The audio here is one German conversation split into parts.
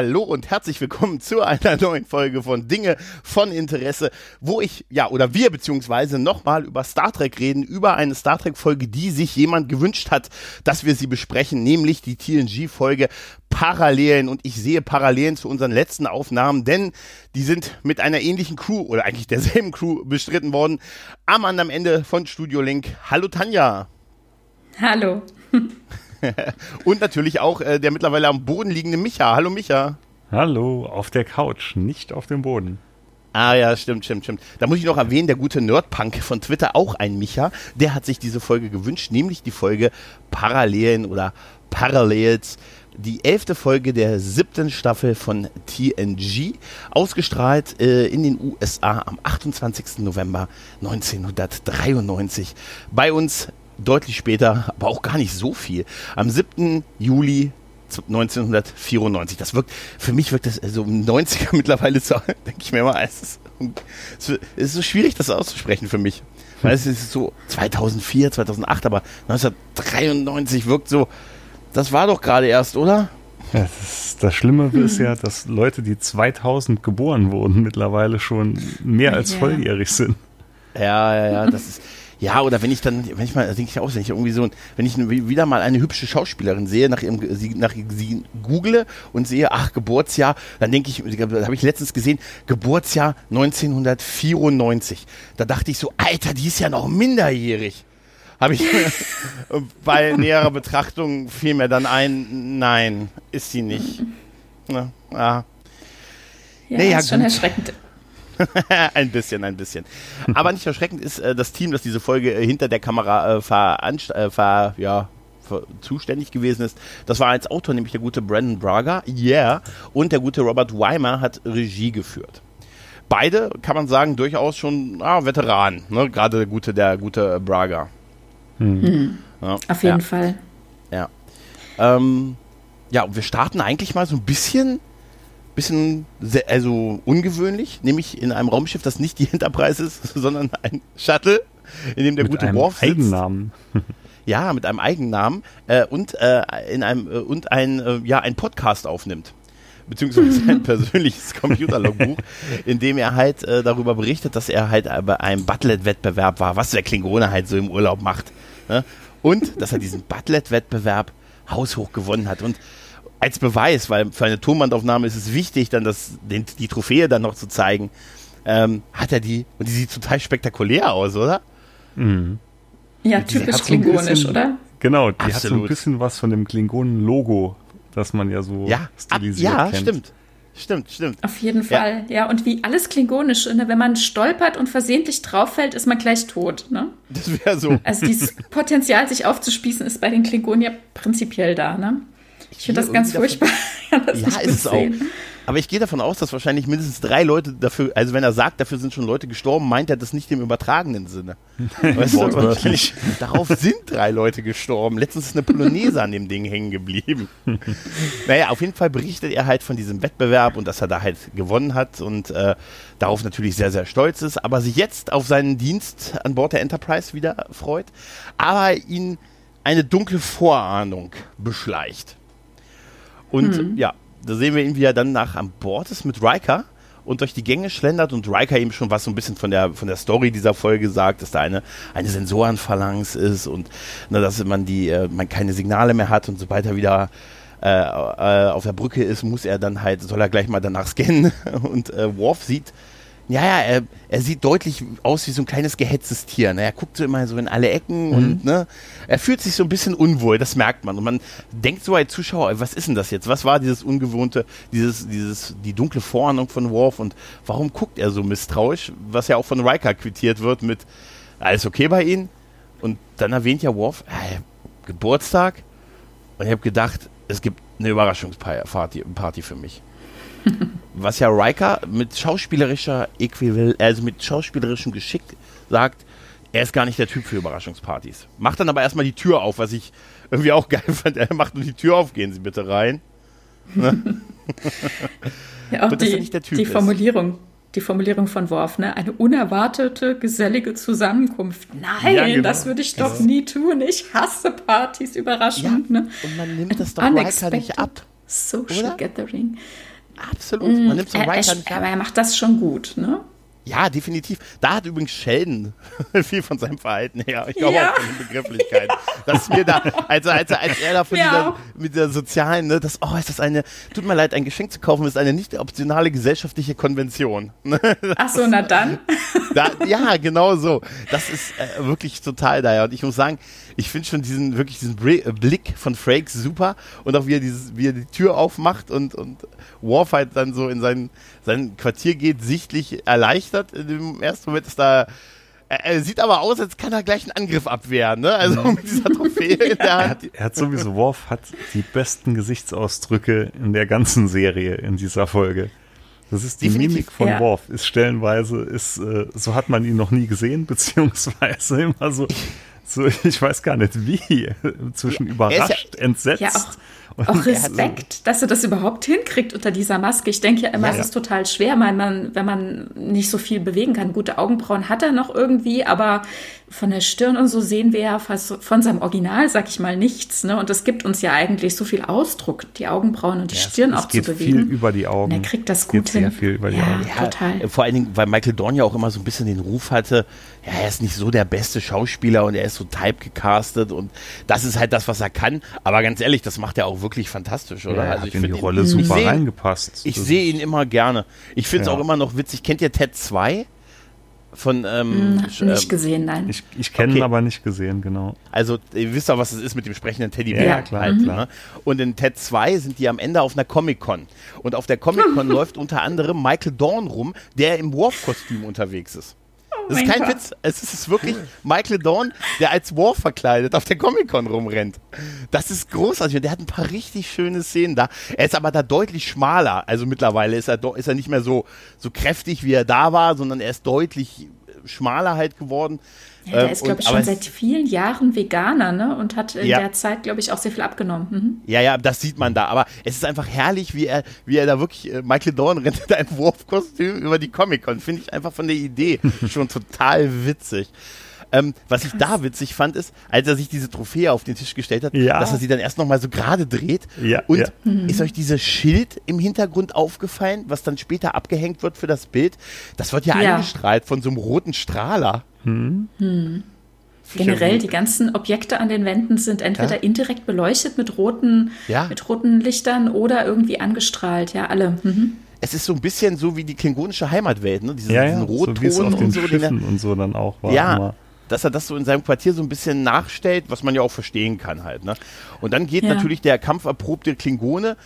Hallo und herzlich willkommen zu einer neuen Folge von Dinge von Interesse, wo ich, ja, oder wir beziehungsweise nochmal über Star Trek reden, über eine Star Trek Folge, die sich jemand gewünscht hat, dass wir sie besprechen, nämlich die TNG Folge Parallelen und ich sehe Parallelen zu unseren letzten Aufnahmen, denn die sind mit einer ähnlichen Crew oder eigentlich derselben Crew bestritten worden. Am am Ende von Studio Link. Hallo Tanja. Hallo. und natürlich auch äh, der mittlerweile am Boden liegende Micha. Hallo Micha. Hallo, auf der Couch, nicht auf dem Boden. Ah ja, stimmt, stimmt, stimmt. Da muss ich noch erwähnen, der gute Nerdpunk von Twitter, auch ein Micha, der hat sich diese Folge gewünscht, nämlich die Folge Parallelen oder Parallels. Die elfte Folge der siebten Staffel von TNG, ausgestrahlt äh, in den USA am 28. November 1993. Bei uns deutlich später, aber auch gar nicht so viel. Am 7. Juli 1994. Das wirkt, für mich wirkt das so also 90er mittlerweile so, denke ich mir mal, es ist, es ist so schwierig, das auszusprechen für mich. Weil es ist so 2004, 2008, aber 1993 wirkt so, das war doch gerade erst, oder? Ja, das, das, Schlimme hm. ist ja, dass Leute, die 2000 geboren wurden, mittlerweile schon mehr als ja. volljährig sind. Ja, ja, ja, das ist, ja, oder wenn ich dann, wenn ich mal, denke ich auch, wenn ich irgendwie so, wenn ich wieder mal eine hübsche Schauspielerin sehe, nach ihrem, sie, nach sie google und sehe, ach, Geburtsjahr, dann denke ich, habe ich letztens gesehen, Geburtsjahr 1994. Da dachte ich so, Alter, die ist ja noch minderjährig. Habe ich bei näherer Betrachtung fiel mir dann ein, nein, ist sie nicht. Na, ah. Ja, nee, ja, ist schon erschreckend. ein bisschen, ein bisschen. Aber nicht erschreckend ist äh, das Team, das diese Folge äh, hinter der Kamera äh, veranst äh, ver ja, ver zuständig gewesen ist. Das war als Autor nämlich der gute Brandon Braga, yeah, und der gute Robert Weimer hat Regie geführt. Beide, kann man sagen, durchaus schon ah, Veteranen, ne? gerade der gute, der gute Braga. Hm. Hm. Ja, Auf jeden ja. Fall. Ja. Ähm, ja, wir starten eigentlich mal so ein bisschen bisschen sehr, also ungewöhnlich, nämlich in einem Raumschiff, das nicht die Enterprise ist, sondern ein Shuttle, in dem der mit gute Worf sitzt. Eigennamen. ja, mit einem Eigennamen äh, und äh, in einem äh, und ein äh, ja ein Podcast aufnimmt beziehungsweise ein persönliches Computerlogbuch, in dem er halt äh, darüber berichtet, dass er halt bei einem Butlet-Wettbewerb war, was der Klingone halt so im Urlaub macht. Ne? Und dass er diesen Butlet-Wettbewerb haushoch gewonnen hat. Und als Beweis, weil für eine Tonbandaufnahme ist es wichtig, dann das, den, die Trophäe dann noch zu zeigen, ähm, hat er die, und die sieht total spektakulär aus, oder? Mhm. Ja, typisch klingonisch, so oder? Genau, die Absolut. hat so ein bisschen was von dem Klingonen-Logo, das man ja so ja, stilisiert ab, ja, kennt. stimmt. Stimmt, stimmt. Auf jeden Fall, ja. ja. Und wie alles Klingonisch, ne? wenn man stolpert und versehentlich drauf fällt, ist man gleich tot. Ne? Das wäre so. Also dieses Potenzial, sich aufzuspießen, ist bei den Klingonen ja prinzipiell da. Ne? Ich finde das ganz furchtbar. das ja, ist es auch. Aber ich gehe davon aus, dass wahrscheinlich mindestens drei Leute dafür, also wenn er sagt, dafür sind schon Leute gestorben, meint er das nicht im übertragenen Sinne. weißt du, wahrscheinlich, darauf sind drei Leute gestorben. Letztens ist eine Polonaise an dem Ding hängen geblieben. naja, auf jeden Fall berichtet er halt von diesem Wettbewerb und dass er da halt gewonnen hat und äh, darauf natürlich sehr, sehr stolz ist, aber sich jetzt auf seinen Dienst an Bord der Enterprise wieder freut, aber ihn eine dunkle Vorahnung beschleicht. Und mhm. ja, da sehen wir ihn, wie er dann nach an Bord ist mit Riker und durch die Gänge schlendert und Riker eben schon was so ein bisschen von der, von der Story dieser Folge sagt, dass da eine, eine Sensorenphalanx ist und ne, dass man die, äh, man keine Signale mehr hat und sobald er wieder äh, äh, auf der Brücke ist, muss er dann halt, soll er gleich mal danach scannen und äh, Worf sieht ja, ja, er, er sieht deutlich aus wie so ein kleines gehetztes Tier. Ne? Er guckt so immer so in alle Ecken mhm. und ne, er fühlt sich so ein bisschen unwohl, das merkt man. Und man denkt so als Zuschauer, was ist denn das jetzt? Was war dieses ungewohnte, dieses, dieses, die dunkle Vorahnung von Worf und warum guckt er so misstrauisch? Was ja auch von Riker quittiert wird mit alles okay bei ihm. Und dann erwähnt ja Worf, äh, Geburtstag. Und ich habe gedacht, es gibt eine Überraschungsparty Party für mich. Was ja Riker mit schauspielerischer Äquival also mit schauspielerischem Geschick sagt, er ist gar nicht der Typ für Überraschungspartys. Macht dann aber erstmal die Tür auf, was ich irgendwie auch geil fand. Er macht nur die Tür auf, gehen Sie bitte rein. Ne? ja, auch die, die Formulierung. Die Formulierung von Worf, ne? Eine unerwartete, gesellige Zusammenkunft. Nein, ja, genau. das würde ich doch ja. nie tun. Ich hasse Partys, Überraschung. Ja, ne? Und man nimmt das doch Riker nicht ab. Social Oder? Gathering. Absolut. Man mm, nimmt so er, er, aber er macht das schon gut, ne? Ja, definitiv. Da hat übrigens Sheldon viel von seinem Verhalten her. Ich glaube ja. auch von den Begrifflichkeiten. dass wir da, also als, als er da von dieser, mit der sozialen, ne, das, oh, ist das eine, tut mir leid, ein Geschenk zu kaufen, ist eine nicht optionale gesellschaftliche Konvention. Ach so, na dann. Da, ja, genau so. Das ist äh, wirklich total da. Und ich muss sagen, ich finde schon diesen, wirklich diesen Blick von Frakes super und auch wie er, dieses, wie er die Tür aufmacht und, und Worf halt dann so in sein, sein Quartier geht, sichtlich erleichtert. In dem ersten Moment ist da er sieht aber aus, als kann er gleich einen Angriff abwehren, ne? Also mit dieser Trophäe in der Hand. Er hat, er hat sowieso, Worf hat die besten Gesichtsausdrücke in der ganzen Serie in dieser Folge. Das ist die Definitiv, Mimik von ja. Worf, ist stellenweise, ist, äh, so hat man ihn noch nie gesehen, beziehungsweise immer so, so ich weiß gar nicht wie, zwischen ja, überrascht, ja, entsetzt. Auch, auch Respekt, dass er das überhaupt hinkriegt unter dieser Maske. Ich denke ja immer, es ist total schwer, wenn man, wenn man nicht so viel bewegen kann. Gute Augenbrauen hat er noch irgendwie, aber von der Stirn und so sehen wir ja fast von seinem Original, sag ich mal, nichts. Ne? Und das gibt uns ja eigentlich so viel Ausdruck, die Augenbrauen und die ja, Stirn es, es auch zu bewegen. viel über die Augen. Und er kriegt das gut hin. Sehr viel über die ja, Augen. Ja, total. Vor allen Dingen, weil Michael Dorn ja auch immer so ein bisschen den Ruf hatte, ja, er ist nicht so der beste Schauspieler und er ist so typecastet und das ist halt das, was er kann. Aber ganz ehrlich, das macht er auch wirklich fantastisch, oder? Ja, also ich finde die Rolle ihn, super seh, reingepasst. Ich sehe ihn immer gerne. Ich finde es ja. auch immer noch witzig. Kennt ihr Ted 2? Von, ähm, hm, nicht gesehen, nein. Ich, ich kenne okay. ihn aber nicht gesehen, genau. Also, ihr wisst doch, was es ist mit dem sprechenden Teddybär. Ja, klar, halt, klar. Ne? Und in Ted 2 sind die am Ende auf einer Comic-Con. Und auf der Comic-Con läuft unter anderem Michael Dorn rum, der im Worf-Kostüm unterwegs ist. Das ist kein Gott. Witz. Es ist wirklich Michael Dorn, der als Worf verkleidet auf der Comic-Con rumrennt. Das ist großartig. Und der hat ein paar richtig schöne Szenen da. Er ist aber da deutlich schmaler. Also mittlerweile ist er, ist er nicht mehr so, so kräftig, wie er da war, sondern er ist deutlich schmaler halt geworden. Ja, der ähm, ist, glaube ich, schon seit vielen Jahren Veganer, ne? Und hat in ja. der Zeit, glaube ich, auch sehr viel abgenommen. Mhm. Ja, ja, das sieht man da. Aber es ist einfach herrlich, wie er, wie er da wirklich, äh, Michael Dorn rennt da ein Wurfkostüm über die Comic-Con. Finde ich einfach von der Idee schon total witzig. Ähm, was ich da witzig fand, ist, als er sich diese Trophäe auf den Tisch gestellt hat, ja. dass er sie dann erst nochmal so gerade dreht. Ja, und ja. Mhm. ist euch dieses Schild im Hintergrund aufgefallen, was dann später abgehängt wird für das Bild? Das wird ja, ja. angestrahlt von so einem roten Strahler. Hm. Hm. Generell, die ganzen Objekte an den Wänden sind entweder ja. indirekt beleuchtet mit roten, ja. mit roten Lichtern oder irgendwie angestrahlt. Ja, alle. Mhm. Es ist so ein bisschen so wie die klingonische Heimatwelt, ne? Diesen, ja, ja. diesen Rotton so, wie es auf den und so. Schiffen den und so dann auch war. Ja, immer. Dass er das so in seinem Quartier so ein bisschen nachstellt, was man ja auch verstehen kann halt. Ne? Und dann geht natürlich der kampferprobte Klingone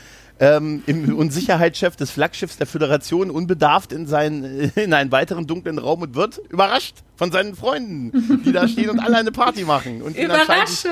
ähm, im Unsicherheitschef des Flaggschiffs der Föderation unbedarft in, seinen, in einen weiteren dunklen Raum und wird überrascht von seinen Freunden, die da stehen und alle eine Party machen. Und Überraschung!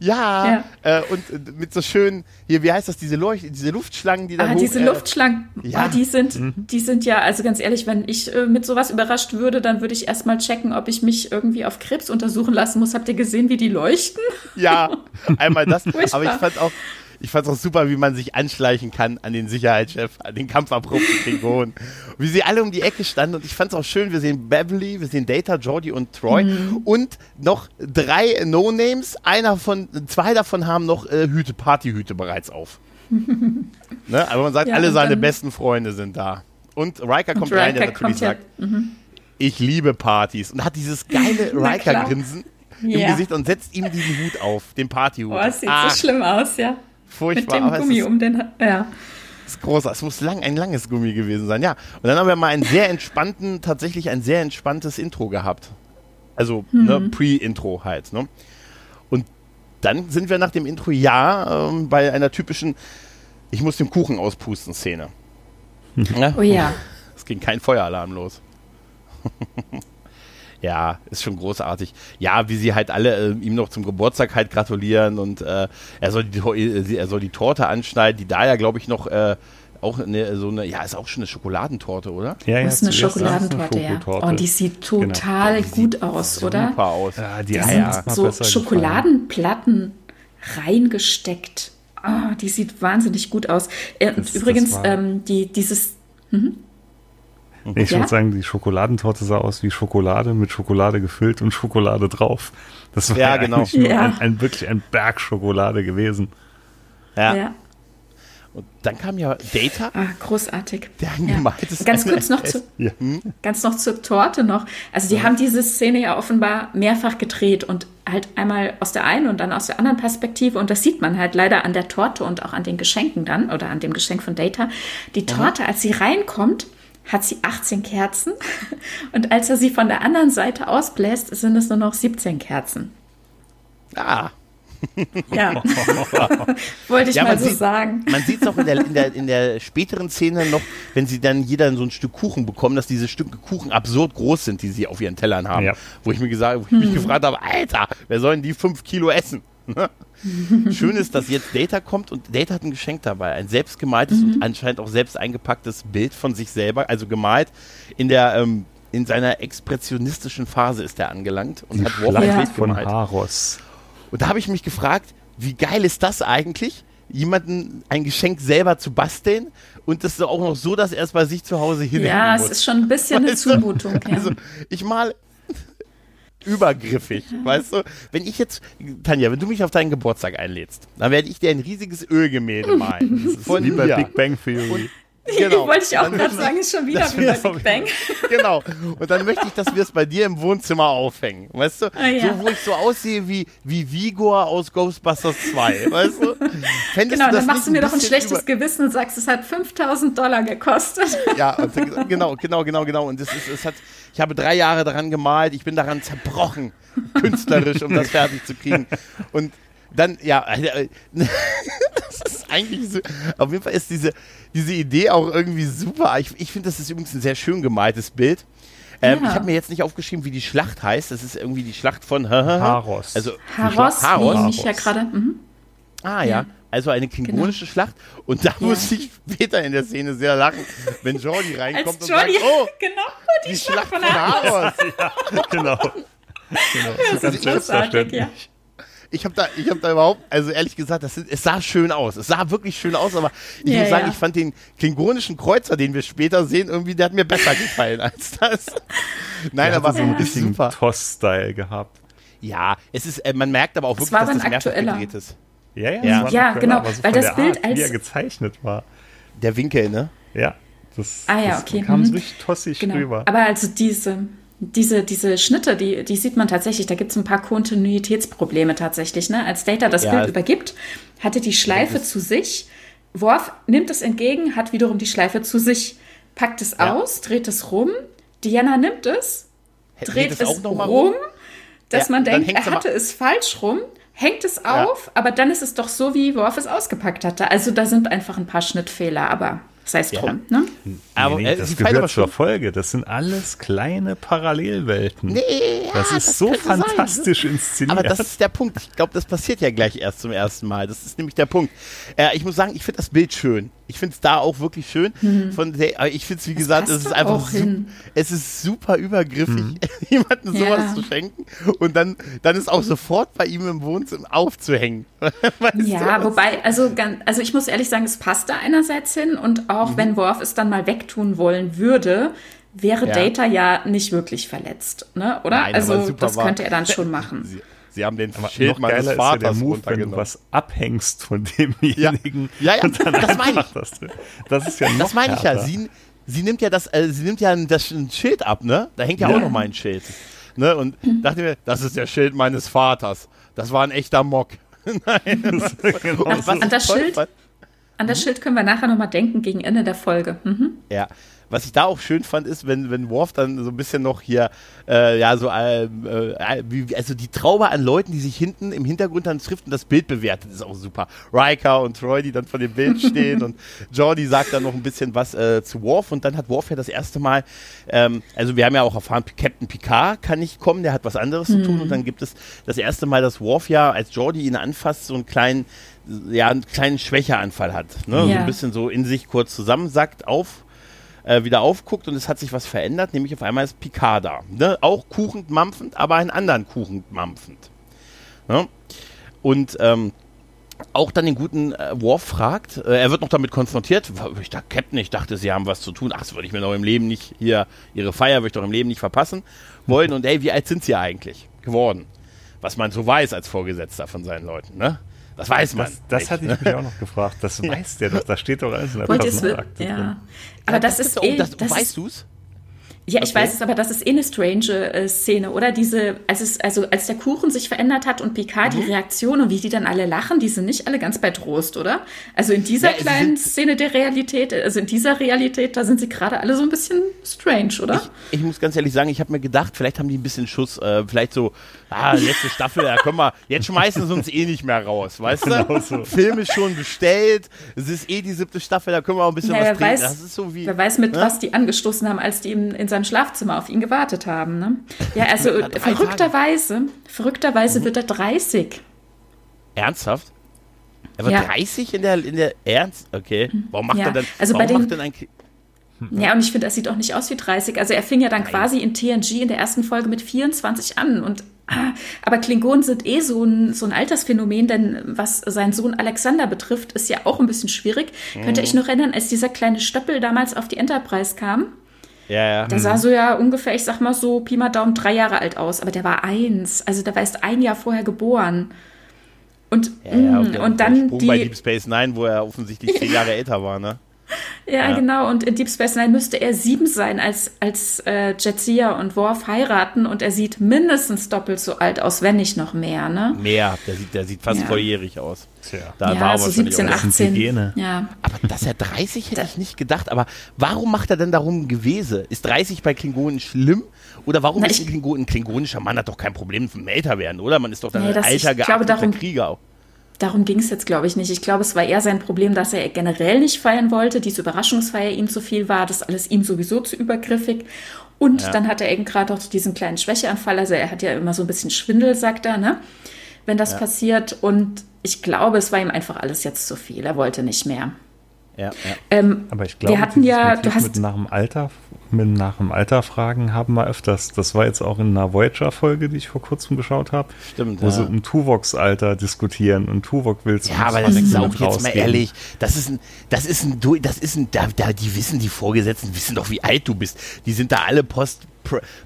Ja, ja. Äh, und mit so schönen, hier, wie heißt das, diese, Leucht diese Luftschlangen, die da Ah, hoch, diese äh, Luftschlangen, ja. Oh, die sind, mhm. die sind ja, also ganz ehrlich, wenn ich äh, mit sowas überrascht würde, dann würde ich erstmal checken, ob ich mich irgendwie auf Krebs untersuchen lassen muss. Habt ihr gesehen, wie die leuchten? Ja, einmal das, aber ich fand auch, ich fand es auch super, wie man sich anschleichen kann an den Sicherheitschef, an den kampferprobten Klingonen. wie sie alle um die Ecke standen. Und ich fand es auch schön, wir sehen Beverly, wir sehen Data, Jordi und Troy. Mhm. Und noch drei No-Names. Einer von, zwei davon haben noch äh, Hüte, Partyhüte bereits auf. ne? Aber man sagt, ja, alle seine besten Freunde sind da. Und Riker kommt und rein, der natürlich sagt, ja, mhm. ich liebe Partys. Und hat dieses geile Riker-Grinsen im ja. Gesicht und setzt ihm diesen Hut auf, den Partyhut. Oh, es sieht ah. so schlimm aus, ja. Furchtbar. Mit dem Gummi um den, ja. Ist groß. Es muss lang, ein langes Gummi gewesen sein, ja. Und dann haben wir mal einen sehr entspannten, tatsächlich ein sehr entspanntes Intro gehabt. Also, mhm. ne, Pre-Intro halt, ne? Und dann sind wir nach dem Intro ja ähm, bei einer typischen Ich muss den Kuchen auspusten Szene. ja? Oh ja. Es ging kein Feueralarm los. Ja, ist schon großartig. Ja, wie sie halt alle äh, ihm noch zum Geburtstag halt gratulieren und äh, er, soll die, äh, er soll die Torte anschneiden, die da ja, glaube ich, noch äh, auch eine, so eine, ja, ist auch schon eine Schokoladentorte, oder? Ja, ja. Das ist eine Schokoladentorte, ja. Und oh, die sieht genau. total genau. gut aus, oder? Super aus. Ja, die, die sind ja. so Schokoladenplatten reingesteckt. Oh, die sieht wahnsinnig gut aus. Äh, das, übrigens, das ähm, die, dieses. Mhm. Ich ja? würde sagen, die Schokoladentorte sah aus wie Schokolade mit Schokolade gefüllt und Schokolade drauf. Das war ja, genau. eigentlich nur ja. ein, ein, wirklich ein Berg Schokolade gewesen. Ja. ja. Und dann kam ja Data. Ah, großartig. Der angemalt ja. ist. Ganz kurz noch zu, ja. Hm? ganz noch zur Torte noch. Also die ja. haben diese Szene ja offenbar mehrfach gedreht und halt einmal aus der einen und dann aus der anderen Perspektive. Und das sieht man halt leider an der Torte und auch an den Geschenken dann oder an dem Geschenk von Data. Die Torte, als sie reinkommt, hat sie 18 Kerzen und als er sie von der anderen Seite ausbläst, sind es nur noch 17 Kerzen. Ah. Ja, wollte ich ja, mal so sieht, sagen. Man sieht es auch in der, in, der, in der späteren Szene noch, wenn sie dann jeder so ein Stück Kuchen bekommen, dass diese Stücke Kuchen absurd groß sind, die sie auf ihren Tellern haben. Ja. Wo ich, mir gesagt, wo ich mich hm. gefragt habe, Alter, wer soll denn die fünf Kilo essen? Schön ist, dass jetzt Data kommt und Data hat ein Geschenk dabei. Ein selbstgemaltes mhm. und anscheinend auch selbst eingepacktes Bild von sich selber, also gemalt in der ähm, in seiner expressionistischen Phase ist er angelangt und Die hat Warp ja. von Haros. Und da habe ich mich gefragt, wie geil ist das eigentlich, jemanden ein Geschenk selber zu basteln und das ist auch noch so, dass er es bei sich zu Hause hinhängen Ja, es ist schon ein bisschen weißt eine Zumutung. Ja. Also ich mal übergriffig, weißt du? Wenn ich jetzt, Tanja, wenn du mich auf deinen Geburtstag einlädst, dann werde ich dir ein riesiges Ölgemälde malen. Das ist Von wie bei Big Bang Theory. Und Genau. Wollte ich auch gerade sagen, ist schon wieder wie bei Big Bang. Genau. Und dann möchte ich, dass wir es bei dir im Wohnzimmer aufhängen. Weißt du? Ah, ja. So, wo ich so aussehe wie, wie Vigor aus Ghostbusters 2. Weißt du? Fändest genau, du dann machst du mir doch ein schlechtes Gewissen und sagst, es hat 5000 Dollar gekostet. Ja, genau, genau, genau, genau. Und es, ist, es hat, ich habe drei Jahre daran gemalt. Ich bin daran zerbrochen, künstlerisch, um das fertig zu kriegen. Und dann, ja, das ist eigentlich so, auf jeden Fall ist diese, diese Idee auch irgendwie super. Ich, ich finde, das ist übrigens ein sehr schön gemaltes Bild. Ähm, ja. Ich habe mir jetzt nicht aufgeschrieben, wie die Schlacht heißt. Das ist irgendwie die Schlacht von Haros. Also Haros, Haros. ich ja gerade. Mhm. Ah ja. ja. Also eine klingonische genau. Schlacht. Und da ja. muss ich später in der Szene sehr lachen, wenn Jordi reinkommt und Jordi, sagt, oh, genau, die, die Schlacht, Schlacht, von Haros. Ja, genau. genau. Das, das ist großartig, ja ich habe da, ich habe da überhaupt, also ehrlich gesagt, das, es sah schön aus. Es sah wirklich schön aus, aber ich ja, muss sagen, ja. ich fand den klingonischen Kreuzer, den wir später sehen, irgendwie, der hat mir besser gefallen als das. Nein, aber so ein bisschen. Toss-Style gehabt. Ja, es ist, äh, man merkt aber auch wirklich, dass das mehrfach gedreht ist. Ja, ja, ja, ja genau, so weil das Bild Art, als wie er gezeichnet war. Der Winkel, ne? Ja, das, ah, ja, das okay. kam so mhm. richtig tossig genau. rüber. Aber also diese diese, diese Schnitte, die, die sieht man tatsächlich, da gibt es ein paar Kontinuitätsprobleme tatsächlich. Ne? Als Data das ja. Bild übergibt, hatte die Schleife zu sich. Worf nimmt es entgegen, hat wiederum die Schleife zu sich, packt es ja. aus, dreht es rum. Diana nimmt es, dreht es, es rum, rum, dass ja, man denkt, er hatte es falsch rum, hängt es auf, aber dann ist es doch so, wie Worf es ausgepackt hatte. Also da sind einfach ein paar Schnittfehler, aber sei es drum. Ja. Ne? Aber, nee, nee, das gehört aber zur Folge. Das sind alles kleine Parallelwelten. Nee, ja, das ist das so fantastisch sein. inszeniert. Aber das ist der Punkt. Ich glaube, das passiert ja gleich erst zum ersten Mal. Das ist nämlich der Punkt. Äh, ich muss sagen, ich finde das Bild schön. Ich finde es da auch wirklich schön. Mhm. Von der, ich finde es, wie gesagt, es ist einfach es ist super übergriffig, mhm. jemandem ja. sowas zu schenken und dann, dann ist auch sofort bei ihm im Wohnzimmer aufzuhängen. ja, wobei, also, also ich muss ehrlich sagen, es passt da einerseits hin und auch mhm. wenn Worf es dann mal wegtun wollen würde, wäre ja. Data ja nicht wirklich verletzt, ne? oder? Nein, also das könnte er dann schon machen. Sie Sie haben den aber Schild meines Vaters ist ja der Move, wenn du was abhängst von demjenigen. Ja, ja, ja das meine ich. Das, das ist ja noch Das meine ich ja. Sie, sie nimmt ja das, äh, sie nimmt ja das ein Schild ab, ne? Da hängt ja, ja. auch noch mein Schild. Ne? Und mhm. dachte mir, das ist der Schild meines Vaters. Das war ein echter Mock. Nein. Das genau an das Schild? An das mhm. Schild können wir nachher nochmal denken gegen Ende der Folge. Mhm. Ja, was ich da auch schön fand, ist, wenn, wenn Worf dann so ein bisschen noch hier, äh, ja, so, äh, äh, wie, also die Traube an Leuten, die sich hinten im Hintergrund dann trifft und das Bild bewertet, ist auch super. Riker und Troy, die dann vor dem Bild stehen und Jordi sagt dann noch ein bisschen was äh, zu Worf und dann hat Worf ja das erste Mal, ähm, also wir haben ja auch erfahren, Captain Picard kann nicht kommen, der hat was anderes mhm. zu tun und dann gibt es das erste Mal, dass Worf ja, als Jordi ihn anfasst, so einen kleinen ja, einen kleinen Schwächeanfall hat. Ne? Ja. So ein bisschen so in sich kurz zusammensackt, auf, äh, wieder aufguckt und es hat sich was verändert, nämlich auf einmal ist Picard da. Ne? Auch kuchend mampfend, aber einen anderen kuchend mampfend. Ne? Und ähm, auch dann den guten äh, Worf fragt, äh, er wird noch damit konfrontiert, ich dachte, Captain, ich dachte, sie haben was zu tun, ach, das würde ich mir noch im Leben nicht, hier, ihre Feier würde ich doch im Leben nicht verpassen wollen und ey, wie alt sind sie eigentlich geworden? Was man so weiß als Vorgesetzter von seinen Leuten, ne? Das weiß man. Das, das hatte ich mich auch noch gefragt. Das weiß der doch. Da steht doch alles in der Personalakte ja. drin. Aber das, das ist, eh, das, das weißt du es? Ja, ich okay. weiß es, aber das ist eh eine strange äh, Szene, oder? Diese, als es, also als der Kuchen sich verändert hat und Picard, mhm. die Reaktion und wie die dann alle lachen, die sind nicht alle ganz bei Trost, oder? Also in dieser ja, kleinen Szene der Realität, also in dieser Realität, da sind sie gerade alle so ein bisschen strange, oder? Ich, ich muss ganz ehrlich sagen, ich habe mir gedacht, vielleicht haben die ein bisschen Schuss, äh, vielleicht so, ah, letzte Staffel, ja, komm mal, jetzt schmeißen sie uns eh nicht mehr raus, weißt du? Genau so. Film ist schon bestellt, es ist eh die siebte Staffel, da können wir auch ein bisschen ja, was trinken. Weiß, das ist so wie, wer weiß, mit ne? was die angestoßen haben, als die in, in seinem Schlafzimmer auf ihn gewartet haben. Ne? Ja, also verrückterweise, verrückterweise mhm. wird er 30. Ernsthaft? Er wird ja. 30 in der, in der Ernst? Okay. Mhm. Warum macht ja. er dann, also warum bei den, macht denn ein ja, und ich finde, er sieht auch nicht aus wie 30. Also er fing ja dann Nein. quasi in TNG in der ersten Folge mit 24 an. Und ah, aber Klingonen sind eh so ein, so ein Altersphänomen, denn was seinen Sohn Alexander betrifft, ist ja auch ein bisschen schwierig. Mhm. Könnte ich noch erinnern, als dieser kleine Stöppel damals auf die Enterprise kam? Ja, ja. Der sah mhm. so ja ungefähr, ich sag mal so, Pi mal Daumen, drei Jahre alt aus. Aber der war eins. Also der war erst ein Jahr vorher geboren. Und, ja, ja, und, mm, und dann die bei Deep Space Nine, wo er offensichtlich zehn Jahre älter war, ne? Ja, ja, genau. Und in Deep Space Nine müsste er sieben sein, als, als äh, Jetsia und Worf heiraten. Und er sieht mindestens doppelt so alt aus, wenn nicht noch mehr, ne? Mehr. Der sieht, der sieht fast ja. volljährig aus. Tja. Da ja, war so 17, 18. Ja. Aber dass er 30 hätte ich nicht gedacht. Aber warum macht er denn darum Gewese? Ist 30 bei Klingonen schlimm? Oder warum Na, ist ein, Klingon, ein klingonischer Mann hat doch kein Problem vom älter werden, oder? Man ist doch dann nee, ein alter, geachteter Krieger auch. Darum ging es jetzt, glaube ich, nicht. Ich glaube, es war eher sein Problem, dass er generell nicht feiern wollte, diese Überraschungsfeier ihm zu viel war, das alles ihm sowieso zu übergriffig. Und ja. dann hat er eben gerade auch diesen kleinen Schwächeanfall. Also er hat ja immer so ein bisschen Schwindel, sagt er, ne? Wenn das ja. passiert. Und ich glaube, es war ihm einfach alles jetzt zu viel. Er wollte nicht mehr. Ja, ja. Ähm, Aber ich glaube, wir hatten ja, du hast mit nach dem Alter, mit nach dem Alter fragen haben wir öfters. Das war jetzt auch in einer Voyager-Folge, die ich vor kurzem geschaut habe. Stimmt. Wo ja. sie um Tuvoks Alter diskutieren und Tuvok will Ja, aber das ist auch jetzt mal ehrlich. Das ist ein, das ist ein, das ist ein, da, da, die wissen, die Vorgesetzten wissen doch, wie alt du bist. Die sind da alle Post,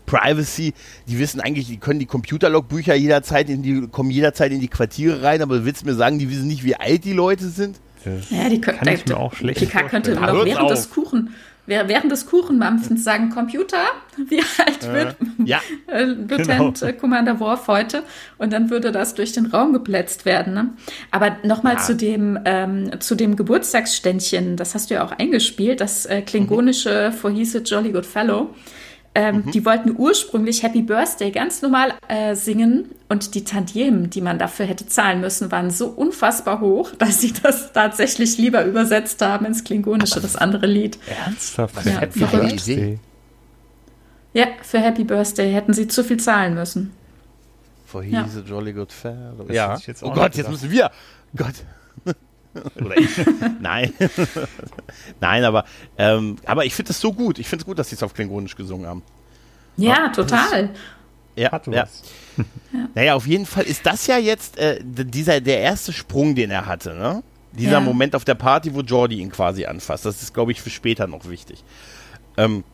Privacy, die wissen eigentlich, die können die Computerlogbücher jederzeit in die, kommen jederzeit in die Quartiere rein, aber du willst mir sagen, die wissen nicht, wie alt die Leute sind? Das ja, die. Kann ich mir auch schlecht PK könnte noch während des Kuchen, während des Kuchenmampfens sagen, Computer, wie alt äh, wird ja, äh, Lieutenant genau. Commander Worf heute? Und dann würde das durch den Raum geplätzt werden. Ne? Aber nochmal ja. zu dem ähm, zu dem Geburtstagsständchen, das hast du ja auch eingespielt, das äh, klingonische mhm. For He's a Jolly Good Fellow. Ähm, mhm. Die wollten ursprünglich Happy Birthday ganz normal äh, singen und die Tantiemen, die man dafür hätte zahlen müssen, waren so unfassbar hoch, dass sie das tatsächlich lieber übersetzt haben ins Klingonische, das andere Lied. Ernsthaft? Ja, Happy Birthday? Ja, für Happy Birthday hätten sie zu viel zahlen müssen. For he's ja. a jolly good fair. Ja. Oh Gott, jetzt müssen wir. Gott. Oder ich. Nein. Nein, aber, ähm, aber ich finde es so gut. Ich finde es gut, dass sie es auf Klingonisch gesungen haben. Ja, ja total. ja, ja. ja. Naja, auf jeden Fall ist das ja jetzt äh, dieser, der erste Sprung, den er hatte, ne? Dieser ja. Moment auf der Party, wo Jordi ihn quasi anfasst. Das ist, glaube ich, für später noch wichtig. Ähm,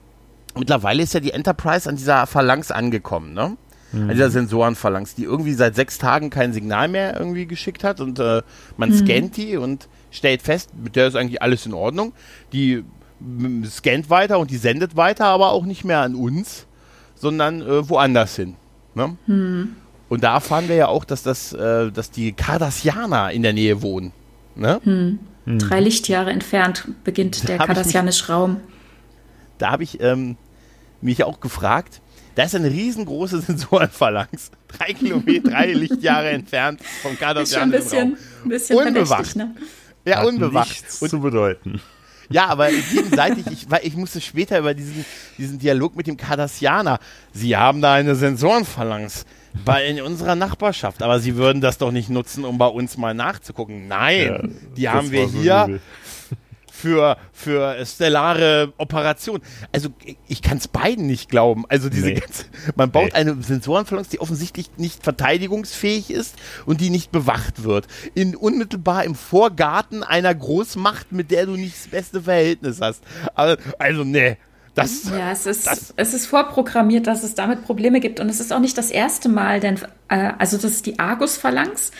mittlerweile ist ja die Enterprise an dieser Phalanx angekommen, ne? Mhm. an dieser Sensorenphalanx, die irgendwie seit sechs Tagen kein Signal mehr irgendwie geschickt hat und äh, man mhm. scannt die und stellt fest, mit der ist eigentlich alles in Ordnung. Die scannt weiter und die sendet weiter, aber auch nicht mehr an uns, sondern äh, woanders hin. Ne? Mhm. Und da erfahren wir ja auch, dass das, äh, dass die Cardassianer in der Nähe wohnen. Ne? Mhm. Mhm. Drei Lichtjahre entfernt beginnt da der kardassianische Raum. Da habe ich ähm, mich auch gefragt, da ist eine riesengroße Sensorenphalanx. Drei Kilometer, drei Lichtjahre entfernt vom Cardassian Ist schon ein bisschen, ein bisschen unbewacht. Ne? Ja, Hat unbewacht. Nichts und, zu bedeuten. Ja, aber gegenseitig, ich, weil ich musste später über diesen, diesen Dialog mit dem Cardassianer. Sie haben da eine Sensorenphalanx bei in unserer Nachbarschaft, aber sie würden das doch nicht nutzen, um bei uns mal nachzugucken. Nein, ja, die haben wir so hier übel für, für stellare Operationen. Also ich kann es beiden nicht glauben. Also diese nee. ganze, man baut nee. eine Sensorenphalanx, die offensichtlich nicht verteidigungsfähig ist und die nicht bewacht wird. In unmittelbar im Vorgarten einer Großmacht, mit der du nicht das beste Verhältnis hast. Also, also nee, das, ja, es ist, das, es ist vorprogrammiert, dass es damit Probleme gibt. Und es ist auch nicht das erste Mal, denn, äh, also das ist die Argus-Phalanx.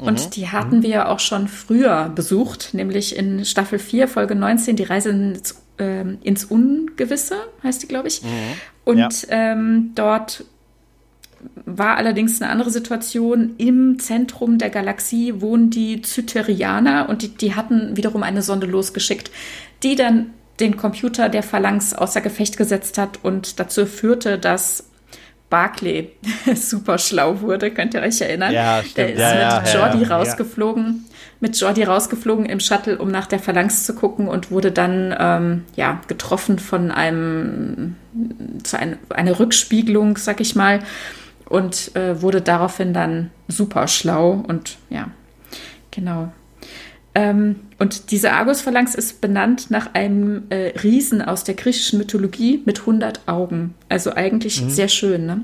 Und mhm. die hatten wir ja auch schon früher besucht, nämlich in Staffel 4, Folge 19, die Reise ins, äh, ins Ungewisse, heißt die, glaube ich. Mhm. Und ja. ähm, dort war allerdings eine andere Situation. Im Zentrum der Galaxie wohnen die Zyterianer und die, die hatten wiederum eine Sonde losgeschickt, die dann den Computer der Phalanx außer Gefecht gesetzt hat und dazu führte, dass Barclay super schlau wurde, könnt ihr euch erinnern? Ja, stimmt. Der ist ja, mit ja, Jordi ja, rausgeflogen, mit Jordi rausgeflogen im Shuttle, um nach der Phalanx zu gucken und wurde dann ähm, ja getroffen von einem zu ein, einer Rückspiegelung, sag ich mal, und äh, wurde daraufhin dann super schlau und ja, genau. Ähm, und diese Argus-Phalanx ist benannt nach einem äh, Riesen aus der griechischen Mythologie mit 100 Augen. Also eigentlich mhm. sehr schön, ne?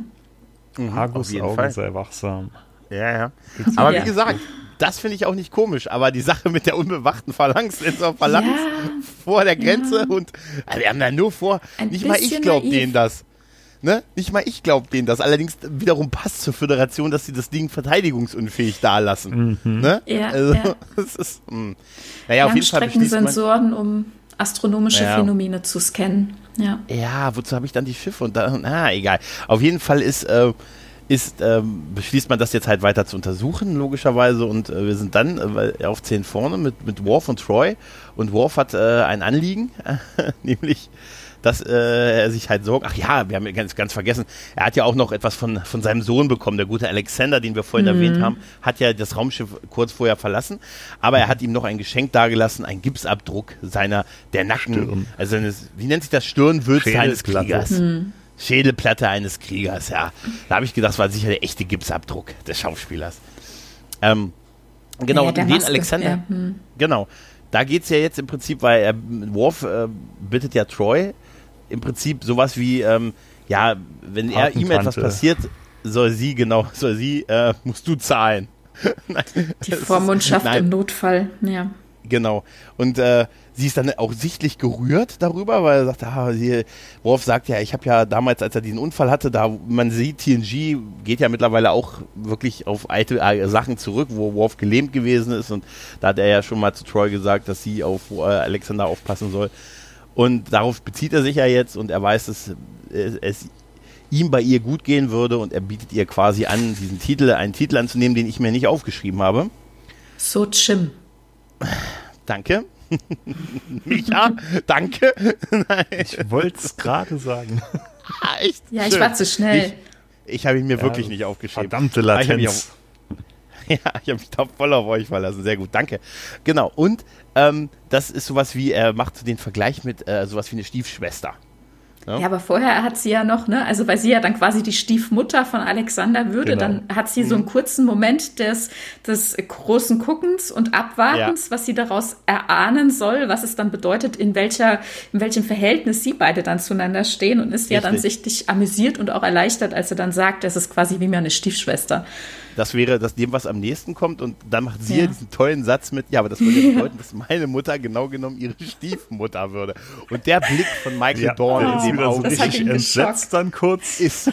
Mhm, Argus-Augen sei wachsam. Ja, ja. Aber ja. wie gesagt, das finde ich auch nicht komisch, aber die Sache mit der unbewachten Phalanx in so Phalanx ja. vor der Grenze ja. und also wir haben da nur vor, Ein nicht mal ich glaube denen das. Ne? Nicht mal ich glaube denen das. Allerdings wiederum passt zur Föderation, dass sie das Ding verteidigungsunfähig dalassen. Mhm. Ne? Ja, also, ja. Das ist, mh. Hm. naja, auf jeden Fall Sensoren, um astronomische ja. Phänomene zu scannen. Ja, ja wozu habe ich dann die Schiffe? Und da, na, egal. Auf jeden Fall ist, äh, ist äh, beschließt man das jetzt halt weiter zu untersuchen, logischerweise. Und äh, wir sind dann äh, auf 10 vorne mit, mit Worf und Troy. Und Worf hat äh, ein Anliegen, nämlich dass äh, er sich halt sorgt. Ach ja, wir haben ganz, ganz vergessen, er hat ja auch noch etwas von, von seinem Sohn bekommen. Der gute Alexander, den wir vorhin mhm. erwähnt haben, hat ja das Raumschiff kurz vorher verlassen. Aber er hat ihm noch ein Geschenk dagelassen, ein Gipsabdruck seiner, der Nacken, Stirn. also eines, wie nennt sich das, Stirnwürze eines Kriegers. Mhm. Schädelplatte eines Kriegers, ja. Da habe ich gedacht, das war sicher der echte Gipsabdruck des Schauspielers. Ähm, genau, ja, den Maske, Alexander. Ja. Hm. Genau. Da geht es ja jetzt im Prinzip, weil er, Worf äh, bittet ja Troy, im Prinzip sowas wie, ähm, ja, wenn er ihm etwas passiert, soll sie, genau, soll sie, äh, musst du zahlen. nein, Die Vormundschaft ist, im Notfall, ja. Genau. Und äh, sie ist dann auch sichtlich gerührt darüber, weil er sagt, ah, sie, Worf sagt ja, ich habe ja damals, als er diesen Unfall hatte, da man sieht, TNG geht ja mittlerweile auch wirklich auf alte äh, Sachen zurück, wo Worf gelähmt gewesen ist und da hat er ja schon mal zu Troy gesagt, dass sie auf äh, Alexander aufpassen soll. Und darauf bezieht er sich ja jetzt und er weiß, dass es ihm bei ihr gut gehen würde und er bietet ihr quasi an, diesen Titel, einen Titel anzunehmen, den ich mir nicht aufgeschrieben habe. So Chim. Danke. Micha, danke. ich wollte es gerade sagen. Ah, echt? Ja, ich war zu schnell. Ich, ich habe ihn mir ja, wirklich nicht aufgeschrieben. Verdammte Latenz. Ja, ich habe mich da voll auf euch verlassen. Sehr gut, danke. Genau, und ähm, das ist sowas wie, er macht den Vergleich mit äh, sowas wie eine Stiefschwester. Ja. ja, aber vorher hat sie ja noch, ne, also weil sie ja dann quasi die Stiefmutter von Alexander würde, genau. dann hat sie so einen mhm. kurzen Moment des, des großen Guckens und Abwartens, ja. was sie daraus erahnen soll, was es dann bedeutet, in welcher, in welchem Verhältnis sie beide dann zueinander stehen und ist Richtig. ja dann sichtlich amüsiert und auch erleichtert, als er dann sagt, das ist quasi wie meine Stiefschwester. Das wäre das dem, was am nächsten kommt. Und dann macht sie ja. diesen tollen Satz mit, ja, aber das würde ja bedeuten, dass meine Mutter genau genommen ihre Stiefmutter würde. Und der Blick von Michael ja, Dorn oh, in dem Auge entsetzt dann kurz ist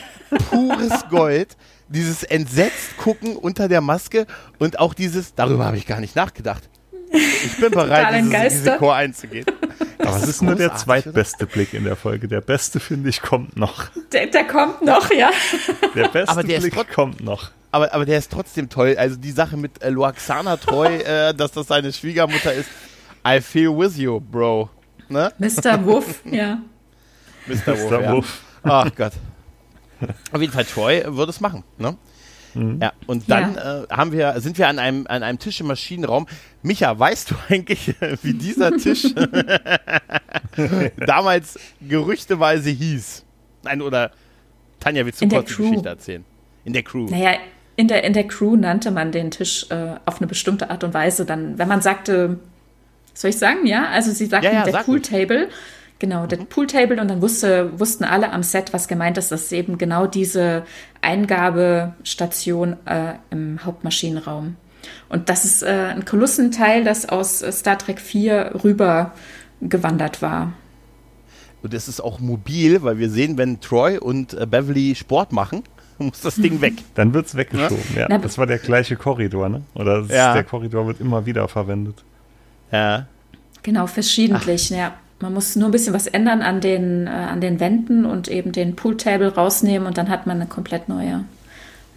pures Gold. Dieses entsetzt gucken unter der Maske und auch dieses, darüber habe ich gar nicht nachgedacht. Ich bin bereit, dieses Risiko einzugehen. Aber es ist nur der zweitbeste oder? Blick in der Folge. Der beste, finde ich, kommt noch. Der, der kommt noch, ja. Der beste der Blick kommt noch aber, aber der ist trotzdem toll. Also die Sache mit äh, Loaxana Treu, äh, dass das seine Schwiegermutter ist. I feel with you, bro. Ne? Mr. Wuff, ja. Mr. Wuff, ja. Wuff. Ach Gott. Auf jeden Fall, Troy würde es machen. Ne? Mhm. Ja, und dann ja. Äh, haben wir, sind wir an einem, an einem Tisch im Maschinenraum. Micha, weißt du eigentlich, wie dieser Tisch damals gerüchteweise hieß? Nein, oder Tanja, willst du kurz die Geschichte erzählen? In der Crew. Naja, in der, in der Crew nannte man den Tisch äh, auf eine bestimmte Art und Weise. Dann, wenn man sagte, soll ich sagen, ja? Also sie sagten ja, ja, der Pooltable. Genau, der mhm. Pooltable und dann wusste, wussten alle am Set, was gemeint ist. Das ist eben genau diese Eingabestation äh, im Hauptmaschinenraum. Und das ist äh, ein Kulissenteil, das aus Star Trek 4 rüber gewandert war. Und es ist auch mobil, weil wir sehen, wenn Troy und äh, Beverly Sport machen, muss das Ding weg. Dann wird es weggeschoben, ja. ja. Das war der gleiche Korridor, ne? Oder ja. der Korridor wird immer wieder verwendet. Ja. Genau, verschiedentlich, Ach. ja. Man muss nur ein bisschen was ändern an den, äh, an den Wänden und eben den Pooltable rausnehmen und dann hat man eine komplett neue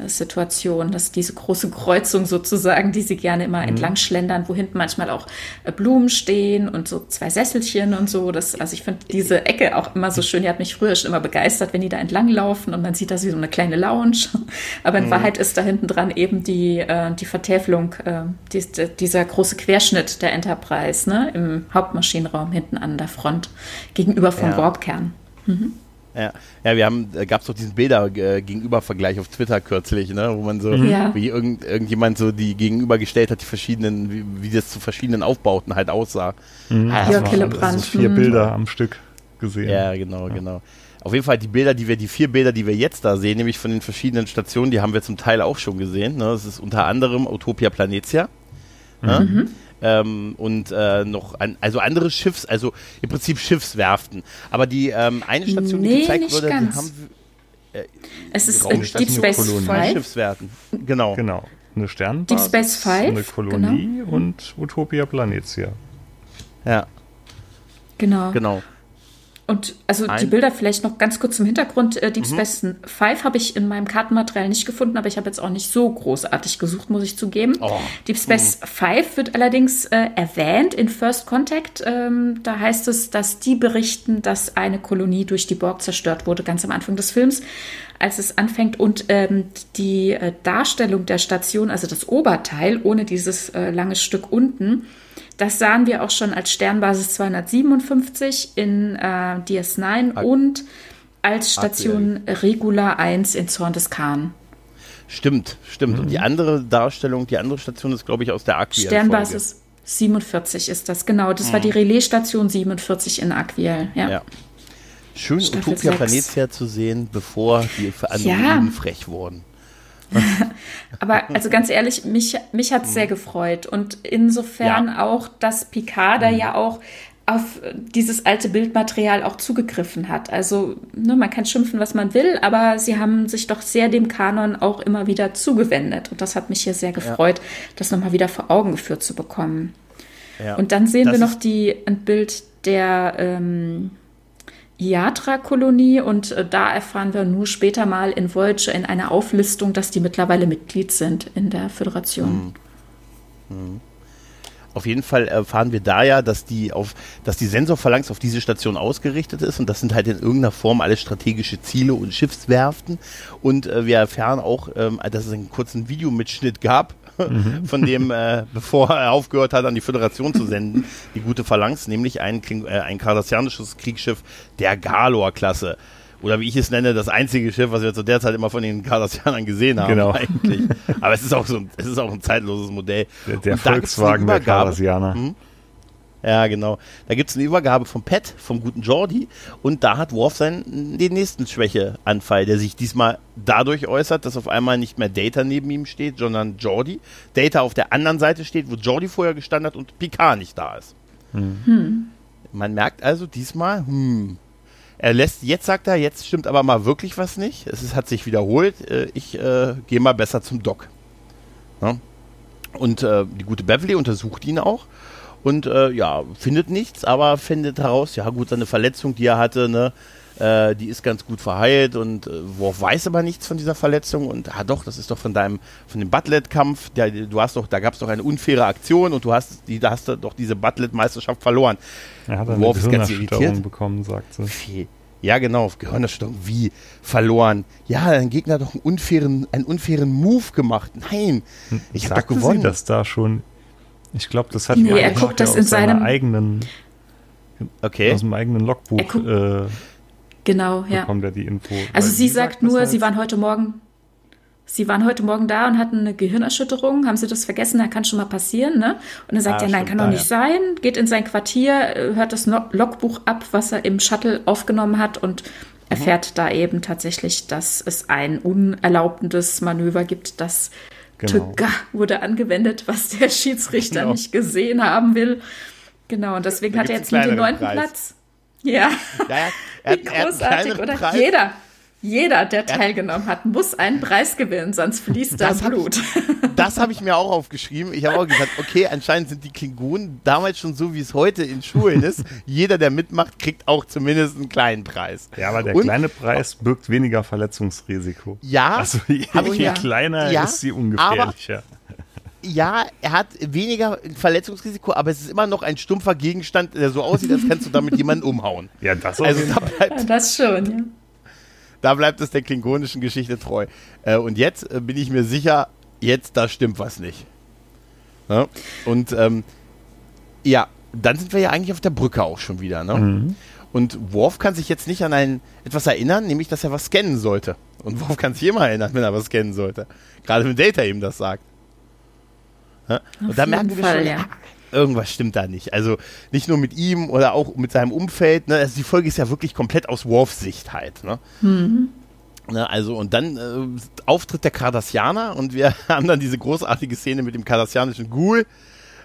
Situation, dass diese große Kreuzung sozusagen, die sie gerne immer mhm. entlang schlendern, wo hinten manchmal auch äh, Blumen stehen und so zwei Sesselchen und so. Das, also ich finde diese Ecke auch immer so schön. Die hat mich früher schon immer begeistert, wenn die da entlang laufen und man sieht das wie so eine kleine Lounge. Aber in mhm. Wahrheit ist da hinten dran eben die, äh, die Vertäfelung, äh, die, dieser große Querschnitt der Enterprise ne, im Hauptmaschinenraum hinten an der Front gegenüber vom ja. Warpkern. Mhm. Ja, ja wir haben, gab es doch diesen Bilder-Gegenüber-Vergleich auf Twitter kürzlich, ne, wo man so, mhm. ja. wie irgend, irgendjemand so die gegenübergestellt hat, die verschiedenen, wie, wie das zu verschiedenen Aufbauten halt aussah. Mhm. Ah, ja, Hillebrand. vier Bilder am Stück gesehen. Ja, genau, ja. genau. Auf jeden Fall die Bilder, die wir, die vier Bilder, die wir jetzt da sehen, nämlich von den verschiedenen Stationen, die haben wir zum Teil auch schon gesehen. Ne? Das ist unter anderem Utopia Planetia. Ne? Mhm. Ähm, und äh, noch an, also andere Schiffs, also im Prinzip Schiffswerften. Aber die ähm, eine Station, nee, die gezeigt wurde, ganz. die haben äh, es ist Deep Space Five. Schiffswerten. Genau. Genau. Eine Sternbasis, Deep Space Five, eine Kolonie genau. und Utopia Planetia. Ja. Genau. Genau. Und also Ein die Bilder vielleicht noch ganz kurz zum Hintergrund. Äh, Deep mhm. Space Five habe ich in meinem Kartenmaterial nicht gefunden, aber ich habe jetzt auch nicht so großartig gesucht, muss ich zugeben. Oh. Deep Space mhm. Five wird allerdings äh, erwähnt in First Contact. Ähm, da heißt es, dass die berichten, dass eine Kolonie durch die Borg zerstört wurde, ganz am Anfang des Films, als es anfängt. Und ähm, die äh, Darstellung der Station, also das Oberteil, ohne dieses äh, lange Stück unten, das sahen wir auch schon als Sternbasis 257 in äh, DS9 Ak und als Station Aktuell. Regula 1 in Zorn des Khan. Stimmt, stimmt. Mhm. Und die andere Darstellung, die andere Station ist, glaube ich, aus der Aquiel. Sternbasis 47 ist das, genau. Das mhm. war die Relaisstation 47 in Aquiel, ja. ja. Schön Staffel Utopia Planetia zu sehen, bevor die für andere ja. frech wurden. Aber also ganz ehrlich, mich, mich hat es sehr gefreut. Und insofern ja. auch, dass Picard da mhm. ja auch auf dieses alte Bildmaterial auch zugegriffen hat. Also ne, man kann schimpfen, was man will, aber sie haben sich doch sehr dem Kanon auch immer wieder zugewendet. Und das hat mich hier sehr gefreut, ja. das nochmal wieder vor Augen geführt zu bekommen. Ja. Und dann sehen das wir noch die, ein Bild der ähm, IATRA-Kolonie und äh, da erfahren wir nur später mal in Voyager in einer Auflistung, dass die mittlerweile Mitglied sind in der Föderation. Mhm. Mhm. Auf jeden Fall erfahren wir da ja, dass die auf, dass die Sensorphalanx auf diese Station ausgerichtet ist und das sind halt in irgendeiner Form alles strategische Ziele und Schiffswerften. Und äh, wir erfahren auch, ähm, dass es einen kurzen Videomitschnitt gab mhm. von dem, äh, bevor er aufgehört hat, an die Föderation zu senden, die gute Phalanx, nämlich ein, äh, ein kardassianisches Kriegsschiff der Galor-Klasse. Oder wie ich es nenne, das einzige Schiff, was wir zu der Zeit immer von den Kardassianern gesehen haben, genau. eigentlich. Aber es ist auch so, es ist auch ein zeitloses Modell. Der, der Volkswagen der Kardassianer. Hm? Ja, genau. Da gibt es eine Übergabe vom Pet, vom guten Jordi. Und da hat Worf seinen, den nächsten Schwächeanfall, der sich diesmal dadurch äußert, dass auf einmal nicht mehr Data neben ihm steht, sondern Jordi. Data auf der anderen Seite steht, wo Jordi vorher gestanden hat und Picard nicht da ist. Hm. hm. Man merkt also diesmal, hm, er lässt, jetzt sagt er, jetzt stimmt aber mal wirklich was nicht. Es ist, hat sich wiederholt. Äh, ich äh, gehe mal besser zum Doc. Ja? Und äh, die gute Beverly untersucht ihn auch und äh, ja, findet nichts, aber findet heraus, ja gut, seine Verletzung, die er hatte, ne, äh, die ist ganz gut verheilt und äh, Worf weiß aber nichts von dieser Verletzung und ah doch, das ist doch von deinem, von dem Butlet-Kampf, du hast doch, da gab es doch eine unfaire Aktion und du hast, die, da hast du doch diese Butlet-Meisterschaft verloren. Er hat eine Worf ist ganz irritiert. bekommen, sagt sie. Ja, genau, Gehirnerstörung, wie verloren. Ja, dein Gegner hat doch einen unfairen, einen unfairen Move gemacht. Nein, hm, ich habe doch gewonnen. Sie das da schon ich glaube, das hat nee, er guckt das in seinem eigenen okay. aus dem eigenen Logbuch äh, genau, ja. bekommt er die Info. Also sie sagt, sagt nur, halt sie waren heute Morgen Sie waren heute Morgen da und hatten eine Gehirnerschütterung. Haben Sie das vergessen? Da kann schon mal passieren, ne? Und er sagt ah, ja, nein, kann doch nicht ja. sein. Geht in sein Quartier, hört das Logbuch ab, was er im Shuttle aufgenommen hat und erfährt mhm. da eben tatsächlich, dass es ein unerlaubtes Manöver gibt, das Genau. Tücker wurde angewendet, was der Schiedsrichter genau. nicht gesehen haben will. Genau, und deswegen hat er jetzt nur den neunten Preis. Platz. Ja. ja, ja. Er, Wie großartig, oder? Preis. Jeder. Jeder, der teilgenommen hat, muss einen Preis gewinnen, sonst fließt da Blut. Hab, das habe ich mir auch aufgeschrieben. Ich habe auch gesagt, okay, anscheinend sind die Klingonen damals schon so, wie es heute in Schulen ist. Jeder, der mitmacht, kriegt auch zumindest einen kleinen Preis. Ja, aber der Und, kleine Preis birgt weniger Verletzungsrisiko. Ja. Also je, je ja, kleiner ja, ist sie ungefährlicher. ja, er hat weniger Verletzungsrisiko, aber es ist immer noch ein stumpfer Gegenstand, der so aussieht, als kannst du damit jemanden umhauen. Ja, das, also, da bleibt, ja, das schon, ja. Da bleibt es der klingonischen Geschichte treu. Äh, und jetzt äh, bin ich mir sicher, jetzt da stimmt was nicht. Ja? Und ähm, ja, dann sind wir ja eigentlich auf der Brücke auch schon wieder. Ne? Mhm. Und Worf kann sich jetzt nicht an ein, etwas erinnern, nämlich, dass er was scannen sollte. Und Worf kann sich immer erinnern, wenn er was scannen sollte. Gerade wenn Data ihm das sagt. Ja? Und da merken wir schon, ja. irgendwas stimmt da nicht. Also nicht nur mit ihm oder auch mit seinem Umfeld. Ne? Also die Folge ist ja wirklich komplett aus Worfs Sicht halt. Ne? Mhm. Ne, also und dann äh, Auftritt der Cardassianer und wir haben dann diese großartige Szene mit dem kardassianischen Ghoul,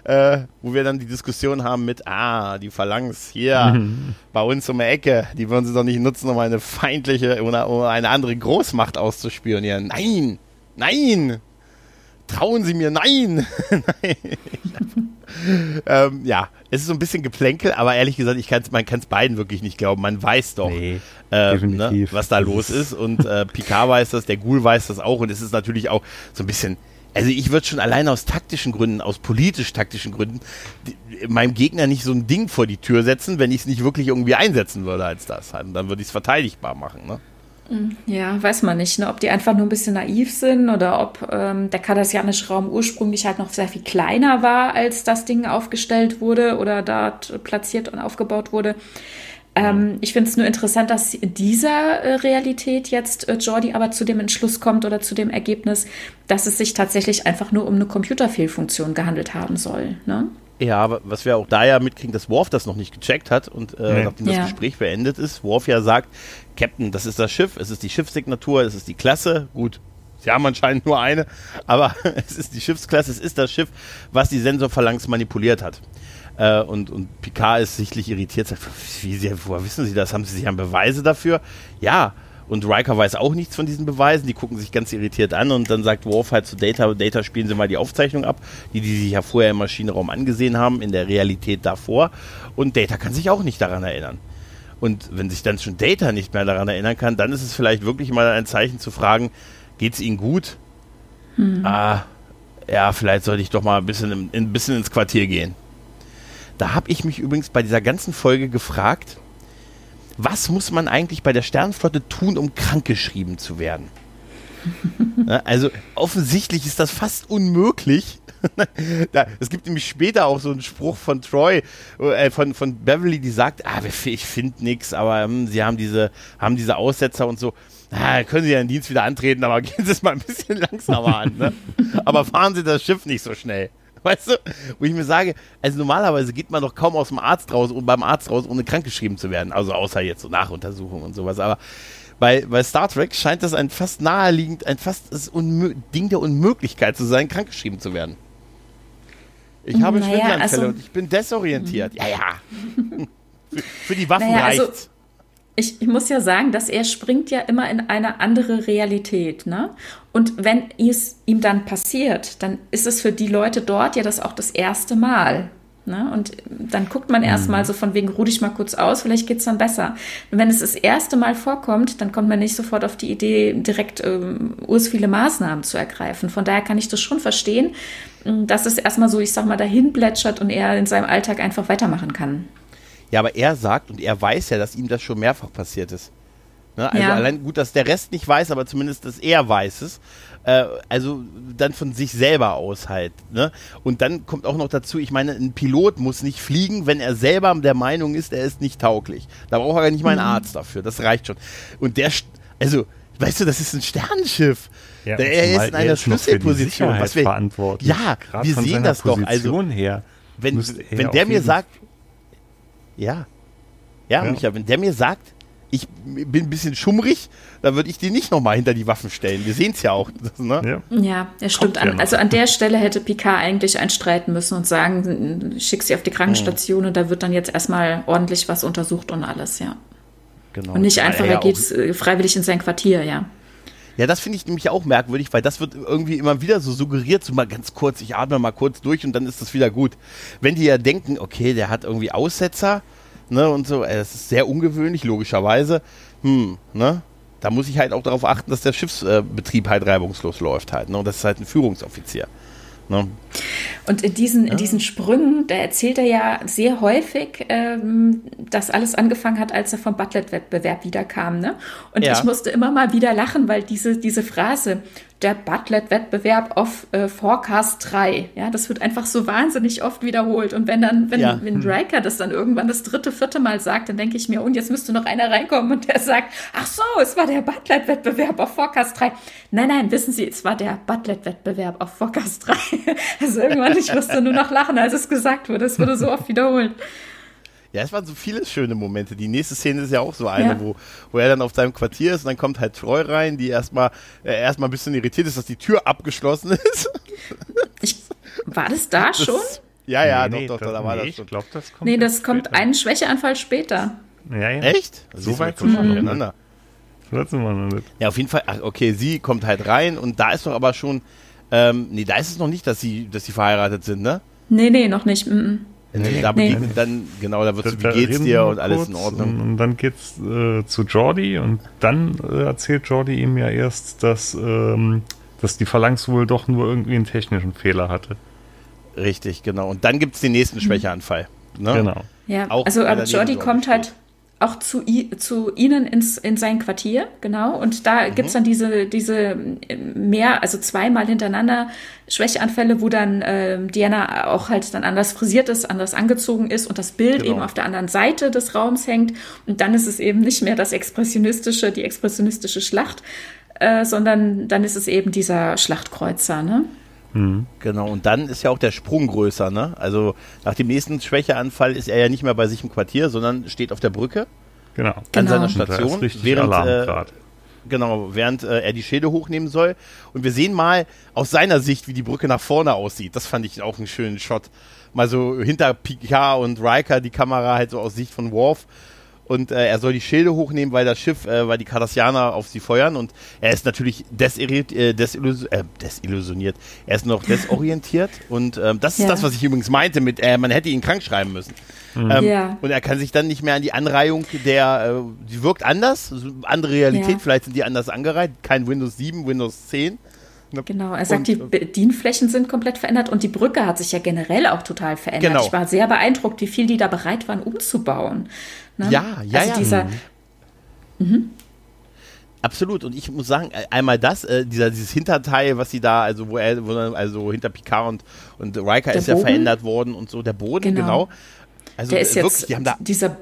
äh, wo wir dann die Diskussion haben mit, ah, die Phalanx hier mhm. bei uns um die Ecke, die würden sie doch nicht nutzen, um eine feindliche oder um eine andere Großmacht auszuspionieren. Nein, nein, trauen Sie mir, nein. nein. Ähm, ja, es ist so ein bisschen Geplänkel, aber ehrlich gesagt, ich kann's, man kann es beiden wirklich nicht glauben. Man weiß doch, nee, äh, ne, was da los ist. Und äh, Picard weiß das, der Ghoul weiß das auch. Und es ist natürlich auch so ein bisschen also ich würde schon alleine aus taktischen Gründen, aus politisch-taktischen Gründen, meinem Gegner nicht so ein Ding vor die Tür setzen, wenn ich es nicht wirklich irgendwie einsetzen würde als das. Dann würde ich es verteidigbar machen. Ne? Ja, weiß man nicht, ne? ob die einfach nur ein bisschen naiv sind oder ob ähm, der kardassianische Raum ursprünglich halt noch sehr viel kleiner war, als das Ding aufgestellt wurde oder dort platziert und aufgebaut wurde. Ähm, ich finde es nur interessant, dass in dieser äh, Realität jetzt äh, Jordi aber zu dem Entschluss kommt oder zu dem Ergebnis, dass es sich tatsächlich einfach nur um eine Computerfehlfunktion gehandelt haben soll. Ne? Ja, aber was wir auch da ja mitkriegen, dass Worf das noch nicht gecheckt hat und äh, nee. nachdem das ja. Gespräch beendet ist, Worf ja sagt, Captain, das ist das Schiff, es ist die Schiffssignatur, es ist die Klasse, gut, sie haben anscheinend nur eine, aber es ist die Schiffsklasse, es ist das Schiff, was die Sensorphalanx manipuliert hat. Äh, und, und Picard ist sichtlich irritiert, sagt, wie, woher wissen Sie das? Haben Sie sich an Beweise dafür? Ja, und Riker weiß auch nichts von diesen Beweisen. Die gucken sich ganz irritiert an und dann sagt Worf halt zu Data, Data spielen Sie mal die Aufzeichnung ab, die die sich ja vorher im Maschinenraum angesehen haben, in der Realität davor. Und Data kann sich auch nicht daran erinnern. Und wenn sich dann schon Data nicht mehr daran erinnern kann, dann ist es vielleicht wirklich mal ein Zeichen zu fragen, geht es Ihnen gut? Hm. Ah, ja, vielleicht sollte ich doch mal ein bisschen, ein bisschen ins Quartier gehen. Da habe ich mich übrigens bei dieser ganzen Folge gefragt, was muss man eigentlich bei der Sternflotte tun, um krankgeschrieben zu werden? also offensichtlich ist das fast unmöglich. es gibt nämlich später auch so einen Spruch von Troy, äh, von, von Beverly, die sagt, ah, ich finde nichts, aber hm, sie haben diese, haben diese Aussetzer und so. Ah, können Sie ja den Dienst wieder antreten, aber gehen Sie es mal ein bisschen langsamer an. Ne? aber fahren Sie das Schiff nicht so schnell. Weißt du? Wo ich mir sage, also normalerweise geht man doch kaum aus dem Arzt raus und beim Arzt raus, ohne krankgeschrieben zu werden. Also außer jetzt so Nachuntersuchungen und sowas. Aber bei, bei Star Trek scheint das ein fast naheliegend, ein fast Ding der Unmöglichkeit zu sein, krankgeschrieben zu werden. Ich habe naja, Schwindelanfälle also, und ich bin desorientiert. Ja, ja. für, für, die Waffen naja, also reicht's. Also, ich, ich, muss ja sagen, dass er springt ja immer in eine andere Realität. Ne? Und wenn es ihm dann passiert, dann ist es für die Leute dort ja das auch das erste Mal. Ne? Und dann guckt man erstmal mhm. so von wegen, ruh dich mal kurz aus, vielleicht geht es dann besser. Und wenn es das erste Mal vorkommt, dann kommt man nicht sofort auf die Idee, direkt ähm, urs viele Maßnahmen zu ergreifen. Von daher kann ich das schon verstehen, dass es erstmal so, ich sag mal, dahin plätschert und er in seinem Alltag einfach weitermachen kann. Ja, aber er sagt und er weiß ja, dass ihm das schon mehrfach passiert ist. Ne? Also ja. allein gut, dass der Rest nicht weiß, aber zumindest, dass er weiß es. Äh, also dann von sich selber aus halt. Ne? Und dann kommt auch noch dazu, ich meine, ein Pilot muss nicht fliegen, wenn er selber der Meinung ist, er ist nicht tauglich. Da braucht er ja nicht mal einen mhm. Arzt dafür. Das reicht schon. Und der, also, weißt du, das ist ein Sternenschiff. Ja, der, er ist in einer Schlüsselposition. Was wir, verantwortlich. Ja, Grad wir sehen das doch. Also, her wenn, wenn der mir sagt, ja. Ja, ja. Micha, wenn der mir sagt, ich bin ein bisschen schummrig, dann würde ich die nicht nochmal hinter die Waffen stellen. Wir sehen es ja auch. Ne? Ja, ja er stimmt. An, also an der Stelle hätte Picard eigentlich einstreiten müssen und sagen, schick sie auf die Krankenstation mhm. und da wird dann jetzt erstmal ordentlich was untersucht und alles, ja. Genau. Und nicht einfach, er geht freiwillig in sein Quartier, ja. Ja, das finde ich nämlich auch merkwürdig, weil das wird irgendwie immer wieder so suggeriert, so mal ganz kurz, ich atme mal kurz durch und dann ist das wieder gut. Wenn die ja denken, okay, der hat irgendwie Aussetzer, ne, und so, äh, das ist sehr ungewöhnlich, logischerweise, hm, ne, da muss ich halt auch darauf achten, dass der Schiffsbetrieb halt reibungslos läuft halt, ne, und das ist halt ein Führungsoffizier. Ne? Und in diesen, ja. in diesen Sprüngen, da erzählt er ja sehr häufig, ähm, dass alles angefangen hat, als er vom Butlet-Wettbewerb wiederkam. Ne? Und ja. ich musste immer mal wieder lachen, weil diese, diese Phrase, der Butlet-Wettbewerb auf äh, Forecast 3. Ja, das wird einfach so wahnsinnig oft wiederholt. Und wenn dann, wenn, ja. wenn hm. Riker das dann irgendwann das dritte, vierte Mal sagt, dann denke ich mir, und jetzt müsste noch einer reinkommen und der sagt, ach so, es war der Butlet-Wettbewerb auf Forecast 3. Nein, nein, wissen Sie, es war der Butlet-Wettbewerb auf Forecast 3. also irgendwann, ich musste nur noch lachen, als es gesagt wurde. Es wurde so oft wiederholt. Ja, es waren so viele schöne Momente. Die nächste Szene ist ja auch so eine, ja. wo, wo er dann auf seinem Quartier ist und dann kommt halt Troy rein, die erstmal äh, erstmal ein bisschen irritiert ist, dass die Tür abgeschlossen ist. Ich, war das da das, schon? Ja, ja, nee, doch, nee, doch, da war nee, das schon. Ich glaube, das kommt. Nee, das kommt einen Schwächeanfall später. Ja, ja. Echt? So weit sind wir miteinander. So weit sind wir noch nicht. Ja, auf jeden Fall, ach, okay, sie kommt halt rein und da ist doch aber schon, ähm, nee, da ist es noch nicht, dass sie, dass sie verheiratet sind, ne? Nee, nee, noch nicht. Mm -mm. Nee, da nee. dann, genau, da wird so, wie geht's dir und alles in Ordnung. Und, und dann geht's äh, zu Jordi und dann äh, erzählt Jordi ihm ja erst, dass, ähm, dass die Phalanx wohl doch nur irgendwie einen technischen Fehler hatte. Richtig, genau. Und dann gibt's den nächsten mhm. Schwächeanfall. Ne? Genau. Ja, Auch also aber Jordi kommt halt auch zu, zu ihnen ins, in sein Quartier, genau. Und da mhm. gibt's dann diese, diese mehr, also zweimal hintereinander Schwächeanfälle, wo dann äh, Diana auch halt dann anders frisiert ist, anders angezogen ist und das Bild genau. eben auf der anderen Seite des Raums hängt. Und dann ist es eben nicht mehr das expressionistische, die expressionistische Schlacht, äh, sondern dann ist es eben dieser Schlachtkreuzer, ne? Mhm. Genau, und dann ist ja auch der Sprung größer, ne? Also nach dem nächsten Schwächeanfall ist er ja nicht mehr bei sich im Quartier, sondern steht auf der Brücke. Genau. An genau. seiner Station. während, äh, genau, während äh, er die Schäde hochnehmen soll. Und wir sehen mal aus seiner Sicht, wie die Brücke nach vorne aussieht. Das fand ich auch einen schönen Shot. Mal so hinter Picard und Riker die Kamera halt so aus Sicht von Worf und äh, er soll die Schilde hochnehmen, weil das Schiff, äh, weil die Cardassianer auf sie feuern und er ist natürlich desirriert, äh, desillus äh, desillusioniert. Er ist noch desorientiert und ähm, das ist ja. das, was ich übrigens meinte mit, äh, man hätte ihn krank schreiben müssen. Mhm. Ähm, ja. Und er kann sich dann nicht mehr an die Anreihung der, äh, die wirkt anders, andere Realität, ja. vielleicht sind die anders angereiht, kein Windows 7, Windows 10. Genau, er sagt, und, die Bedienflächen sind komplett verändert und die Brücke hat sich ja generell auch total verändert. Genau. Ich war sehr beeindruckt, wie viel die da bereit waren umzubauen. Ne? Ja, ja, also ja. Dieser, mhm. Absolut. Und ich muss sagen, äh, einmal das, äh, dieser, dieses Hinterteil, was sie da, also wo er, wo, also hinter Picard und, und Riker der ist Boden? ja verändert worden und so, der Boden, genau. genau. Also der ist wirklich, jetzt, die haben da dieser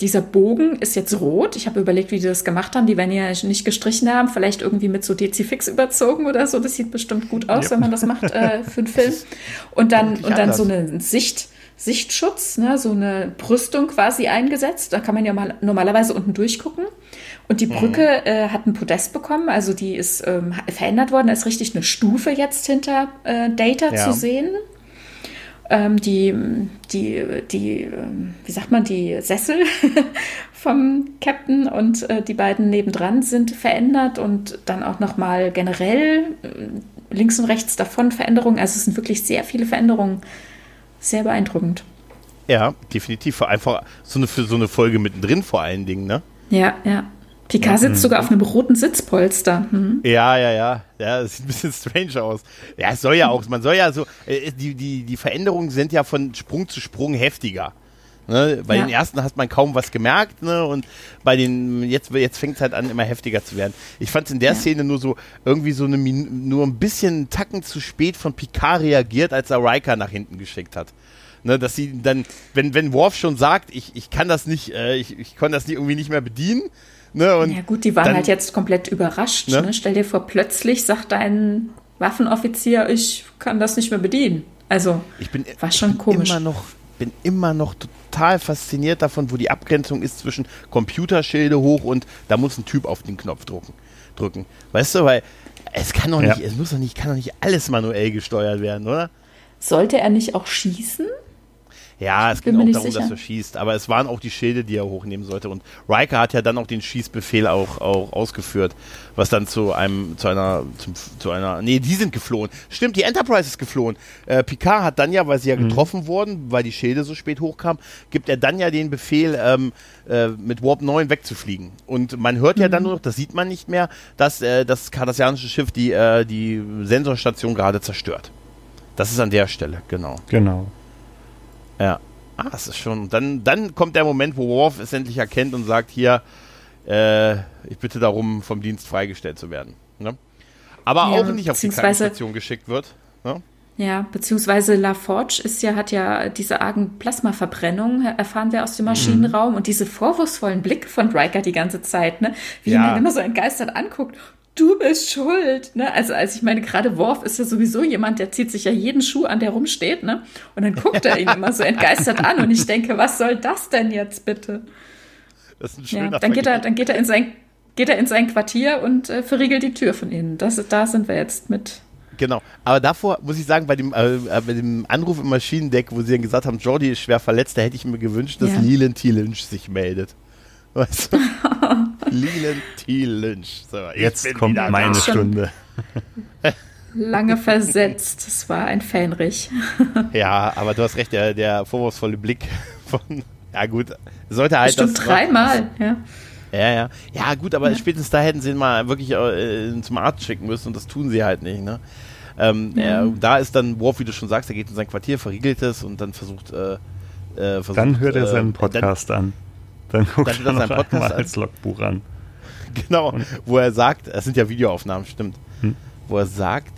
dieser Bogen ist jetzt rot. Ich habe überlegt, wie die das gemacht haben. Die werden ja nicht gestrichen haben, vielleicht irgendwie mit so Dezifix überzogen oder so. Das sieht bestimmt gut aus, ja. wenn man das macht äh, für einen Film. Und dann, und dann so eine Sicht, Sichtschutz, ne, so eine Brüstung quasi eingesetzt. Da kann man ja mal normalerweise unten durchgucken. Und die Brücke mhm. äh, hat ein Podest bekommen, also die ist ähm, verändert worden. Da ist richtig eine Stufe jetzt hinter äh, Data ja. zu sehen. Ähm, die, die, die, ähm, wie sagt man, die Sessel vom Captain und äh, die beiden nebendran sind verändert und dann auch nochmal generell äh, links und rechts davon Veränderungen. Also es sind wirklich sehr viele Veränderungen sehr beeindruckend. Ja, definitiv. Einfach so eine, für so eine Folge mittendrin vor allen Dingen, ne? Ja, ja. Picard sitzt mhm. sogar auf einem roten Sitzpolster. Mhm. Ja, ja, ja. Ja, das sieht ein bisschen strange aus. Ja, es soll ja auch, man soll ja so, äh, die, die, die Veränderungen sind ja von Sprung zu Sprung heftiger. Ne? Bei ja. den ersten hat man kaum was gemerkt, ne? Und bei den, jetzt, jetzt fängt es halt an, immer heftiger zu werden. Ich fand es in der ja. Szene nur so, irgendwie so eine, nur ein bisschen Tacken zu spät von Picard reagiert, als er Riker nach hinten geschickt hat. Ne, dass sie dann, wenn, wenn Worf schon sagt, ich, ich kann das nicht, äh, ich, ich kann das nicht, irgendwie nicht mehr bedienen. Ne, und ja gut, die waren dann, halt jetzt komplett überrascht. Ne? Ne? Stell dir vor, plötzlich sagt ein Waffenoffizier, ich kann das nicht mehr bedienen. Also, ich bin, war schon ich bin komisch. Immer noch, bin immer noch total fasziniert davon, wo die Abgrenzung ist zwischen Computerschilde hoch und da muss ein Typ auf den Knopf drücken. drücken. Weißt du, weil es kann doch nicht, ja. es muss doch nicht, kann doch nicht alles manuell gesteuert werden, oder? Sollte er nicht auch schießen? Ja, es ging auch darum, sicher. dass er schießt, aber es waren auch die Schilde, die er hochnehmen sollte. Und Riker hat ja dann auch den Schießbefehl auch, auch ausgeführt, was dann zu einem, zu einer, zum, zu einer, nee, die sind geflohen. Stimmt, die Enterprise ist geflohen. Äh, Picard hat dann ja, weil sie ja mhm. getroffen mhm. wurden, weil die Schilde so spät hochkamen, gibt er dann ja den Befehl, ähm, äh, mit Warp 9 wegzufliegen. Und man hört mhm. ja dann mhm. nur noch, das sieht man nicht mehr, dass äh, das kardassianische Schiff die, äh, die Sensorstation gerade zerstört. Das ist an der Stelle, genau. Genau. Ja. Ah, das ist schon. Dann, dann kommt der Moment, wo Worf es endlich erkennt und sagt: Hier, äh, ich bitte darum, vom Dienst freigestellt zu werden. Ne? Aber ja, auch nicht auf die Krankenstation geschickt wird. Ne? Ja, beziehungsweise LaForge ist ja, hat ja diese argen Plasmaverbrennungen, erfahren wir aus dem Maschinenraum mhm. und diese vorwurfsvollen Blicke von Riker die ganze Zeit, ne? Wie ja. ihn dann immer so entgeistert anguckt du bist schuld. Ne? Also, also ich meine, gerade Worf ist ja sowieso jemand, der zieht sich ja jeden Schuh an, der rumsteht, ne? Und dann guckt er ihn immer so entgeistert an und ich denke, was soll das denn jetzt bitte? Das ist ein schöner ja, dann geht er, dann geht er in sein, geht er in sein Quartier und äh, verriegelt die Tür von innen. Das, da sind wir jetzt mit. Genau, aber davor muss ich sagen, bei dem, äh, äh bei dem Anruf im Maschinendeck, wo sie dann gesagt haben, Jordi ist schwer verletzt, da hätte ich mir gewünscht, dass ja. Leland T. Lynch sich meldet. Weißt du? Leland T. Lynch. So, Jetzt kommt meine da. Stunde. Lange versetzt. Es war ein Fähnrich. ja, aber du hast recht, der, der vorwurfsvolle Blick von. Ja, gut. Sollte halt. Bestimmt das dreimal, ja. Ja, ja. Ja, gut, aber ja. spätestens da hätten sie ihn mal wirklich äh, zum Arzt schicken müssen und das tun sie halt nicht, ne? Ähm, ja. äh, da ist dann Worf, wie du schon sagst, er geht in sein Quartier, verriegelt es und dann versucht. Äh, äh versucht dann hört er seinen äh, Podcast dann, an. Dann guckt dann er noch Podcast einmal als Logbuch an. Genau, wo er sagt, es sind ja Videoaufnahmen, stimmt, hm? wo er sagt,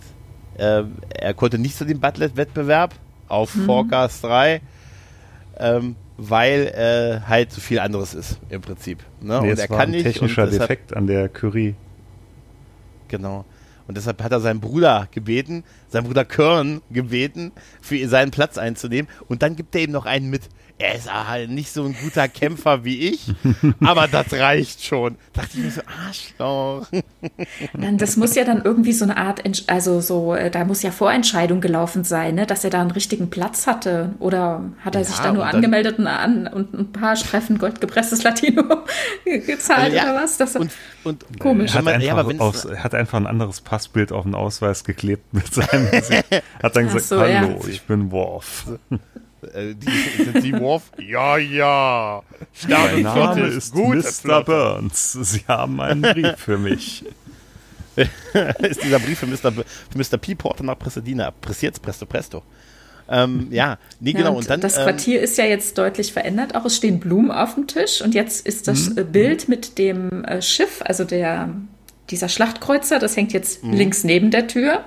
äh, er konnte nicht zu dem Butlet-Wettbewerb auf mhm. Forecast 3, ähm, weil äh, halt so viel anderes ist im Prinzip. Ne? Nee, und er kann nicht. Technischer deshalb, Defekt an der Curie. Genau. Und deshalb hat er seinen Bruder gebeten, seinen Bruder Kern gebeten, für seinen Platz einzunehmen. Und dann gibt er ihm noch einen mit er ist halt nicht so ein guter Kämpfer wie ich, aber das reicht schon. Da dachte ich mir so, Arschloch. Das muss ja dann irgendwie so eine Art, also so, äh, da muss ja Vorentscheidung gelaufen sein, ne? dass er da einen richtigen Platz hatte. Oder hat er ja, sich da nur angemeldet und, an, und ein paar Streffen goldgepresstes Latino gezahlt ja, oder was? Das und, und komisch. Er hat, einfach ja, aufs, hat einfach ein anderes Passbild auf den Ausweis geklebt mit seinem Gesicht. Hat dann gesagt, so, hallo, ich bin Worf. Äh, die, Sie Worf? Ja, ja. Stern mein Name ist gut, Mr. Burns. Sie haben einen Brief für mich. ist dieser Brief für Mr. B für Mr. P. Porter nach Presedina. Pressiert presto, presto. Ähm, ja, nee, ja, genau. Und dann, das ähm, Quartier ähm, ist ja jetzt deutlich verändert. Auch es stehen Blumen auf dem Tisch und jetzt ist das mhm. Bild mit dem äh, Schiff, also der, dieser Schlachtkreuzer, das hängt jetzt mhm. links neben der Tür.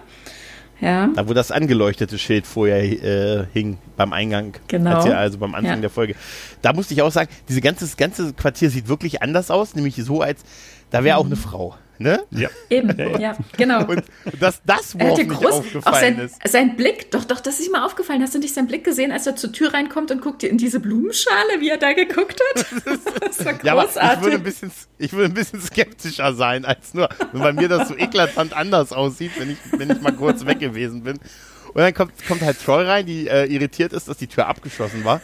Ja. Da, wo das angeleuchtete Schild vorher äh, hing, beim Eingang. Genau. also beim Anfang ja. der Folge. Da musste ich auch sagen, dieses ganze, ganze Quartier sieht wirklich anders aus, nämlich so, als da wäre auch eine Frau. Ne? Ja. Eben, ja, genau. Und, und dass das Worf nicht groß, aufgefallen sein, ist. Sein Blick, doch, doch, das ist ihm mal aufgefallen. Hast du nicht seinen Blick gesehen, als er zur Tür reinkommt und guckt in diese Blumenschale, wie er da geguckt hat? Das war großartig. Ja, aber ich würde, ein bisschen, ich würde ein bisschen skeptischer sein, als nur, weil mir das so eklatant anders aussieht, wenn ich, wenn ich mal kurz weg gewesen bin. Und dann kommt, kommt halt Troy rein, die äh, irritiert ist, dass die Tür abgeschlossen war.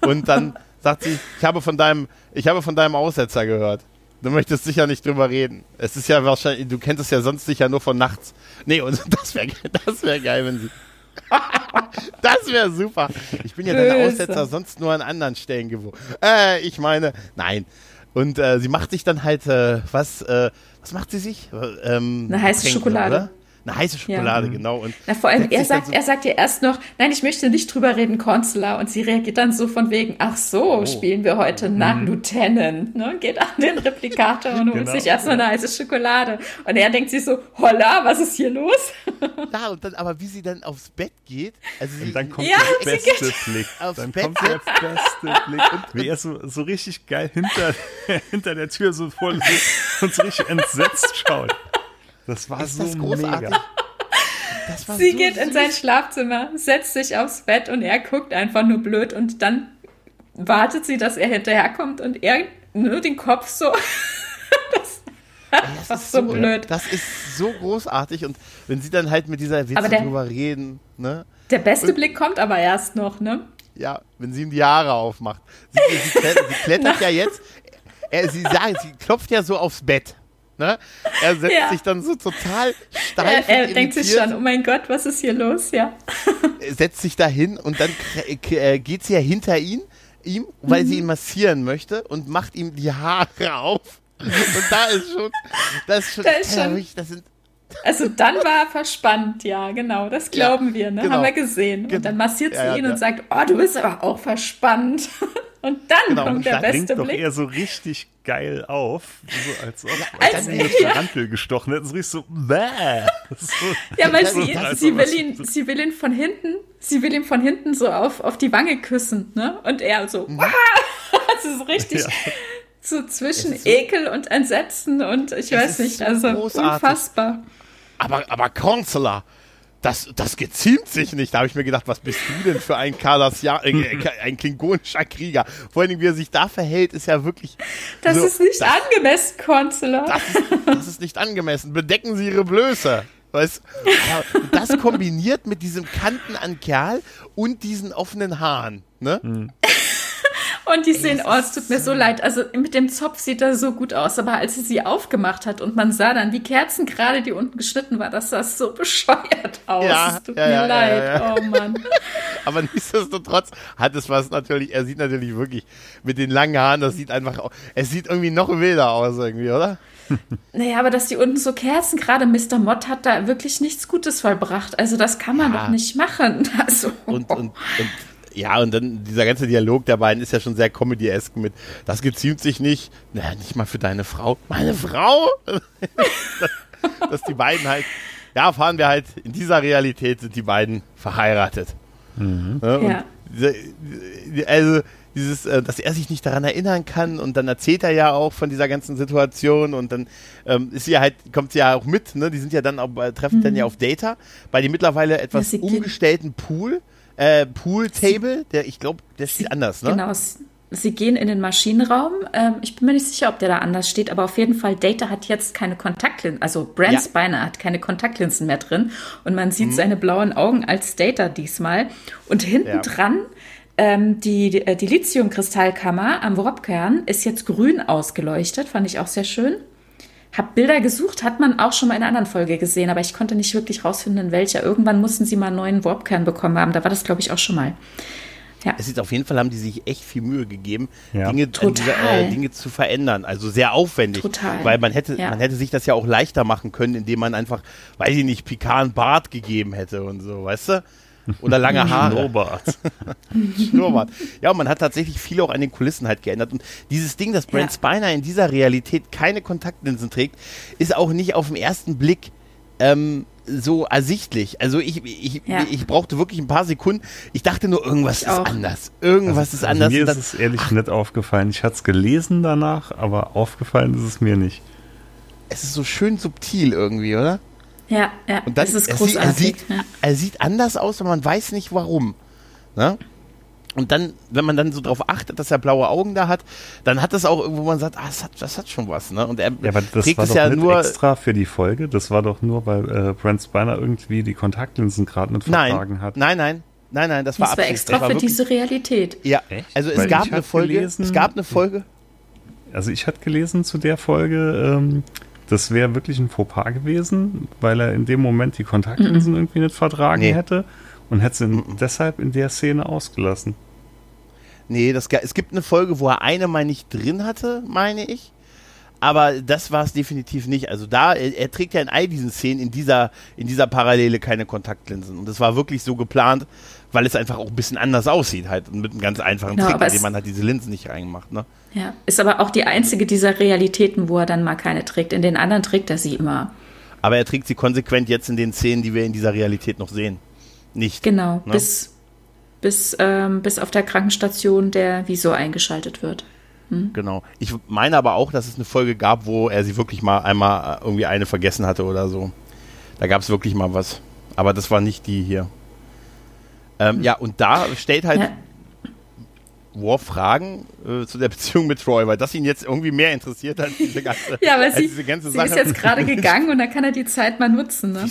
Und dann sagt sie, ich habe von deinem, ich habe von deinem Aussetzer gehört. Du möchtest sicher nicht drüber reden. Es ist ja wahrscheinlich, du kennst es ja sonst sicher nur von nachts. Nee, und das wäre das wär geil, wenn sie. das wäre super. Ich bin ja deine Aussetzer sonst nur an anderen Stellen gewohnt. Äh, ich meine, nein. Und äh, sie macht sich dann halt, äh, was, äh, was macht sie sich? Ähm, Eine heiße Schokolade. Oder? Eine heiße Schokolade, ja. genau. Und Na, vor allem, er sagt, so er sagt ihr erst noch, nein, ich möchte nicht drüber reden, Consular. Und sie reagiert dann so von wegen, ach so, oh. spielen wir heute nach mhm. Lieutenant. Ne? Geht an den Replikator und holt genau. sich erstmal ja. eine heiße Schokolade. Und er denkt sich so, holla, was ist hier los? Ja, und dann, aber wie sie dann aufs Bett geht, also sie, und dann kommt ja, der beste Blick. Dann Bett kommt der beste Blick. Und wie er so, so richtig geil hinter, hinter der Tür so voll und so richtig entsetzt schaut. Das war ist so das großartig. mega. Sie so geht süß. in sein Schlafzimmer, setzt sich aufs Bett und er guckt einfach nur blöd und dann wartet sie, dass er hinterherkommt und er nur den Kopf so. das, Ey, das ist so, blöd. Das ist so großartig und wenn sie dann halt mit dieser Witze der, drüber reden, ne? Der beste und, Blick kommt aber erst noch, ne? Ja, wenn sie ihm die Haare aufmacht. Sie, sie, klettert, sie klettert ja jetzt, er, sie, sagt, sie klopft ja so aufs Bett. Ne? Er setzt ja. sich dann so total steif. Er, er denkt sich schon, oh mein Gott, was ist hier los? Ja. setzt sich dahin und dann äh, geht sie ja hinter ihn, ihm, weil mhm. sie ihn massieren möchte und macht ihm die Haare auf. Und da ist schon, das ist schon, da ist schon das sind also dann war er verspannt, ja, genau, das glauben ja, wir, ne? Genau. haben wir gesehen. Und dann massiert sie ja, ihn ja. und sagt, oh, du bist aber auch verspannt. Und dann genau, kommt der beste doch Blick. eher so richtig geil auf, so als ob als, dann mit ja. Tarantel gestochen hätte. So richtig so, bäh. So, ja, weil sie, sie, will ihn, sie will ihn von hinten, sie will ihn von hinten so auf, auf die Wange küssen, ne? Und er so, mhm. das ist richtig. Ja so zwischen so Ekel und Entsetzen und ich weiß nicht, also großartig. unfassbar. Aber, aber Consular, das, das geziemt sich nicht. Da habe ich mir gedacht, was bist du denn für ein Kardassian, äh, äh ein klingonischer Krieger? Vor allem, wie er sich da verhält, ist ja wirklich. Das so, ist nicht das, angemessen, Consular. Das ist, das ist nicht angemessen. Bedecken Sie Ihre Blöße. Weißt, das kombiniert mit diesem Kanten an Kerl und diesen offenen Haaren. Ne? Mhm. Und die sehen, oh, es tut mir so leid. Also mit dem Zopf sieht er so gut aus, aber als sie sie aufgemacht hat und man sah dann die Kerzen gerade, die unten geschnitten war, das sah so bescheuert aus. Ja, es tut ja, mir ja, leid. Ja, oh Mann. aber nichtsdestotrotz hat es was natürlich, er sieht natürlich wirklich mit den langen Haaren, das sieht einfach, es sieht irgendwie noch wilder aus irgendwie, oder? Naja, aber dass die unten so Kerzen, gerade Mr. Mott hat da wirklich nichts Gutes vollbracht. Also das kann man doch nicht machen. Also. Und, und, und ja, und dann dieser ganze Dialog der beiden ist ja schon sehr comedy-esque mit, das geziemt sich nicht, naja, nicht mal für deine Frau. Meine Frau? dass die beiden halt, ja, erfahren wir halt, in dieser Realität sind die beiden verheiratet. Mhm. Ja. also, dieses, äh, dass er sich nicht daran erinnern kann und dann erzählt er ja auch von dieser ganzen Situation und dann ähm, ist sie halt, kommt sie ja auch mit, ne? Die sind ja dann auch, äh, treffen mhm. dann ja auf Data bei dem mittlerweile etwas umgestellten Pool äh, Pool-Table, der, ich glaube, der steht anders, ne? Genau. Sie gehen in den Maschinenraum. Ähm, ich bin mir nicht sicher, ob der da anders steht, aber auf jeden Fall, Data hat jetzt keine Kontaktlinsen, also Brand ja. Spiner hat keine Kontaktlinsen mehr drin und man sieht mhm. seine blauen Augen als Data diesmal. Und hinten ja. dran ähm, die, die, äh, die Lithium-Kristallkammer am Warpkern ist jetzt grün ausgeleuchtet, fand ich auch sehr schön. Hab Bilder gesucht, hat man auch schon mal in einer anderen Folge gesehen, aber ich konnte nicht wirklich rausfinden, in welcher. Irgendwann mussten sie mal einen neuen Warpkern bekommen haben. Da war das, glaube ich, auch schon mal. Ja. Es ist auf jeden Fall, haben die sich echt viel Mühe gegeben, ja. Dinge, diese, äh, Dinge zu verändern. Also sehr aufwendig. Total. Weil man hätte, ja. man hätte sich das ja auch leichter machen können, indem man einfach, weiß ich nicht, Picard Bart gegeben hätte und so, weißt du? Oder lange Haare. Schnurrbart. Schnurrbart. Ja, und man hat tatsächlich viel auch an den Kulissen halt geändert. Und dieses Ding, dass Brent ja. Spiner in dieser Realität keine Kontaktlinsen trägt, ist auch nicht auf den ersten Blick ähm, so ersichtlich. Also ich, ich, ja. ich brauchte wirklich ein paar Sekunden. Ich dachte nur, irgendwas ist anders. Irgendwas also, ist anders. mir ist es ehrlich ach, nicht aufgefallen. Ich hatte es gelesen danach, aber aufgefallen ist es mir nicht. Es ist so schön subtil irgendwie, oder? Ja, ja, und dann, das ist großartig. Er sieht, er, sieht, er sieht anders aus, aber man weiß nicht warum. Ne? Und dann, wenn man dann so darauf achtet, dass er blaue Augen da hat, dann hat das auch irgendwo, man sagt, ah, das hat, das hat schon was. Ne? Und er ja, aber das war doch ja nicht nur extra für die Folge. Das war doch nur, weil äh, Brent Spiner irgendwie die Kontaktlinsen gerade nicht vertragen nein, hat. Nein, nein, nein, nein, das war Das war extra das war für wirklich, diese Realität. Ja, Echt? also es gab eine Folge. Gelesen, es gab eine Folge. Also ich hatte gelesen zu der Folge. Ähm, das wäre wirklich ein Fauxpas gewesen, weil er in dem Moment die Kontaktlinsen mm -mm. irgendwie nicht vertragen nee. hätte und hätte sie mm deshalb in der Szene ausgelassen. Nee, das, es gibt eine Folge, wo er eine mal nicht drin hatte, meine ich. Aber das war es definitiv nicht. Also da, er, er, trägt ja in all diesen Szenen in dieser, in dieser Parallele keine Kontaktlinsen. Und das war wirklich so geplant, weil es einfach auch ein bisschen anders aussieht, halt mit einem ganz einfachen genau, Trick, indem man halt diese Linsen nicht reingemacht. Ne? Ja, ist aber auch die einzige dieser Realitäten, wo er dann mal keine trägt. In den anderen trägt er sie immer. Aber er trägt sie konsequent jetzt in den Szenen, die wir in dieser Realität noch sehen. Nicht. Genau, ne? bis, bis, ähm, bis auf der Krankenstation der Visor eingeschaltet wird. Hm? Genau. Ich meine aber auch, dass es eine Folge gab, wo er sie wirklich mal einmal äh, irgendwie eine vergessen hatte oder so. Da gab es wirklich mal was. Aber das war nicht die hier. Ähm, ja, und da stellt halt ja. Worf Fragen äh, zu der Beziehung mit Troy, weil das ihn jetzt irgendwie mehr interessiert als diese ganze, ja, weil sie, diese ganze sie Sache. ist jetzt gerade gegangen und dann kann er die Zeit mal nutzen. Ne?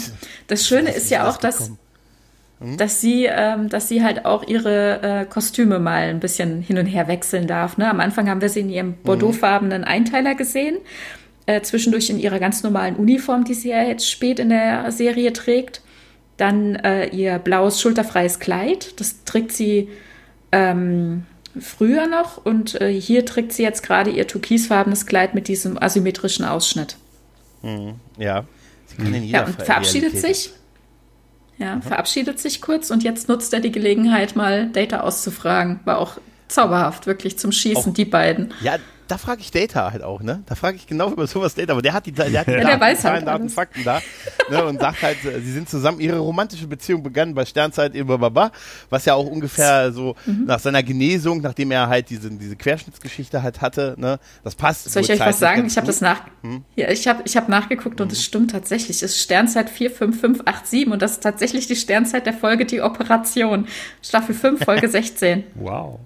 Das Schöne ist ja auch, dass hm? dass sie, ähm, dass sie halt auch ihre äh, Kostüme mal ein bisschen hin und her wechseln darf. Ne? Am Anfang haben wir sie in ihrem bordeauxfarbenen Einteiler gesehen, äh, zwischendurch in ihrer ganz normalen Uniform, die sie ja jetzt spät in der Serie trägt. Dann äh, ihr blaues schulterfreies Kleid, das trägt sie ähm, früher noch und äh, hier trägt sie jetzt gerade ihr türkisfarbenes Kleid mit diesem asymmetrischen Ausschnitt. Mhm. Ja. Sie kann in jeder ja, und verabschiedet sich. Ja, mhm. verabschiedet sich kurz und jetzt nutzt er die Gelegenheit, mal Data auszufragen. War auch zauberhaft, wirklich zum Schießen, auch, die beiden. Ja, da frage ich Data halt auch, ne? Da frage ich genau über sowas Data, aber der hat die, der hat die ja, Daten, weiß halt Daten, Fakten da ne? und sagt halt, äh, sie sind zusammen, ihre romantische Beziehung begann bei Sternzeit über Baba, was ja auch ungefähr so mhm. nach seiner Genesung, nachdem er halt diese, diese Querschnittsgeschichte halt hatte, ne? Das passt. Soll ich euch was sagen? Ich habe das nach, hm? ja, ich habe ich hab nachgeguckt und es stimmt tatsächlich. Es ist Sternzeit 45587 und das ist tatsächlich die Sternzeit der Folge Die Operation. Staffel 5, Folge 16. wow.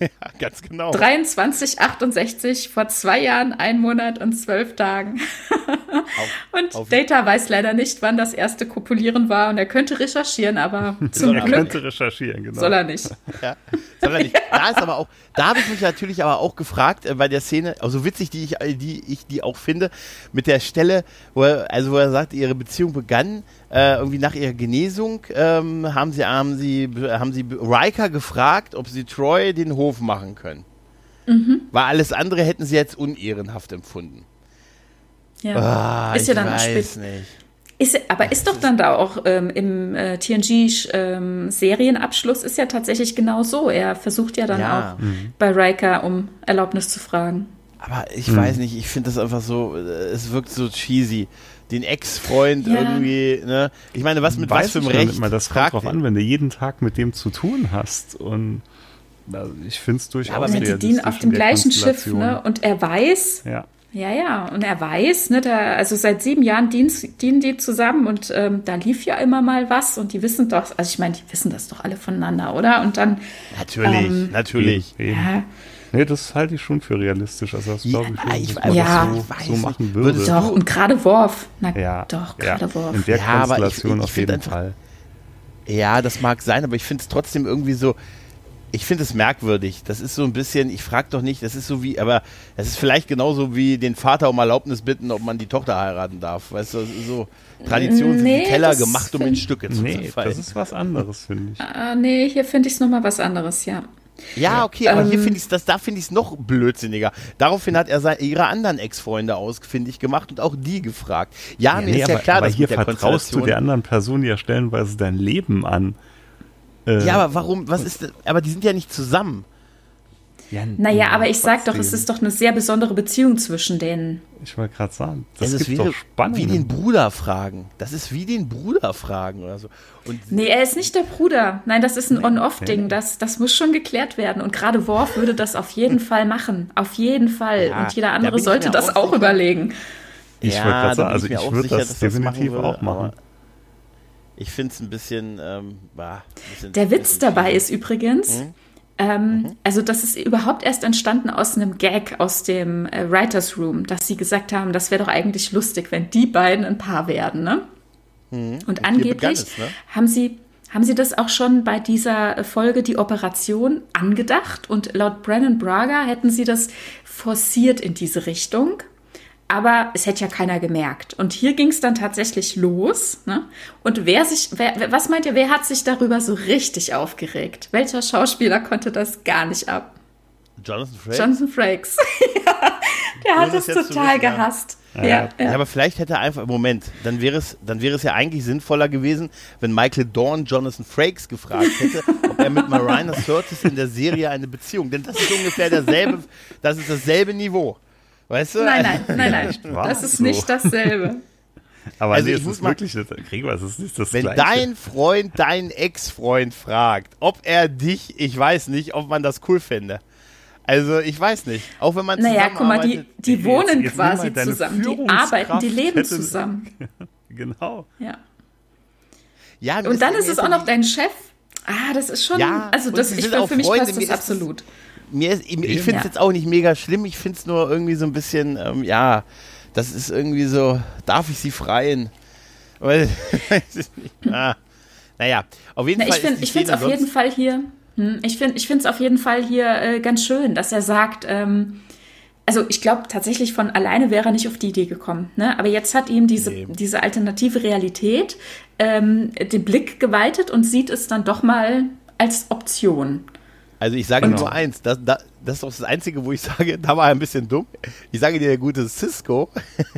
ja, ganz genau. 2368 vor zwei Jahren, ein Monat und zwölf Tagen. Auf, und auf Data weiß leider nicht, wann das erste Kopulieren war und er könnte recherchieren, aber zum er Glück könnte recherchieren, genau. soll er nicht. Ja, soll er nicht. Da ist aber auch, da habe ich mich natürlich aber auch gefragt äh, bei der Szene, also witzig, die ich, die ich die auch finde, mit der Stelle, wo er, also wo er sagt, ihre Beziehung begann äh, irgendwie nach ihrer Genesung ähm, haben sie, haben sie, haben sie Riker gefragt, ob sie Troy den Hof machen können. Mhm. Weil alles andere hätten sie jetzt unehrenhaft empfunden. Ja. Ah, ist ja dann weiß spät. nicht. Ist, aber ist doch dann da auch ähm, im äh, TNG-Serienabschluss ähm, ist ja tatsächlich genau so. Er versucht ja dann ja. auch mhm. bei Riker um Erlaubnis zu fragen. Aber ich mhm. weiß nicht, ich finde das einfach so, äh, es wirkt so cheesy den Ex-Freund ja. irgendwie, ne? Ich meine, was mit Weiß was für einem Recht? Mal, das kommt drauf an, wenn du jeden Tag mit dem zu tun hast und also ich finde es durchaus ja, aber mit die dienen auf dem gleichen Schiff, ne? Und er weiß, ja. Ja, ja, und er weiß, ne, da, also seit sieben Jahren dienen, dienen die zusammen und ähm, da lief ja immer mal was und die wissen doch, also ich meine, die wissen das doch alle voneinander, oder? Und dann. Natürlich, ähm, natürlich. Eben. Ja, Nee, das halte ich schon für realistisch. Also das glaube ich schon, ich, dass ja, man das so, so machen würde. Doch, und gerade Worf. Na, ja, doch, gerade ja. Worf. In der ja, Konstellation ich, ich, auf jeden einfach, Fall. Ja, das mag sein, aber ich finde es trotzdem irgendwie so, ich finde es merkwürdig. Das ist so ein bisschen, ich frage doch nicht, das ist so wie, aber es ist vielleicht genauso wie den Vater um Erlaubnis bitten, ob man die Tochter heiraten darf. Weißt du, das ist so Tradition sind nee, die Keller gemacht, um in Stücke zu nee, zerfallen. Das ist was anderes, finde ich. Ah, nee, hier finde ich es nochmal was anderes, ja. Ja, okay, aber ähm, hier finde ich das, da finde ich es noch blödsinniger. Daraufhin hat er seine, ihre anderen Ex-Freunde ausfindig gemacht und auch die gefragt. Ja, ja mir nee, ist ja klar, aber dass hier vertraust du der anderen Person ja stellenweise dein Leben an. Äh, ja, aber warum, was ist, aber die sind ja nicht zusammen. Ja, naja, aber ich sag doch, es ist doch eine sehr besondere Beziehung zwischen denen. Ich wollte gerade sagen, das es ist wie, doch spannend. wie den Bruder fragen. Das ist wie den Bruder fragen oder so. Und nee, er ist nicht der Bruder. Nein, das ist ein nee, On-Off-Ding. Das, das muss schon geklärt werden. Und gerade Worf würde das auf jeden Fall machen. Auf jeden Fall. Ja, Und jeder andere sollte das auch, auch überlegen. Ich ja, wollte gerade sagen, also ich, ich würde das definitiv das auch machen. Ich finde es ein bisschen, ähm, bah, bisschen, Der Witz dabei ist übrigens, hm? Ähm, mhm. Also das ist überhaupt erst entstanden aus einem Gag aus dem äh, Writers Room, dass sie gesagt haben, das wäre doch eigentlich lustig, wenn die beiden ein Paar werden. Ne? Mhm. Und, Und angeblich es, ne? haben sie haben Sie das auch schon bei dieser Folge die Operation angedacht? Und laut Brennan Braga hätten Sie das forciert in diese Richtung aber es hätte ja keiner gemerkt. Und hier ging es dann tatsächlich los. Ne? Und wer sich, wer, was meint ihr, wer hat sich darüber so richtig aufgeregt? Welcher Schauspieler konnte das gar nicht ab? Jonathan Frakes. Jonathan Frakes. ja, der hat es total wissen, gehasst. Ja. Ja, ja. ja, aber vielleicht hätte er einfach, Moment, dann wäre es, dann wäre es ja eigentlich sinnvoller gewesen, wenn Michael Dorn Jonathan Frakes gefragt hätte, ob er mit Marina Curtis in der Serie eine Beziehung, denn das ist ungefähr derselbe, das ist dasselbe Niveau. Weißt du? Nein, nein, nein, nein. das ist so. nicht dasselbe. Aber also nee, es ist wirklich, das, Gregor, es ist nicht das Wenn Gleiche. dein Freund deinen Ex-Freund fragt, ob er dich, ich weiß nicht, ob man das cool fände. Also ich weiß nicht. Auch wenn man Naja, guck mal, die, die wohnen jetzt, jetzt quasi zusammen, die arbeiten, die leben zusammen. genau. Ja. ja und dann ist es auch noch dein Chef. Ah, das ist schon, ja, also das, ich, für mich Freunde, passt das absolut mir ist, ich, ich finde es ja. jetzt auch nicht mega schlimm. Ich finde es nur irgendwie so ein bisschen, ähm, ja, das ist irgendwie so, darf ich sie freien? Weil, ah, Naja, auf jeden Na, Fall. Ich finde es auf jeden Fall hier, hm, ich finde es auf jeden Fall hier äh, ganz schön, dass er sagt, ähm, also ich glaube tatsächlich von alleine wäre er nicht auf die Idee gekommen. Ne? Aber jetzt hat ihm diese, nee. diese alternative Realität ähm, den Blick geweitet und sieht es dann doch mal als Option. Also ich sage nur eins, das, das, das ist doch das Einzige, wo ich sage, da war er ein bisschen dumm. Ich sage dir, der gute Cisco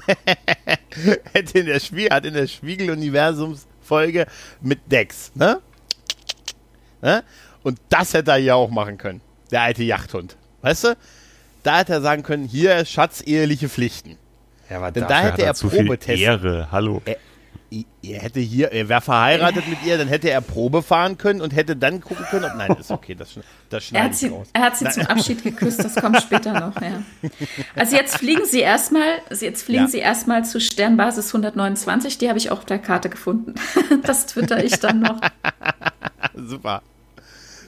hätte in der Spiel, hat in der Spiegel-Universums-Folge mit Dex, ne? ne? Und das hätte er ja auch machen können, der alte Yachthund. Weißt du? Da hätte er sagen können, hier Schatz, eheliche Pflichten. Ja, aber Denn da hätte er Probetest. Ehre, hallo. Er, er hätte hier, er wäre verheiratet mit ihr, dann hätte er Probe fahren können und hätte dann gucken können, ob, nein, ist okay, das, das er hat, sie, raus. er hat sie nein. zum Abschied geküsst, das kommt später noch, ja. Also jetzt fliegen sie erstmal, jetzt fliegen ja. sie erstmal zu Sternbasis 129, die habe ich auch auf der Karte gefunden. Das twitter ich dann noch. Super.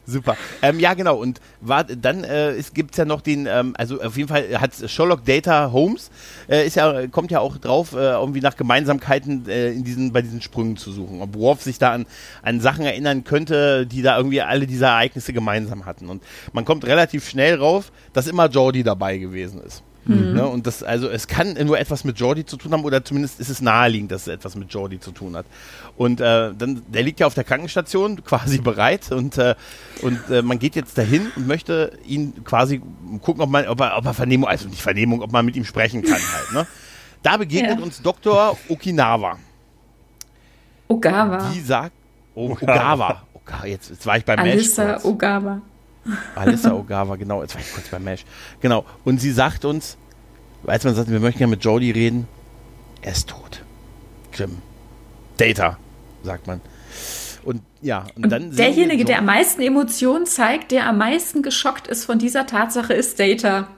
Super. Ähm, ja, genau. Und war, dann äh, gibt es ja noch den, ähm, also auf jeden Fall hat Sherlock Data Holmes, äh, ist ja, kommt ja auch drauf, äh, irgendwie nach Gemeinsamkeiten äh, in diesen, bei diesen Sprüngen zu suchen. Ob Worf sich da an, an Sachen erinnern könnte, die da irgendwie alle diese Ereignisse gemeinsam hatten. Und man kommt relativ schnell rauf, dass immer Jordi dabei gewesen ist. Mhm. Ne? Und das, also es kann nur etwas mit Jordi zu tun haben oder zumindest ist es naheliegend, dass es etwas mit Jordi zu tun hat. Und äh, dann, der liegt ja auf der Krankenstation quasi bereit und, äh, und äh, man geht jetzt dahin und möchte ihn quasi gucken, ob man, ob er, ob er Vernehmung, also nicht Vernehmung, ob man mit ihm sprechen kann halt. Ne? Da begegnet ja. uns Dr. Okinawa. Ogawa. Die sagt, o Ogawa. Ogawa. Jetzt, jetzt war ich beim Alissa Mesh. Ogawa. Alissa Ogawa, genau, jetzt war ich kurz beim Mesh. Genau. Und sie sagt uns, als man sagt, wir möchten ja mit Jodie reden, er ist tot. Jim. Data, sagt man. Und ja, und, und dann. Derjenige, der am meisten Emotionen zeigt, der am meisten geschockt ist von dieser Tatsache, ist Data.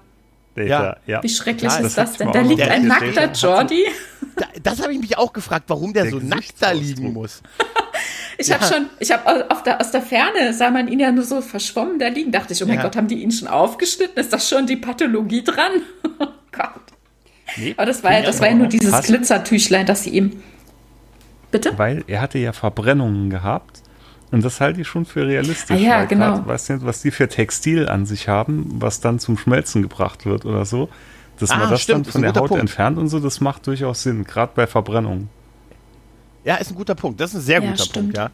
Data, ja. ja. Wie schrecklich Klar, ist das, das denn? Da liegt ein nackter Jordi. Da, das habe ich mich auch gefragt, warum der, der so nackt da liegen muss. Ich ja. habe schon, ich habe aus der Ferne sah man ihn ja nur so verschwommen da liegen. Dachte ich, oh mein ja. Gott, haben die ihn schon aufgeschnitten? Ist das schon die Pathologie dran? Oh Gott. Nee, aber das war ja, das war ja nur dieses passen. Glitzertüchlein, das sie ihm. Bitte? Weil er hatte ja Verbrennungen gehabt. Und das halte ich schon für realistisch. Ah, ja, genau. Grad, weißt du, was die für Textil an sich haben, was dann zum Schmelzen gebracht wird oder so. Dass ah, man das stimmt, dann von der Haut Punkt. entfernt und so, das macht durchaus Sinn, gerade bei Verbrennungen. Ja, ist ein guter Punkt. Das ist ein sehr ja, guter stimmt. Punkt, ja.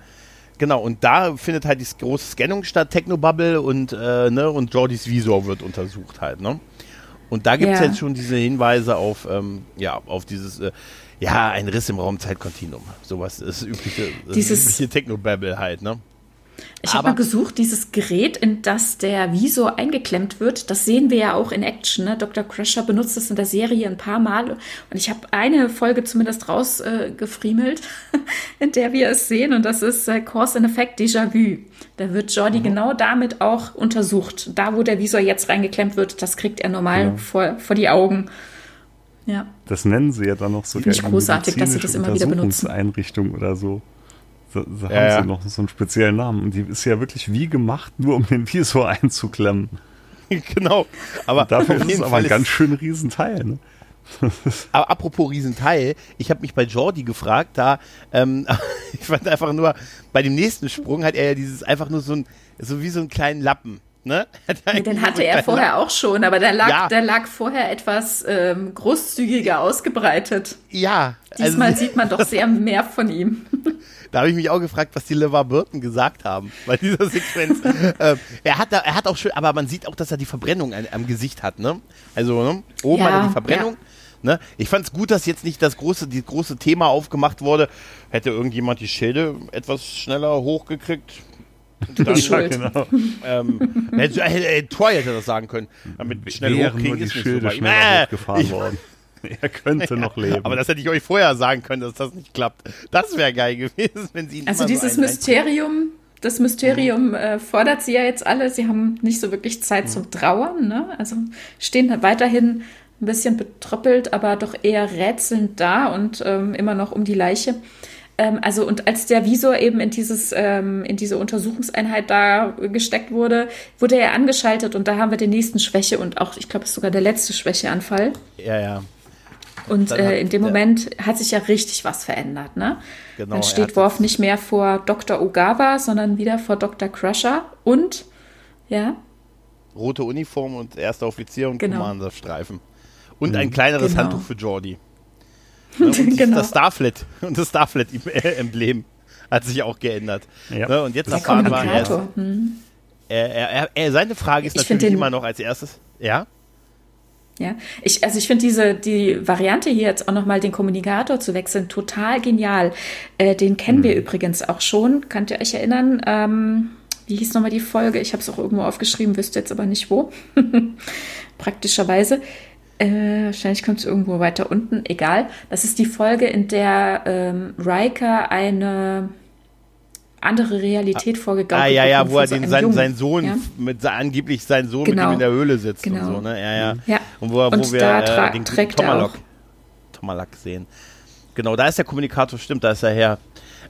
Genau, und da findet halt die große Scannung statt, Technobubble und, äh, ne, und Jordys Visor wird untersucht halt, ne? Und da gibt es ja. jetzt schon diese Hinweise auf, ähm, ja, auf dieses, äh, ja, ein Riss im Raumzeitkontinuum. Sowas ist übliche, dieses, übliche Technobabble halt, ne? Ich habe mal gesucht, dieses Gerät, in das der Visor eingeklemmt wird, das sehen wir ja auch in Action. Ne? Dr. Crusher benutzt das in der Serie ein paar Mal. Und ich habe eine Folge zumindest rausgefriemelt, äh, in der wir es sehen. Und das ist äh, Cause and Effect Déjà-vu. Da wird Jordi mhm. genau damit auch untersucht. Da, wo der Visor jetzt reingeklemmt wird, das kriegt er normal ja. vor, vor die Augen. Ja. Das nennen sie ja dann noch so. Finde ich großartig, dass sie das immer wieder benutzen. Einrichtung oder so. Da, da ja, haben sie noch so einen speziellen Namen. Und die ist ja wirklich wie gemacht, nur um den Visor einzuklemmen. genau. Aber dafür ist es aber ein ganz schön Riesenteil. Ne? aber apropos Riesenteil, ich habe mich bei Jordi gefragt, da, ähm, ich fand einfach nur, bei dem nächsten Sprung hat er ja dieses einfach nur so ein, so wie so einen kleinen Lappen. Ne? Den hatte er vorher auch schon, aber der lag, ja. der lag vorher etwas ähm, großzügiger ausgebreitet. Ja. Diesmal also, sieht man doch sehr mehr von ihm. Da habe ich mich auch gefragt, was die LeVar Burton gesagt haben bei dieser Sequenz. äh, er, hat da, er hat auch schön, aber man sieht auch, dass er die Verbrennung am, am Gesicht hat. Ne? Also ne? oben ja, hat er die Verbrennung. Ja. Ne? Ich fand es gut, dass jetzt nicht das große, die große Thema aufgemacht wurde. Hätte irgendjemand die Schilde etwas schneller hochgekriegt, dann, Schuld. Genau. ähm, hätte, hätte, Troy hätte das sagen können. Damit schnell hochkriegen ist nicht Schilde so schneller äh, hochgefahren worden. Er könnte noch leben. Aber das hätte ich euch vorher sagen können, dass das nicht klappt. Das wäre geil gewesen, wenn sie ihn Also dieses so Mysterium, das Mysterium mhm. äh, fordert sie ja jetzt alle. Sie haben nicht so wirklich Zeit mhm. zum Trauern. Ne? Also stehen halt weiterhin ein bisschen betröppelt, aber doch eher rätselnd da und ähm, immer noch um die Leiche. Ähm, also und als der Visor eben in dieses ähm, in diese Untersuchungseinheit da gesteckt wurde, wurde er angeschaltet und da haben wir den nächsten Schwäche und auch ich glaube es ist sogar der letzte Schwächeanfall. Ja ja. Und äh, in dem Moment hat sich ja richtig was verändert, ne? Genau. Dann steht Worf nicht mehr vor Dr. Ogawa, sondern wieder vor Dr. Crusher und, ja. Rote Uniform und erster Offizier und genau. Commander-Streifen. Und mhm. ein kleineres genau. Handtuch für Jordi. Ne? Und genau. das Starflet und das Starflet-Emblem hat sich auch geändert. Ja. Ne? Und jetzt Der erfahren wir erst, hm. er, er, er, seine Frage ist ich natürlich immer noch als erstes, ja? Ja, ich, also ich finde diese, die Variante hier jetzt auch nochmal den Kommunikator zu wechseln, total genial. Äh, den kennen mhm. wir übrigens auch schon. Könnt ihr euch erinnern? Ähm, wie hieß nochmal die Folge? Ich habe es auch irgendwo aufgeschrieben, wüsste jetzt aber nicht wo. Praktischerweise. Äh, wahrscheinlich kommt es irgendwo weiter unten, egal. Das ist die Folge, in der ähm, Riker eine andere Realität vorgegaukelt Ah, ja, ja, wo er den, sein, sein Sohn, ja? mit angeblich sein Sohn genau. mit ihm in der Höhle sitzt genau. und so, ne? Ja, ja. ja. Und wo, wo und wir äh, den Tomalak, Tomalak sehen. Genau, da ist der Kommunikator, stimmt, da ist er her.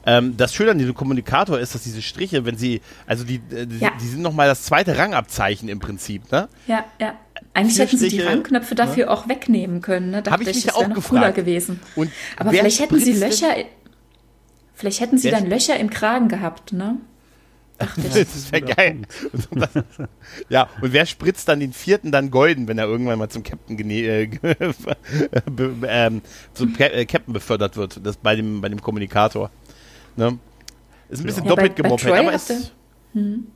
Ähm, das Schöne an diesem Kommunikator ist, dass diese Striche, wenn sie, also die, äh, die, ja. die sind nochmal das zweite Rangabzeichen im Prinzip, ne? Ja, ja. Eigentlich hätten sie die Rangknöpfe dafür ne? auch wegnehmen können, ne? Habe ich mich das auch noch gefragt. cooler gewesen. Und Aber vielleicht hätten sie Löcher, Vielleicht hätten sie dann Löcher im Kragen gehabt, ne? Ach, das wäre geil. ja, und wer spritzt dann den vierten dann golden, wenn er irgendwann mal zum Captain, äh, ähm, zum äh, Captain befördert wird, das bei dem, bei dem Kommunikator. Ne? Ist ein bisschen ja, doppelt gemoppelt, aber ist. Hm.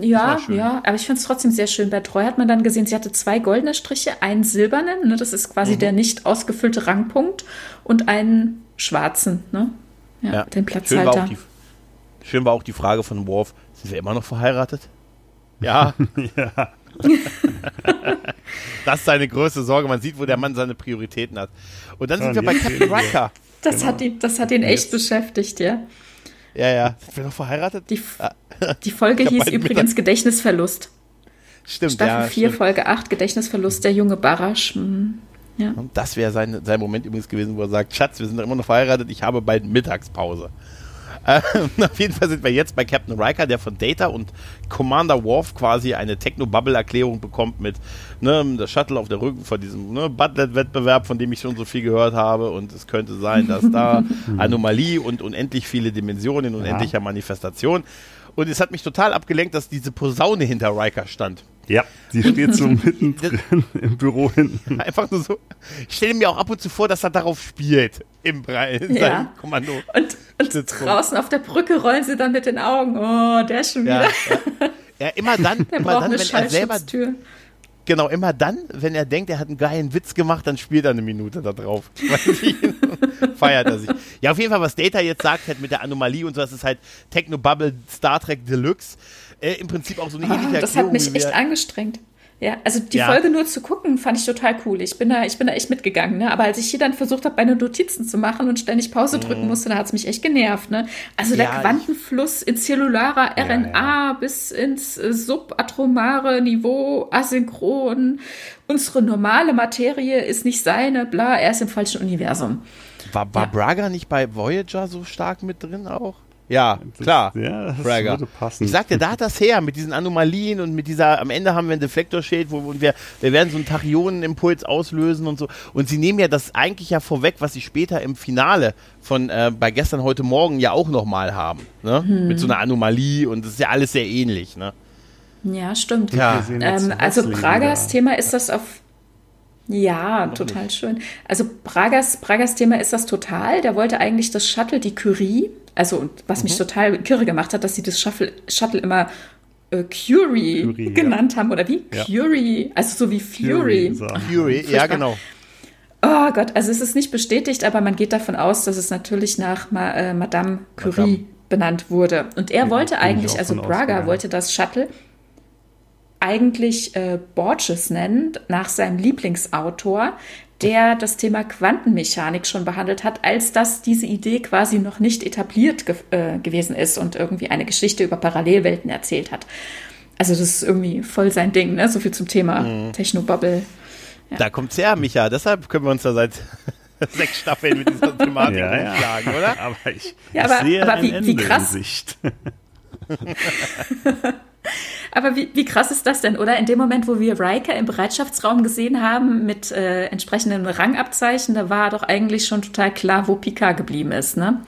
Ja, ja, aber ich finde es trotzdem sehr schön. Bei Treu hat man dann gesehen, sie hatte zwei goldene Striche, einen silbernen, ne, das ist quasi mhm. der nicht ausgefüllte Rangpunkt, und einen schwarzen. Ne? Ja, ja. den Platzhalter. Schön war, die, schön war, auch die, Frage von Worf, sind wir immer noch verheiratet? Ja. ja. das ist seine größte Sorge. Man sieht, wo der Mann seine Prioritäten hat. Und dann sind wir bei Captain Riker. Das, genau. hat ihn, das hat ihn echt beschäftigt, ja. Ja, ja. Sind wir noch verheiratet? Die, die Folge hieß übrigens Mittag. Gedächtnisverlust. Stimmt, Staffel ja, 4, stimmt. Folge 8, Gedächtnisverlust, der junge Barasch. Hm. Ja. Und das wäre sein, sein Moment übrigens gewesen, wo er sagt, Schatz, wir sind immer noch verheiratet, ich habe bald Mittagspause. Äh, auf jeden Fall sind wir jetzt bei Captain Riker, der von Data und Commander Worf quasi eine Techno-Bubble-Erklärung bekommt mit ne, das Shuttle auf der Rücken von diesem ne, Butlet-Wettbewerb, von dem ich schon so viel gehört habe. Und es könnte sein, dass da Anomalie und unendlich viele Dimensionen, unendlicher ja. Manifestation. Und es hat mich total abgelenkt, dass diese Posaune hinter Riker stand. Ja, sie steht so mittendrin im Büro hinten. Einfach nur so. Ich stelle mir auch ab und zu vor, dass er darauf spielt im Brei, in ja. Kommando. Und, und draußen auf der Brücke rollen sie dann mit den Augen. Oh, der ist schon wieder. Ja, ja. ja immer dann, immer dann, wenn er selber. Genau, immer dann, wenn er denkt, er hat einen geilen Witz gemacht, dann spielt er eine Minute da drauf. Feiert er sich. Ja, auf jeden Fall, was Data jetzt sagt, halt mit der Anomalie und so, das ist halt Techno-Bubble Star Trek Deluxe äh, im Prinzip auch so eine ähnliche oh, Das hat mich echt angestrengt. Ja, also die ja. Folge nur zu gucken, fand ich total cool. Ich bin da, ich bin da echt mitgegangen, ne? Aber als ich hier dann versucht habe, meine Notizen zu machen und ständig Pause drücken mhm. musste, da hat es mich echt genervt, ne? Also ja, der Quantenfluss in zellularer RNA ja, bis ins äh, subatomare Niveau, asynchron. Unsere normale Materie ist nicht seine, bla, er ist im falschen Universum. War, war Braga nicht bei Voyager so stark mit drin auch? Ja, das, klar. Ja, das Fragger. würde passen. Ich sagte, da hat das her, mit diesen Anomalien und mit dieser, am Ende haben wir ein Deflektorschild, wo wir, wir werden so einen Tachionenimpuls auslösen und so. Und sie nehmen ja das eigentlich ja vorweg, was sie später im Finale von äh, bei gestern, heute Morgen ja auch nochmal haben. Ne? Hm. Mit so einer Anomalie und das ist ja alles sehr ähnlich. Ne? Ja, stimmt. Ja. Ähm, also Pragas Thema ist das auf ja, total nicht. schön. Also Bragas, Bragas Thema ist das total. Der wollte eigentlich das Shuttle, die Curie, also was mhm. mich total kirre gemacht hat, dass sie das Shuttle, Shuttle immer äh, Curie, Curie genannt ja. haben oder wie? Ja. Curie, also so wie Fury. Fury, Fury ja genau. Oh Gott, also es ist nicht bestätigt, aber man geht davon aus, dass es natürlich nach Ma äh, Madame Curie Madame. benannt wurde. Und er ja, wollte eigentlich, also Braga wollte das Shuttle eigentlich äh, Borges nennen, nach seinem Lieblingsautor, der das Thema Quantenmechanik schon behandelt hat, als dass diese Idee quasi noch nicht etabliert ge äh, gewesen ist und irgendwie eine Geschichte über Parallelwelten erzählt hat. Also das ist irgendwie voll sein Ding, ne? So viel zum Thema mhm. Technobubble. Ja. Da kommt's her, Micha. Deshalb können wir uns da seit sechs Staffeln mit dieser Thematik ja, ja. oder? Aber ich, ja, aber, ich sehe aber wie, wie krass. Aber wie, wie krass ist das denn, oder? In dem Moment, wo wir Riker im Bereitschaftsraum gesehen haben mit äh, entsprechendem Rangabzeichen, da war doch eigentlich schon total klar, wo Picard geblieben ist, ne?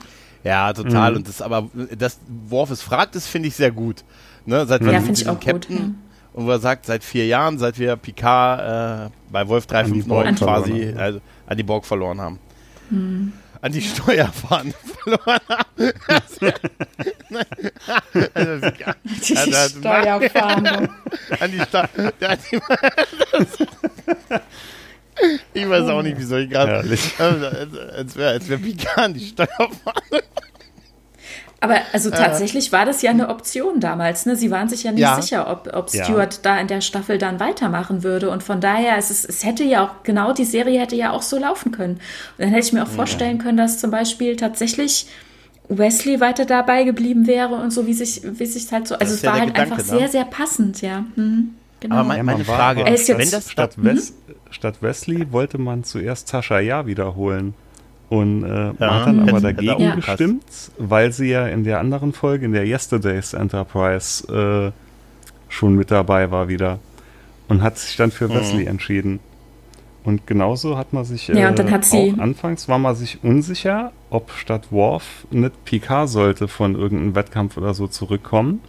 Ja, total. Mhm. Und das aber, dass Worf es fragt, das finde ich sehr gut. Ne? Seit ja, finde ich auch Captain, gut. Ja. Und wo er sagt, seit vier Jahren, seit wir Picard äh, bei Wolf 359 quasi also, an die Borg verloren haben. Mhm an die Steuerfahnen verloren haben. also, die also, Steuerfahne. An die Steuer. Ich weiß auch nicht, wie soll ich gerade. Als wäre als wär Pikan die Steuerfahne. Aber also tatsächlich äh, war das ja eine Option damals. Ne? Sie waren sich ja nicht ja. sicher, ob, ob Stuart ja. da in der Staffel dann weitermachen würde. Und von daher, es, ist, es hätte ja auch, genau die Serie hätte ja auch so laufen können. Und dann hätte ich mir auch vorstellen können, dass zum Beispiel tatsächlich Wesley weiter dabei geblieben wäre und so, wie sich wie sich halt so. Also es war halt Gedanke, einfach ne? sehr, sehr passend, ja. Mhm, genau. Aber meine, meine Frage, ist jetzt, wenn das statt, Wes, statt Wesley wollte man zuerst Tascha Ja wiederholen. Und äh, ja, hat dann aber dagegen ja. gestimmt, weil sie ja in der anderen Folge, in der Yesterdays Enterprise, äh, schon mit dabei war wieder. Und hat sich dann für mhm. Wesley entschieden. Und genauso hat man sich ja, und dann äh, hat sie auch anfangs war man sich unsicher, ob statt Worf nicht Picard sollte von irgendeinem Wettkampf oder so zurückkommen.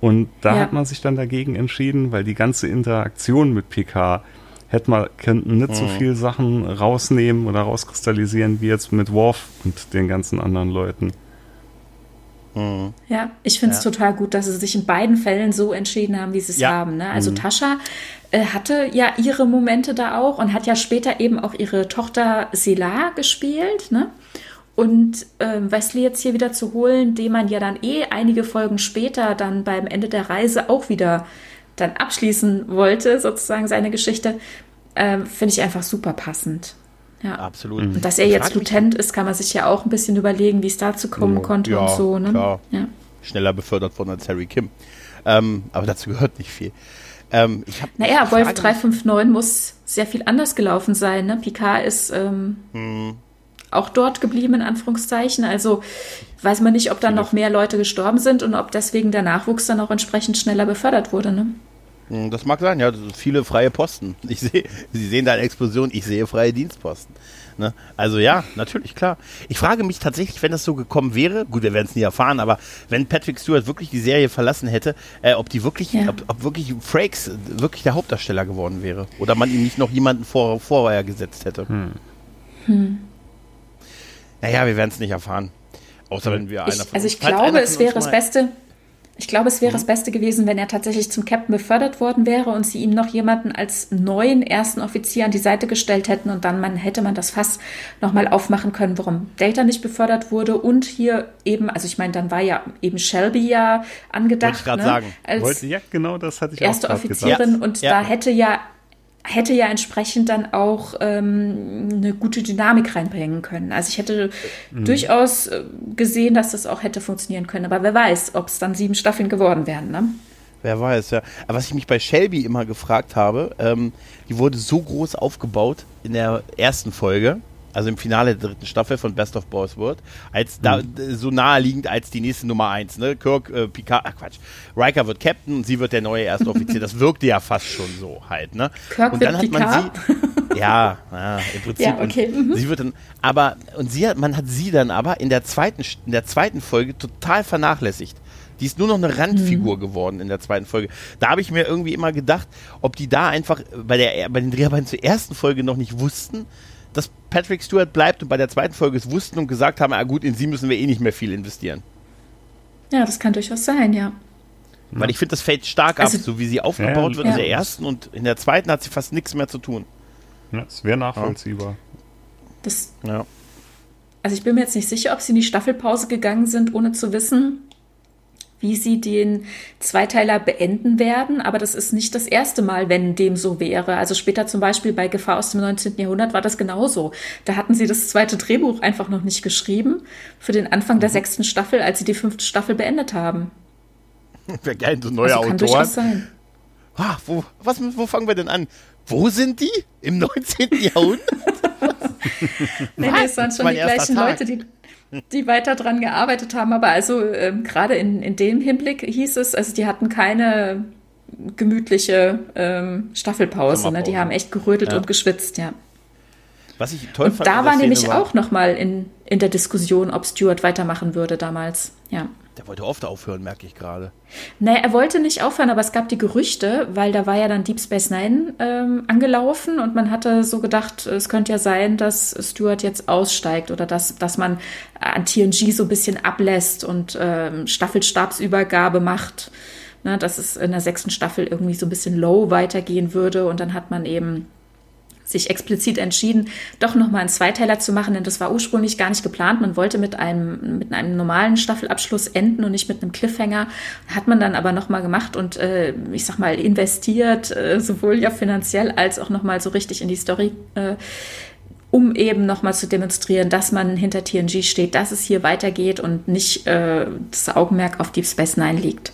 Und da ja. hat man sich dann dagegen entschieden, weil die ganze Interaktion mit Picard hätte man könnten nicht mhm. so viel Sachen rausnehmen oder rauskristallisieren wie jetzt mit Worf und den ganzen anderen Leuten. Mhm. Ja, ich finde es ja. total gut, dass sie sich in beiden Fällen so entschieden haben, wie sie es ja. haben. Ne? Also mhm. Tascha äh, hatte ja ihre Momente da auch und hat ja später eben auch ihre Tochter Sela gespielt. Ne? Und äh, Wesley jetzt hier wieder zu holen, den man ja dann eh einige Folgen später dann beim Ende der Reise auch wieder dann abschließen wollte, sozusagen seine Geschichte, äh, finde ich einfach super passend. Ja. Absolut. Und dass er jetzt Lieutenant ist, kann man sich ja auch ein bisschen überlegen, wie es dazu kommen ja, konnte ja, und so. Ne? Klar. Ja. Schneller befördert worden als Harry Kim. Ähm, aber dazu gehört nicht viel. Ähm, ich naja, Wolf 359 muss sehr viel anders gelaufen sein. Ne? Picard ist ähm, hm. auch dort geblieben, in Anführungszeichen. Also weiß man nicht, ob dann noch mehr Leute gestorben sind und ob deswegen der Nachwuchs dann auch entsprechend schneller befördert wurde. Ne? Hm, das mag sein, ja, viele freie Posten. Ich sehe, Sie sehen da eine Explosion, ich sehe freie Dienstposten. Ne? Also ja, natürlich, klar. Ich frage mich tatsächlich, wenn das so gekommen wäre, gut, wir werden es nie erfahren, aber wenn Patrick Stewart wirklich die Serie verlassen hätte, äh, ob die wirklich, ja. ob, ob, wirklich Frakes wirklich der Hauptdarsteller geworden wäre. Oder man ihm nicht noch jemanden vor, vorher gesetzt hätte. Hm. Hm. Naja, wir werden es nicht erfahren. Außer wenn wir einer von Also ich glaube, es wäre das Beste, ich glaube, es wäre mhm. das Beste gewesen, wenn er tatsächlich zum Captain befördert worden wäre und sie ihm noch jemanden als neuen ersten Offizier an die Seite gestellt hätten und dann man, hätte man das Fass nochmal aufmachen können, warum Delta nicht befördert wurde und hier eben, also ich meine, dann war ja eben Shelby ja angedacht. Wollte ich gerade ne, sagen. Als Wollte, ja, genau, das hatte ich erste auch Offizierin gesagt. und ja. da hätte ja hätte ja entsprechend dann auch ähm, eine gute Dynamik reinbringen können. Also ich hätte mhm. durchaus äh, gesehen, dass das auch hätte funktionieren können. Aber wer weiß, ob es dann sieben Staffeln geworden wären. Ne? Wer weiß, ja. Aber was ich mich bei Shelby immer gefragt habe, ähm, die wurde so groß aufgebaut in der ersten Folge also im Finale der dritten Staffel von Best of Boys World, als da mhm. so naheliegend als die nächste Nummer eins. Ne? Kirk, äh, Picard, ach Quatsch, Riker wird Captain und sie wird der neue erste Offizier. das wirkte ja fast schon so halt. Ne? Kirk und dann hat man sie, ja, ja, im Prinzip. Ja, okay. Mhm. Sie wird dann, aber und sie hat, man hat sie dann aber in der zweiten, in der zweiten Folge total vernachlässigt. Die ist nur noch eine Randfigur mhm. geworden in der zweiten Folge. Da habe ich mir irgendwie immer gedacht, ob die da einfach bei, der, bei den Dreharbeiten zur ersten Folge noch nicht wussten, dass Patrick Stewart bleibt und bei der zweiten Folge es wussten und gesagt haben, ah gut, in sie müssen wir eh nicht mehr viel investieren. Ja, das kann durchaus sein, ja. Weil ich finde, das fällt stark also, ab, so wie sie aufgebaut ja, wird ja. in der ersten und in der zweiten hat sie fast nichts mehr zu tun. Ja, es wäre nachvollziehbar. Das, ja. Also ich bin mir jetzt nicht sicher, ob sie in die Staffelpause gegangen sind, ohne zu wissen, wie sie den Zweiteiler beenden werden. Aber das ist nicht das erste Mal, wenn dem so wäre. Also später zum Beispiel bei Gefahr aus dem 19. Jahrhundert war das genauso. Da hatten sie das zweite Drehbuch einfach noch nicht geschrieben für den Anfang der mhm. sechsten Staffel, als sie die fünfte Staffel beendet haben. Wäre geil, so neue also kann Autoren. Sein. Ah, wo, was, wo fangen wir denn an? Wo sind die? Im 19. Jahrhundert? nee, nee, es waren schon mein die gleichen Tag. Leute, die die weiter dran gearbeitet haben. Aber also ähm, gerade in, in dem Hinblick hieß es, also die hatten keine gemütliche ähm, Staffelpause. Ne? Die haben echt gerödelt ja. und geschwitzt, ja. Was ich toll und fand. Da war nämlich war, auch nochmal in, in der Diskussion, ob Stuart weitermachen würde damals. Ja. Der wollte oft aufhören, merke ich gerade. Nee, er wollte nicht aufhören, aber es gab die Gerüchte, weil da war ja dann Deep Space Nine ähm, angelaufen und man hatte so gedacht, es könnte ja sein, dass Stuart jetzt aussteigt oder dass, dass man an TNG so ein bisschen ablässt und ähm, Staffelstabsübergabe macht. Ne, dass es in der sechsten Staffel irgendwie so ein bisschen low weitergehen würde und dann hat man eben sich explizit entschieden, doch nochmal einen Zweiteiler zu machen, denn das war ursprünglich gar nicht geplant. Man wollte mit einem, mit einem normalen Staffelabschluss enden und nicht mit einem Cliffhanger. Hat man dann aber nochmal gemacht und äh, ich sag mal investiert, äh, sowohl ja finanziell als auch nochmal so richtig in die Story. Äh, um eben nochmal zu demonstrieren, dass man hinter TNG steht, dass es hier weitergeht und nicht äh, das Augenmerk auf Deep Space Nine liegt.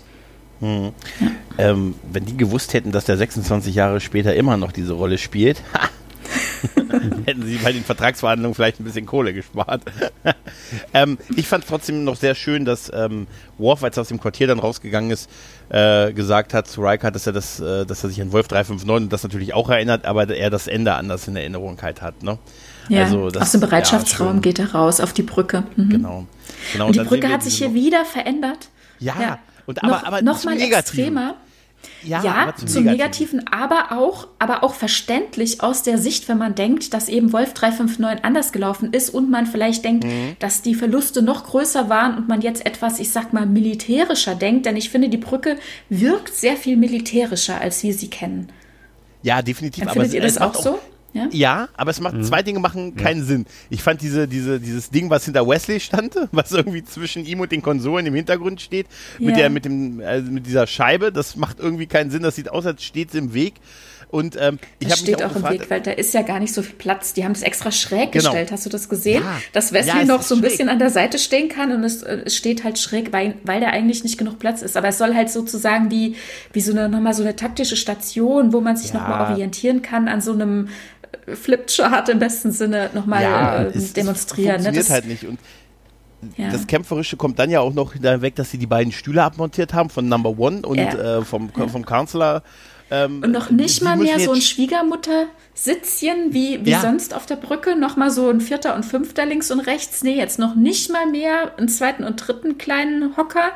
Hm. Ja. Ähm, wenn die gewusst hätten, dass der 26 Jahre später immer noch diese Rolle spielt, hätten sie bei den Vertragsverhandlungen vielleicht ein bisschen Kohle gespart. ähm, ich fand trotzdem noch sehr schön, dass ähm, Worf, als er aus dem Quartier dann rausgegangen ist, äh, gesagt hat zu Riker, dass er das, äh, dass er sich an Wolf 359 das natürlich auch erinnert, aber er das Ende anders in Erinnerung halt hat. Ne? Ja, also das, aus dem Bereitschaftsraum ja, geht er raus auf die Brücke. Mhm. Genau. genau. Und die Brücke hat sich hier wieder verändert. Ja, ja. Und aber, noch, aber noch mal extremer. Ja, ja zum, zum Negativen. Negativen, aber auch, aber auch verständlich aus der Sicht, wenn man denkt, dass eben Wolf 359 anders gelaufen ist und man vielleicht denkt, mhm. dass die Verluste noch größer waren und man jetzt etwas, ich sag mal, militärischer denkt, denn ich finde, die Brücke wirkt sehr viel militärischer, als wir sie kennen. Ja, definitiv. Empfindet aber ihr das auch so? Ja? ja, aber es macht mhm. zwei Dinge machen keinen ja. Sinn. Ich fand diese, diese, dieses Ding, was hinter Wesley stand, was irgendwie zwischen ihm und den Konsolen im Hintergrund steht, ja. mit der, mit dem, also mit dieser Scheibe, das macht irgendwie keinen Sinn. Das sieht aus, als steht es im Weg. Und ähm, ich das steht auch, auch im Weg, weil da ist ja gar nicht so viel Platz. Die haben es extra schräg genau. gestellt. Hast du das gesehen? Ja. Dass Wesley ja, noch so ein schräg. bisschen an der Seite stehen kann und es, äh, es steht halt schräg, weil, weil da eigentlich nicht genug Platz ist. Aber es soll halt sozusagen wie, wie so eine, nochmal so eine taktische Station, wo man sich ja. nochmal orientieren kann an so einem Flipchart im besten Sinne nochmal ja, äh, demonstrieren. Das ne? funktioniert das, halt nicht. Und ja. das Kämpferische kommt dann ja auch noch weg, dass sie die beiden Stühle abmontiert haben von Number One und ja. äh, vom, vom Counselor. Ähm, und noch nicht mal mehr so ein Schwiegermutter-Sitzchen wie, wie ja. sonst auf der Brücke. Nochmal so ein vierter und fünfter links und rechts. Nee, jetzt noch nicht mal mehr einen zweiten und dritten kleinen Hocker.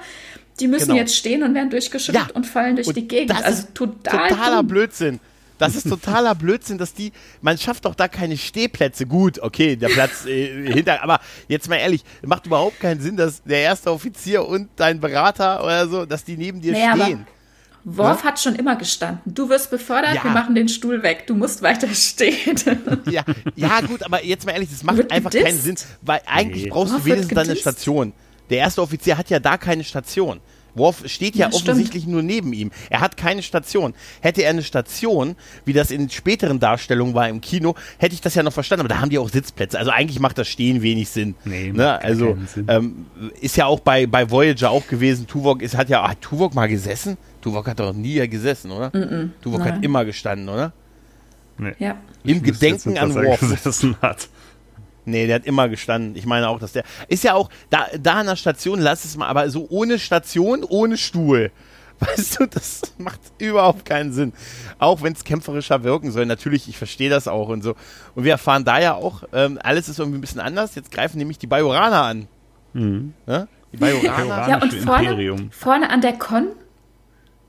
Die müssen genau. jetzt stehen und werden durchgeschüttelt ja. und fallen durch und die Gegend. also total totaler dumm. Blödsinn. Das ist totaler Blödsinn, dass die, man schafft doch da keine Stehplätze. Gut, okay, der Platz äh, hinter, aber jetzt mal ehrlich, macht überhaupt keinen Sinn, dass der erste Offizier und dein Berater oder so, dass die neben dir naja, stehen. Worf ja? hat schon immer gestanden. Du wirst befördert, ja. wir machen den Stuhl weg. Du musst weiter stehen. Ja, ja gut, aber jetzt mal ehrlich, das macht einfach gedisst. keinen Sinn, weil eigentlich nee. brauchst Worf du wenigstens deine Station. Der erste Offizier hat ja da keine Station. Worf steht ja, ja offensichtlich nur neben ihm. Er hat keine Station. Hätte er eine Station, wie das in späteren Darstellungen war im Kino, hätte ich das ja noch verstanden. Aber da haben die auch Sitzplätze. Also eigentlich macht das Stehen wenig Sinn. Nee, ne? Also ähm, ist ja auch bei, bei Voyager auch gewesen. Tuvok ist, hat ja, hat Tuvok mal gesessen? Tuvok hat doch nie gesessen, oder? Mm -mm, Tuvok nein. hat immer gestanden, oder? Nee. Ja. Im Gedenken an Worf. gesessen hat. Nee, der hat immer gestanden. Ich meine auch, dass der. Ist ja auch, da, da an der Station, lass es mal, aber so ohne Station, ohne Stuhl. Weißt du, das macht überhaupt keinen Sinn. Auch wenn es kämpferischer wirken soll. Natürlich, ich verstehe das auch und so. Und wir erfahren da ja auch, ähm, alles ist irgendwie ein bisschen anders. Jetzt greifen nämlich die Bajoraner an. Mhm. Ja? Die Bajoraner. ja, und vorne, vorne an der Con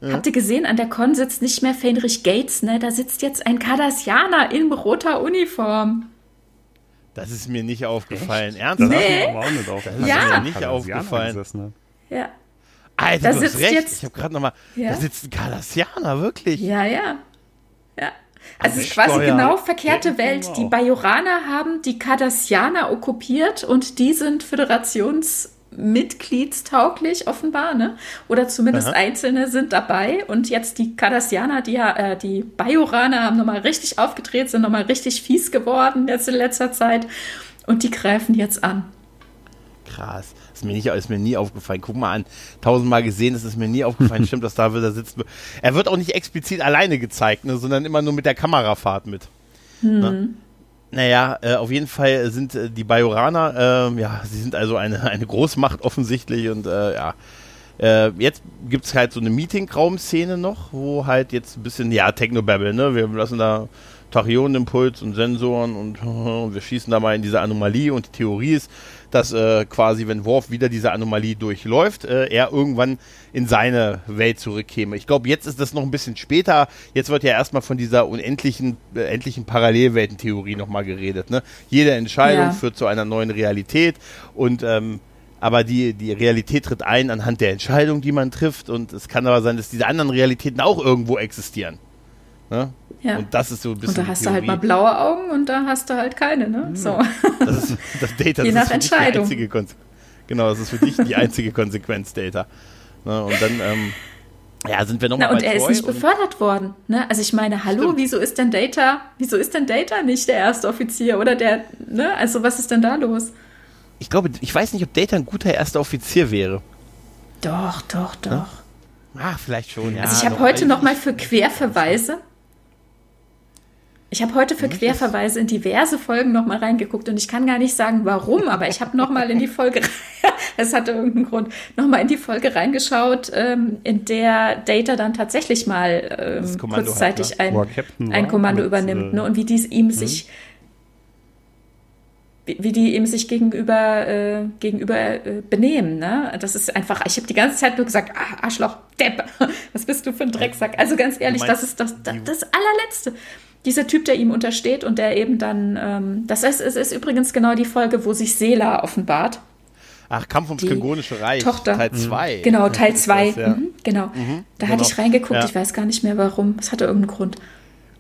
ja. Habt ihr gesehen, an der Con sitzt nicht mehr Fenrich Gates, ne? Da sitzt jetzt ein Cardassianer in roter Uniform. Das ist mir nicht aufgefallen. Echt? Ernsthaft? Nee. Das, das ist ja. mir nicht aufgefallen. Ja. Alter, da du hast recht. Jetzt, ich habe gerade nochmal. Ja? Da sitzt ein Kardassianer, wirklich. Ja, ja. Ja. Also es ist quasi Steuer. genau verkehrte Welt. Die Bajoraner haben die Cardassianer okkupiert und die sind Föderations mitgliedstauglich offenbar, ne? Oder zumindest Aha. Einzelne sind dabei. Und jetzt die Cardassianer, die, äh, die Bajoraner haben nochmal richtig aufgedreht, sind nochmal richtig fies geworden jetzt in letzter Zeit. Und die greifen jetzt an. Krass. Ist mir, nicht, ist mir nie aufgefallen. Guck mal an. Tausendmal gesehen, es ist mir nie aufgefallen. Stimmt, dass da wieder sitzt. Er wird auch nicht explizit alleine gezeigt, ne, sondern immer nur mit der Kamerafahrt mit. Hm. Ne? Naja, äh, auf jeden Fall sind äh, die Bajoraner, äh, ja, sie sind also eine, eine Großmacht offensichtlich und äh, ja, äh, jetzt gibt es halt so eine Meeting-Raum-Szene noch, wo halt jetzt ein bisschen, ja, Technobabble, ne? Wir lassen da Tachionenimpuls und Sensoren und, und wir schießen da mal in diese Anomalie und die Theorie ist, dass äh, quasi, wenn Worf wieder diese Anomalie durchläuft, äh, er irgendwann in seine Welt zurückkäme. Ich glaube, jetzt ist das noch ein bisschen später. Jetzt wird ja erstmal von dieser unendlichen, äh, endlichen Parallelweltentheorie nochmal geredet. Ne? Jede Entscheidung ja. führt zu einer neuen Realität und ähm, aber die, die Realität tritt ein anhand der Entscheidung, die man trifft und es kann aber sein, dass diese anderen Realitäten auch irgendwo existieren. Ne? Ja. Und das ist so ein bisschen. Und da hast du halt mal blaue Augen und da hast du halt keine, ne? Hm. So. Das ist das Data. Je das nach Entscheidung. genau, das ist für dich die einzige Konsequenz, Data. Ne? Und dann, ähm, ja, sind wir nochmal bei Und er ist nicht befördert worden. Ne? Also ich meine, hallo, Stimmt. wieso ist denn Data, wieso ist denn Data nicht der erste Offizier oder der, ne? Also was ist denn da los? Ich glaube, ich weiß nicht, ob Data ein guter erster Offizier wäre. Doch, doch, doch. Ja? Ach, vielleicht schon, ja. Also ich habe heute nochmal für Querverweise ich habe heute für Querverweise in diverse Folgen nochmal reingeguckt und ich kann gar nicht sagen, warum, aber ich habe nochmal in die Folge, es hatte irgendeinen Grund, nochmal in die Folge reingeschaut, ähm, in der Data dann tatsächlich mal ähm, kurzzeitig hat, ne? ein, ein Kommando mit, übernimmt äh, ne? und wie dies ihm mhm. sich wie, die ihm sich gegenüber, äh, gegenüber äh, benehmen. Ne? Das ist einfach, ich habe die ganze Zeit nur gesagt, ah, Arschloch, Depp, was bist du für ein Drecksack? Also ganz ehrlich, das ist das, das, das allerletzte dieser Typ, der ihm untersteht und der eben dann, ähm, das ist, es ist übrigens genau die Folge, wo sich Sela offenbart. Ach, Kampf ums Klingonische Reich, Tochter. Teil 2. Mhm. Genau, Teil 2. Ja. Mhm, genau. Mhm, da genau. hatte ich reingeguckt, ja. ich weiß gar nicht mehr warum. Es hatte irgendeinen Grund.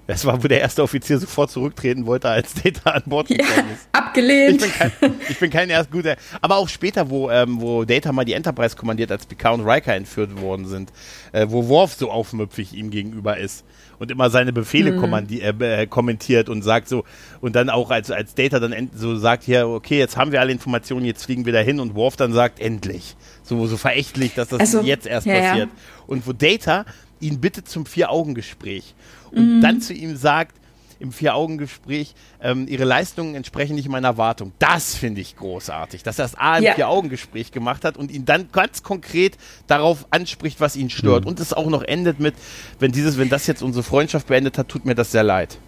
Das war, wo der erste Offizier sofort zurücktreten wollte, als Data an Bord gekommen ja, ist. Abgelehnt. Ich bin kein, ich bin kein erst guter. Aber auch später, wo, ähm, wo Data mal die Enterprise kommandiert, als Picard und Riker entführt worden sind, äh, wo Worf so aufmüpfig ihm gegenüber ist und immer seine Befehle mhm. äh, kommentiert und sagt so, und dann auch als, als Data dann so sagt, hier, okay, jetzt haben wir alle Informationen, jetzt fliegen wir dahin und Worf dann sagt, endlich. So, so verächtlich, dass das also, jetzt erst ja, passiert. Ja. Und wo Data ihn bittet zum Vier-Augen-Gespräch und mhm. dann zu ihm sagt, im Vier-Augen-Gespräch, ähm, ihre Leistungen entsprechen nicht meiner Erwartung. Das finde ich großartig, dass er das A im ja. Vier-Augen-Gespräch gemacht hat und ihn dann ganz konkret darauf anspricht, was ihn stört. Mhm. Und es auch noch endet mit, wenn dieses, wenn das jetzt unsere Freundschaft beendet hat, tut mir das sehr leid.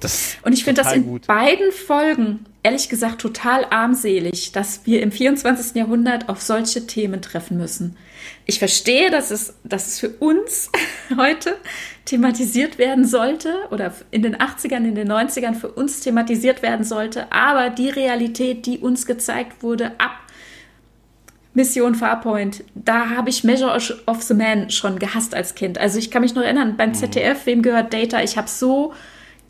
Das und ich finde das in gut. beiden Folgen, ehrlich gesagt, total armselig, dass wir im 24. Jahrhundert auf solche Themen treffen müssen. Ich verstehe, dass es, dass es für uns heute thematisiert werden sollte oder in den 80ern, in den 90ern für uns thematisiert werden sollte, aber die Realität, die uns gezeigt wurde ab Mission Farpoint, da habe ich Measure of the Man schon gehasst als Kind. Also ich kann mich noch erinnern, beim mhm. ZDF, wem gehört Data? Ich habe so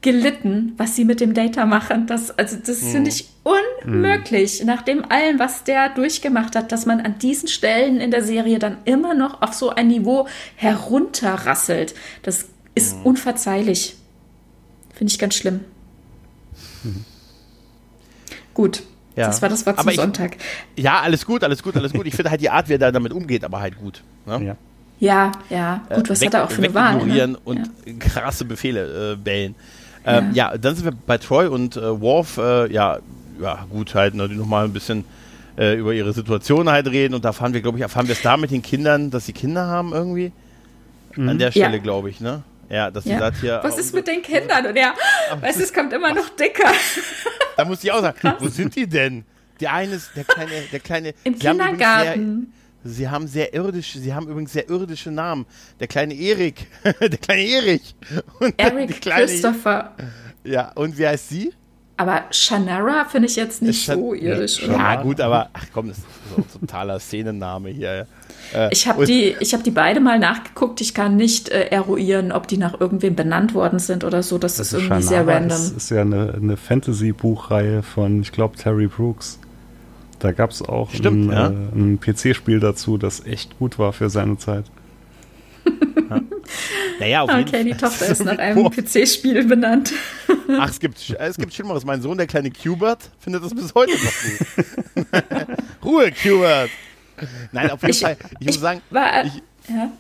gelitten, was sie mit dem Data machen. Das, also das mhm. finde ich unmöglich, mhm. nach dem allem, was der durchgemacht hat, dass man an diesen Stellen in der Serie dann immer noch auf so ein Niveau herunterrasselt. Das ist mhm. unverzeihlich. Finde ich ganz schlimm. Mhm. Gut. Ja. Das war das Wort zum ich, Sonntag. Ja, alles gut, alles gut, alles gut. Ich finde halt die Art, wie er da damit umgeht, aber halt gut. Ne? Ja. Ja, ja. Gut, was äh, weg, hat er auch für eine Wahl? Ne? und ja. krasse Befehle äh, bellen. Ähm, ja. ja. dann sind wir bei Troy und äh, Worf, äh, ja, ja, gut, halt ne, nochmal ein bisschen äh, über ihre Situation halt reden und da fahren wir, glaube ich, erfahren wir es da mit den Kindern, dass sie Kinder haben irgendwie. Mhm. An der Stelle, ja. glaube ich, ne? Ja, dass ja. sie sagt hier. Was ist mit den Kindern? Und ja, weißt du, es kommt immer noch dicker. Da muss ich auch sagen, wo sind die denn? Der eine ist der kleine, der kleine. Im Kindergarten. Sie haben sehr irdische, sie haben übrigens sehr irdische Namen. Der kleine Erik, der kleine Erich. Und Eric kleine, Christopher. Ja, und wie heißt sie? Aber Shannara finde ich jetzt nicht Sch so irdisch. Ja, oder? gut, aber ach komm, das ist so ein totaler Szenenname hier. Äh, ich habe die, hab die beide mal nachgeguckt. Ich kann nicht äh, eruieren, ob die nach irgendwem benannt worden sind oder so. Das, das ist irgendwie Shannara sehr random. Das ist ja eine, eine Fantasy-Buchreihe von, ich glaube, Terry Brooks. Da gab es auch Stimmt, ein, ja. äh, ein PC-Spiel dazu, das echt gut war für seine Zeit. ja. Naja, auf okay, jeden die Tochter ist nach einem PC-Spiel benannt. Ach, es gibt, es gibt Schlimmeres. Mein Sohn, der kleine Cubert, findet das bis heute noch gut. Ruhe, Cubert! Nein, auf jeden ich, Fall. Ich, ich muss sagen, war, ich, ja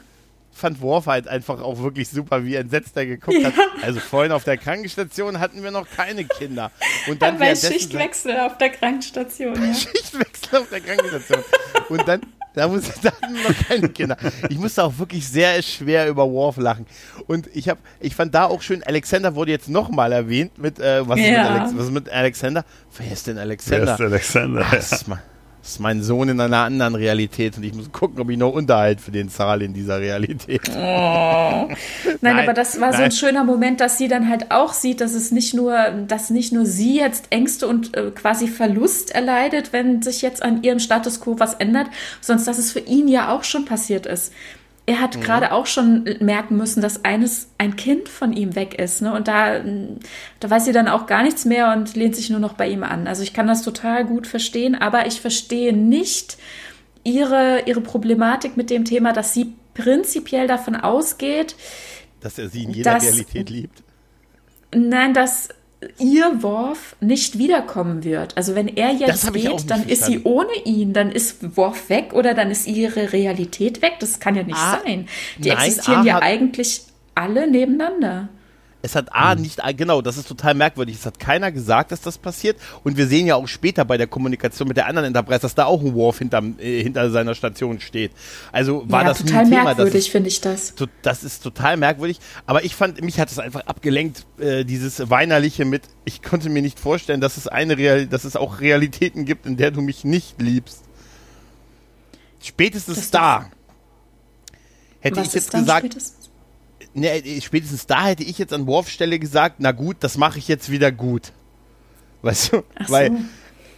fand Worf halt einfach auch wirklich super, wie entsetzt er geguckt ja. hat. Also vorhin auf der Krankenstation hatten wir noch keine Kinder. Und dann bei Schichtwechsel auf der Krankenstation. Ja. Schichtwechsel auf der Krankenstation. Und dann Da muss ich dann noch keine Kinder. Ich musste auch wirklich sehr schwer über Worf lachen. Und ich habe, ich fand da auch schön, Alexander wurde jetzt nochmal erwähnt mit, äh, was, ja. ist mit Alex, was ist mit Alexander? Wer ist denn Alexander? Wer ist Alexander? Ach, das ist mein Sohn in einer anderen Realität und ich muss gucken, ob ich noch Unterhalt für den zahle in dieser Realität. Oh. Nein, nein, aber das war nein. so ein schöner Moment, dass sie dann halt auch sieht, dass es nicht nur, dass nicht nur sie jetzt Ängste und äh, quasi Verlust erleidet, wenn sich jetzt an ihrem Status quo was ändert, sondern dass es für ihn ja auch schon passiert ist er hat mhm. gerade auch schon merken müssen, dass eines ein Kind von ihm weg ist. Ne? Und da, da weiß sie dann auch gar nichts mehr und lehnt sich nur noch bei ihm an. Also ich kann das total gut verstehen, aber ich verstehe nicht ihre, ihre Problematik mit dem Thema, dass sie prinzipiell davon ausgeht, dass er sie in jeder dass, Realität liebt. Nein, dass ihr Worf nicht wiederkommen wird. Also wenn er jetzt geht, dann ist sie ohne ihn, dann ist Worf weg oder dann ist ihre Realität weg. Das kann ja nicht ah, sein. Die nein, existieren A ja eigentlich alle nebeneinander. Es hat A nicht, genau, das ist total merkwürdig. Es hat keiner gesagt, dass das passiert. Und wir sehen ja auch später bei der Kommunikation mit der anderen Enterprise, dass da auch ein Worf hinter, äh, hinter seiner Station steht. Also war ja, das total Thema, merkwürdig, finde ich das. Das ist total merkwürdig. Aber ich fand, mich hat es einfach abgelenkt, äh, dieses Weinerliche mit, ich konnte mir nicht vorstellen, dass es eine Real, dass es auch Realitäten gibt, in der du mich nicht liebst. Spätestens das da. Hätte ich jetzt gesagt, spätestens? Ne, spätestens da hätte ich jetzt an Worf-Stelle gesagt, na gut, das mache ich jetzt wieder gut. Weißt du? Ach Weil,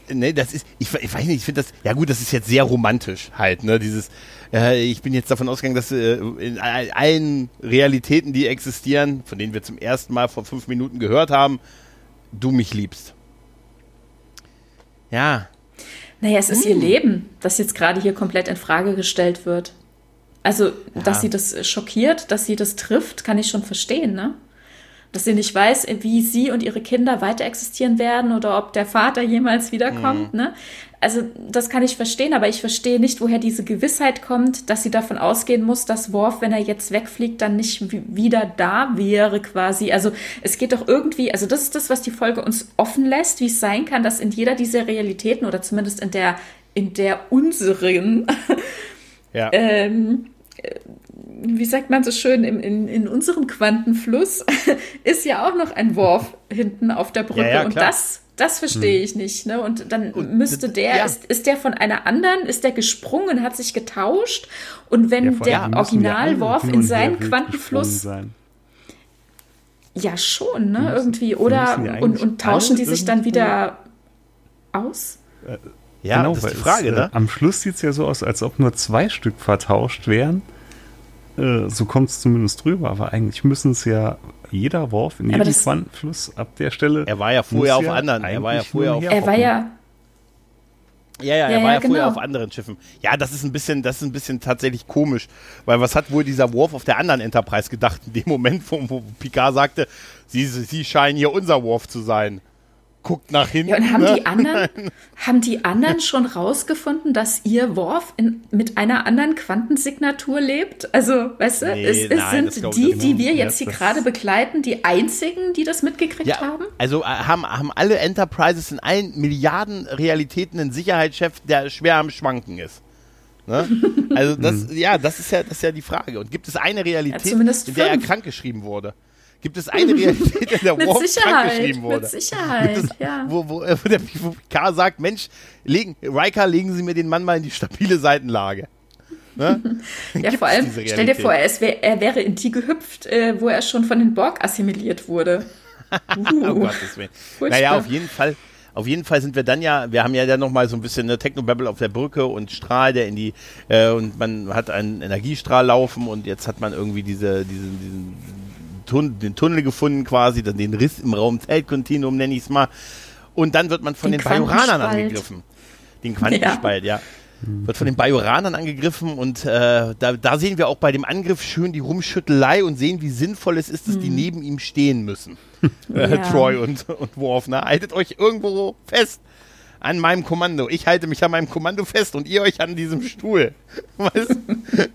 so. ne, das ist, ich, ich weiß nicht, ich finde das, ja gut, das ist jetzt sehr romantisch halt, ne, dieses, äh, ich bin jetzt davon ausgegangen, dass äh, in allen Realitäten, die existieren, von denen wir zum ersten Mal vor fünf Minuten gehört haben, du mich liebst. Ja. Naja, es ist hm. ihr Leben, das jetzt gerade hier komplett in Frage gestellt wird. Also, ja. dass sie das schockiert, dass sie das trifft, kann ich schon verstehen, ne? Dass sie nicht weiß, wie sie und ihre Kinder weiter existieren werden oder ob der Vater jemals wiederkommt, mhm. ne? Also, das kann ich verstehen, aber ich verstehe nicht, woher diese Gewissheit kommt, dass sie davon ausgehen muss, dass Worf, wenn er jetzt wegfliegt, dann nicht wieder da wäre, quasi. Also, es geht doch irgendwie, also, das ist das, was die Folge uns offen lässt, wie es sein kann, dass in jeder dieser Realitäten oder zumindest in der, in der unseren, ja. ähm, wie sagt man so schön, in, in, in unserem Quantenfluss ist ja auch noch ein Worf hinten auf der Brücke. Ja, ja, und das, das verstehe hm. ich nicht. Ne? Und dann und müsste der, ja. ist, ist der von einer anderen, ist der gesprungen, hat sich getauscht. Und wenn der Originalworf in seinen Quantenfluss. Sein. Ja, schon, ne? Irgendwie. Oder und, und tauschen die sich dann wieder aus? Äh, ja, genau, das ist die Frage, es, ne? Äh, am Schluss sieht es ja so aus, als ob nur zwei Stück vertauscht wären. Äh, so kommt es zumindest drüber, aber eigentlich müssen es ja jeder Wurf in jedem Quantenfluss ab der Stelle. Er war ja vorher auf anderen. Er war ja vorher auf. Er war ja. Ja, ja, er ja, war ja, ja genau. vorher auf anderen Schiffen. Ja, das ist ein bisschen, das ist ein bisschen tatsächlich komisch, weil was hat wohl dieser Worf auf der anderen Enterprise gedacht in dem Moment, wo, wo Picard sagte, sie, sie scheinen hier unser Worf zu sein guckt nach hinten. Ja, und haben, ne? die anderen, haben die anderen schon rausgefunden, dass ihr Worf in, mit einer anderen Quantensignatur lebt? Also, weißt du, nee, es, es nein, sind die, die wir jetzt hier gerade begleiten, die einzigen, die das mitgekriegt ja, haben? Also äh, haben, haben alle Enterprises in allen Milliarden Realitäten einen Sicherheitschef, der schwer am Schwanken ist. Ne? Also das, mhm. ja, das ist ja, das ist ja die Frage. Und gibt es eine Realität, ja, in der er krankgeschrieben wurde? Gibt es eine Realität, in der Warp geschrieben wurde? Mit Sicherheit, es, ja. Wo, wo, wo der wo K sagt, Mensch, legen, Riker, legen Sie mir den Mann mal in die stabile Seitenlage. Ne? ja, vor allem, stell dir vor, er, wär, er, wäre in die gehüpft, äh, wo er schon von den Borg assimiliert wurde. Uh, oh Gottes Willen. Naja, auf jeden Fall. Auf jeden Fall sind wir dann ja, wir haben ja dann nochmal so ein bisschen eine Technobabble auf der Brücke und Strahl, der in die, äh, und man hat einen Energiestrahl laufen und jetzt hat man irgendwie diese, diesen, diesen Tun den Tunnel gefunden quasi, dann den Riss im Raum Zeitkontinuum nenne ich es mal. Und dann wird man von den, den Bajoranern angegriffen. Den Quantenspalt, ja. ja. Wird von den Bajoranern angegriffen und äh, da, da, sehen wir auch bei dem Angriff schön die Rumschüttelei und sehen, wie sinnvoll es ist, dass hm. die neben ihm stehen müssen. Äh, ja. Troy und, und Worf. Ne? Haltet euch irgendwo fest an meinem Kommando. Ich halte mich an meinem Kommando fest und ihr euch an diesem Stuhl. Was?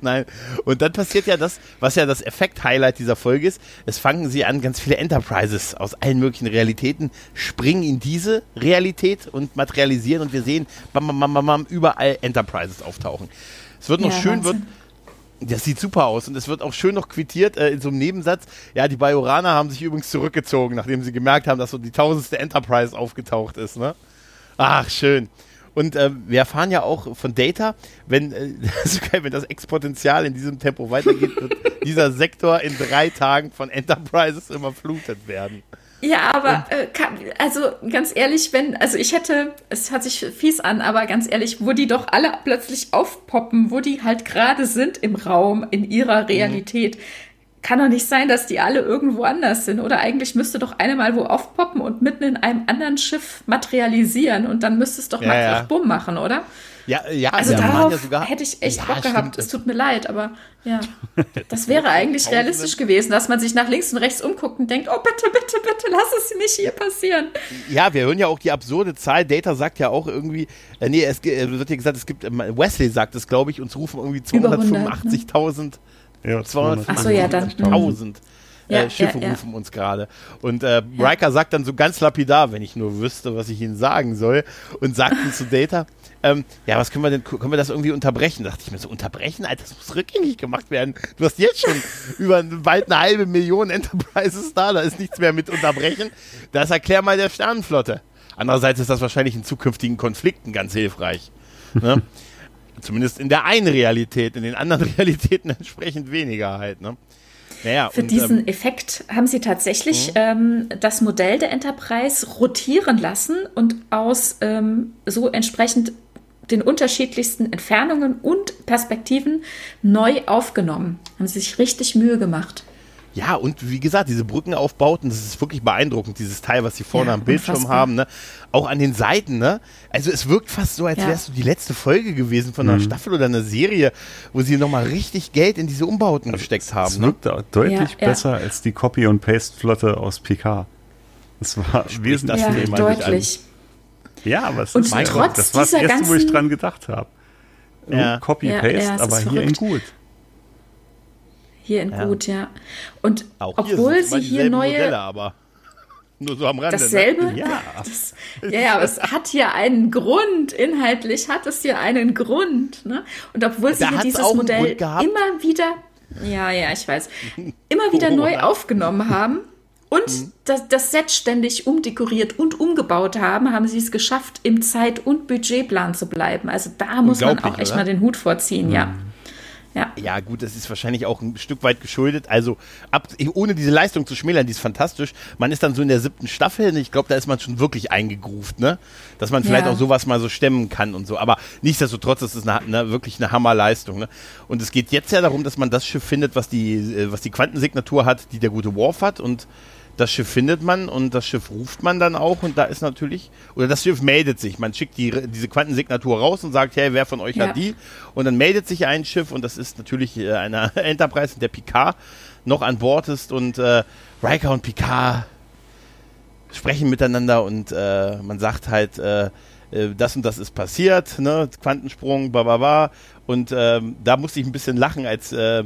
Nein. Und dann passiert ja das, was ja das Effekt-Highlight dieser Folge ist. Es fangen sie an, ganz viele Enterprises aus allen möglichen Realitäten springen in diese Realität und materialisieren und wir sehen bam, bam, bam, bam, überall Enterprises auftauchen. Es wird noch ja, schön, wird, das sieht super aus und es wird auch schön noch quittiert äh, in so einem Nebensatz. Ja, die Bajoraner haben sich übrigens zurückgezogen, nachdem sie gemerkt haben, dass so die tausendste Enterprise aufgetaucht ist. Ne? Ach, schön. Und äh, wir erfahren ja auch von Data, wenn, äh, das geil, wenn das Exponential in diesem Tempo weitergeht, wird dieser Sektor in drei Tagen von Enterprises überflutet werden. Ja, aber äh, kann, also ganz ehrlich, wenn, also ich hätte, es hört sich fies an, aber ganz ehrlich, wo die doch alle plötzlich aufpoppen, wo die halt gerade sind im Raum, in ihrer mhm. Realität, mhm. Kann doch nicht sein, dass die alle irgendwo anders sind. Oder eigentlich müsste doch eine mal wo aufpoppen und mitten in einem anderen Schiff materialisieren und dann müsste es doch ja, mal ja. bumm machen, oder? Ja, ja, also darauf ja sogar, hätte ich echt ja, Bock gehabt. Es tut mir leid, aber ja, das wäre eigentlich realistisch gewesen, dass man sich nach links und rechts umguckt und denkt, oh bitte, bitte, bitte, lass es nicht hier passieren. Ja, wir hören ja auch die absurde Zahl. Data sagt ja auch irgendwie, äh, nee, es äh, wird ja gesagt, es gibt, äh, Wesley sagt es, glaube ich, uns rufen irgendwie 285.000. Ja, 285.000 so, ja, äh, Schiffe ja, ja. rufen uns gerade. Und äh, Riker sagt dann so ganz lapidar, wenn ich nur wüsste, was ich ihnen sagen soll, und sagt dann zu Data, ähm, ja, was können wir denn, können wir das irgendwie unterbrechen? Da dachte ich mir so, unterbrechen? Alter, das muss rückgängig gemacht werden. Du hast jetzt schon über bald eine halbe Million Enterprises da, da ist nichts mehr mit unterbrechen. Das erklär mal der Sternenflotte. Andererseits ist das wahrscheinlich in zukünftigen Konflikten ganz hilfreich. Ne? Zumindest in der einen Realität, in den anderen Realitäten entsprechend weniger halt. Ne? Naja, Für und, diesen ähm, Effekt haben sie tatsächlich mhm. ähm, das Modell der Enterprise rotieren lassen und aus ähm, so entsprechend den unterschiedlichsten Entfernungen und Perspektiven neu aufgenommen. Haben sie sich richtig Mühe gemacht. Ja, und wie gesagt, diese Brückenaufbauten, das ist wirklich beeindruckend, dieses Teil, was sie vorne ja, am Bildschirm unfassbar. haben, ne? Auch an den Seiten, ne? Also es wirkt fast so, als ja. wärst du die letzte Folge gewesen von einer mhm. Staffel oder einer Serie, wo sie nochmal richtig Geld in diese Umbauten also gesteckt haben. Es ne? wirkt ne? deutlich ja, besser als die Copy- und Paste-Flotte aus PK. Das war wesentlich ja, deutlich. Ja, aber es und ist trotz das war das erste, wo ich dran gedacht habe. Ja. Copy-Paste, aber hier in gut. Hier in ja. Gut, ja. Und Auch obwohl sie hier neue. Modelle, aber nur so am Rande. Ne? Dasselbe? Ne? Ja. Das, ja, ja, aber es hat hier einen Grund. Inhaltlich hat es hier einen Grund. Ne? Und obwohl sie hier dieses Modell immer wieder, ja, ja, ich weiß, immer wieder oh, neu aufgenommen haben und mhm. das, das Set ständig umdekoriert und umgebaut haben, haben sie es geschafft, im Zeit- und Budgetplan zu bleiben. Also da muss man auch echt oder? mal den Hut vorziehen, mhm. ja. Ja. ja, gut, das ist wahrscheinlich auch ein Stück weit geschuldet. Also, ab, ohne diese Leistung zu schmälern, die ist fantastisch. Man ist dann so in der siebten Staffel und ich glaube, da ist man schon wirklich eingegruft, ne? Dass man vielleicht ja. auch sowas mal so stemmen kann und so. Aber nichtsdestotrotz, das ist eine, eine, wirklich eine Hammerleistung, ne? Und es geht jetzt ja darum, dass man das Schiff findet, was die, äh, was die Quantensignatur hat, die der gute Worf hat und das Schiff findet man und das Schiff ruft man dann auch und da ist natürlich, oder das Schiff meldet sich. Man schickt die, diese Quantensignatur raus und sagt, hey, wer von euch ja. hat die? Und dann meldet sich ein Schiff und das ist natürlich äh, eine Enterprise, der Picard noch an Bord ist und äh, Riker und Picard sprechen miteinander und äh, man sagt halt, äh, äh das und das ist passiert, ne? Quantensprung, bla bla bla. Und ähm, da musste ich ein bisschen lachen, als äh,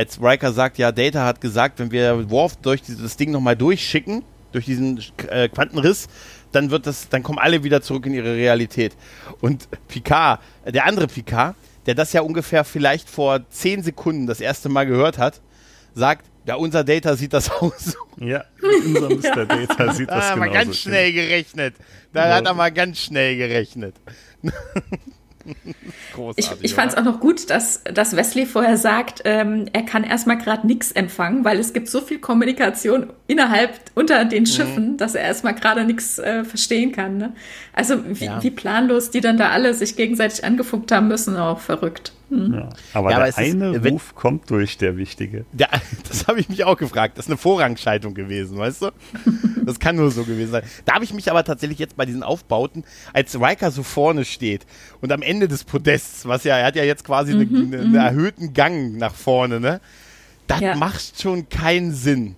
als Riker sagt, ja, Data hat gesagt, wenn wir Worf durch dieses Ding nochmal durchschicken, durch diesen äh, Quantenriss, dann wird das, dann kommen alle wieder zurück in ihre Realität. Und Picard, äh, der andere Picard, der das ja ungefähr vielleicht vor zehn Sekunden das erste Mal gehört hat, sagt, ja, unser Data sieht das aus. Ja, unser Mr. Data sieht das aus. Da hat er mal ganz schnell gerechnet. Da ja. hat er mal ganz schnell gerechnet. Großartig. Ich, ich fand es auch noch gut, dass, dass Wesley vorher sagt, ähm, er kann erstmal gerade nichts empfangen, weil es gibt so viel Kommunikation innerhalb, unter den mhm. Schiffen, mhm. dass er erstmal gerade nichts äh, verstehen kann. Ne? Also wie, ja. wie planlos die dann da alle sich gegenseitig angefunkt haben müssen, auch verrückt. Hm. Ja, aber ja, der eine ist, Ruf kommt durch, der wichtige. Der, das habe ich mich auch gefragt. Das ist eine Vorrangschaltung gewesen, weißt du? Das kann nur so gewesen sein. Da habe ich mich aber tatsächlich jetzt bei diesen Aufbauten, als Riker so vorne steht und am Ende des Podests, was ja, er hat ja jetzt quasi mhm, eine, einen mhm. erhöhten Gang nach vorne, ne? Das ja. macht schon keinen Sinn.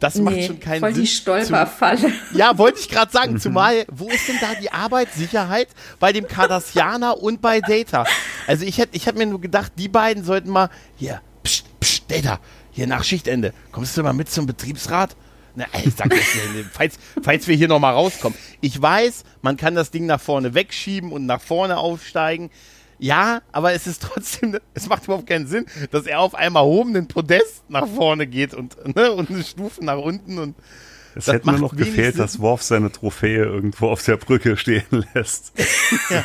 Das nee, macht schon keinen voll Sinn. die Stolperfalle. Zu, ja, wollte ich gerade sagen. Zumal, wo ist denn da die Arbeitssicherheit bei dem Cardassianer und bei Data? Also ich hätte ich hätt mir nur gedacht, die beiden sollten mal, hier, pst, pst, Data, hier nach Schichtende, kommst du mal mit zum Betriebsrat? Na, ich sag das, falls, falls wir hier nochmal rauskommen. Ich weiß, man kann das Ding nach vorne wegschieben und nach vorne aufsteigen. Ja, aber es ist trotzdem, es macht überhaupt keinen Sinn, dass er auf einem erhobenen Podest nach vorne geht und, ne, und eine Stufe nach unten und es das hätte nur noch gefehlt, Sinn. dass Worf seine Trophäe irgendwo auf der Brücke stehen lässt. Ja.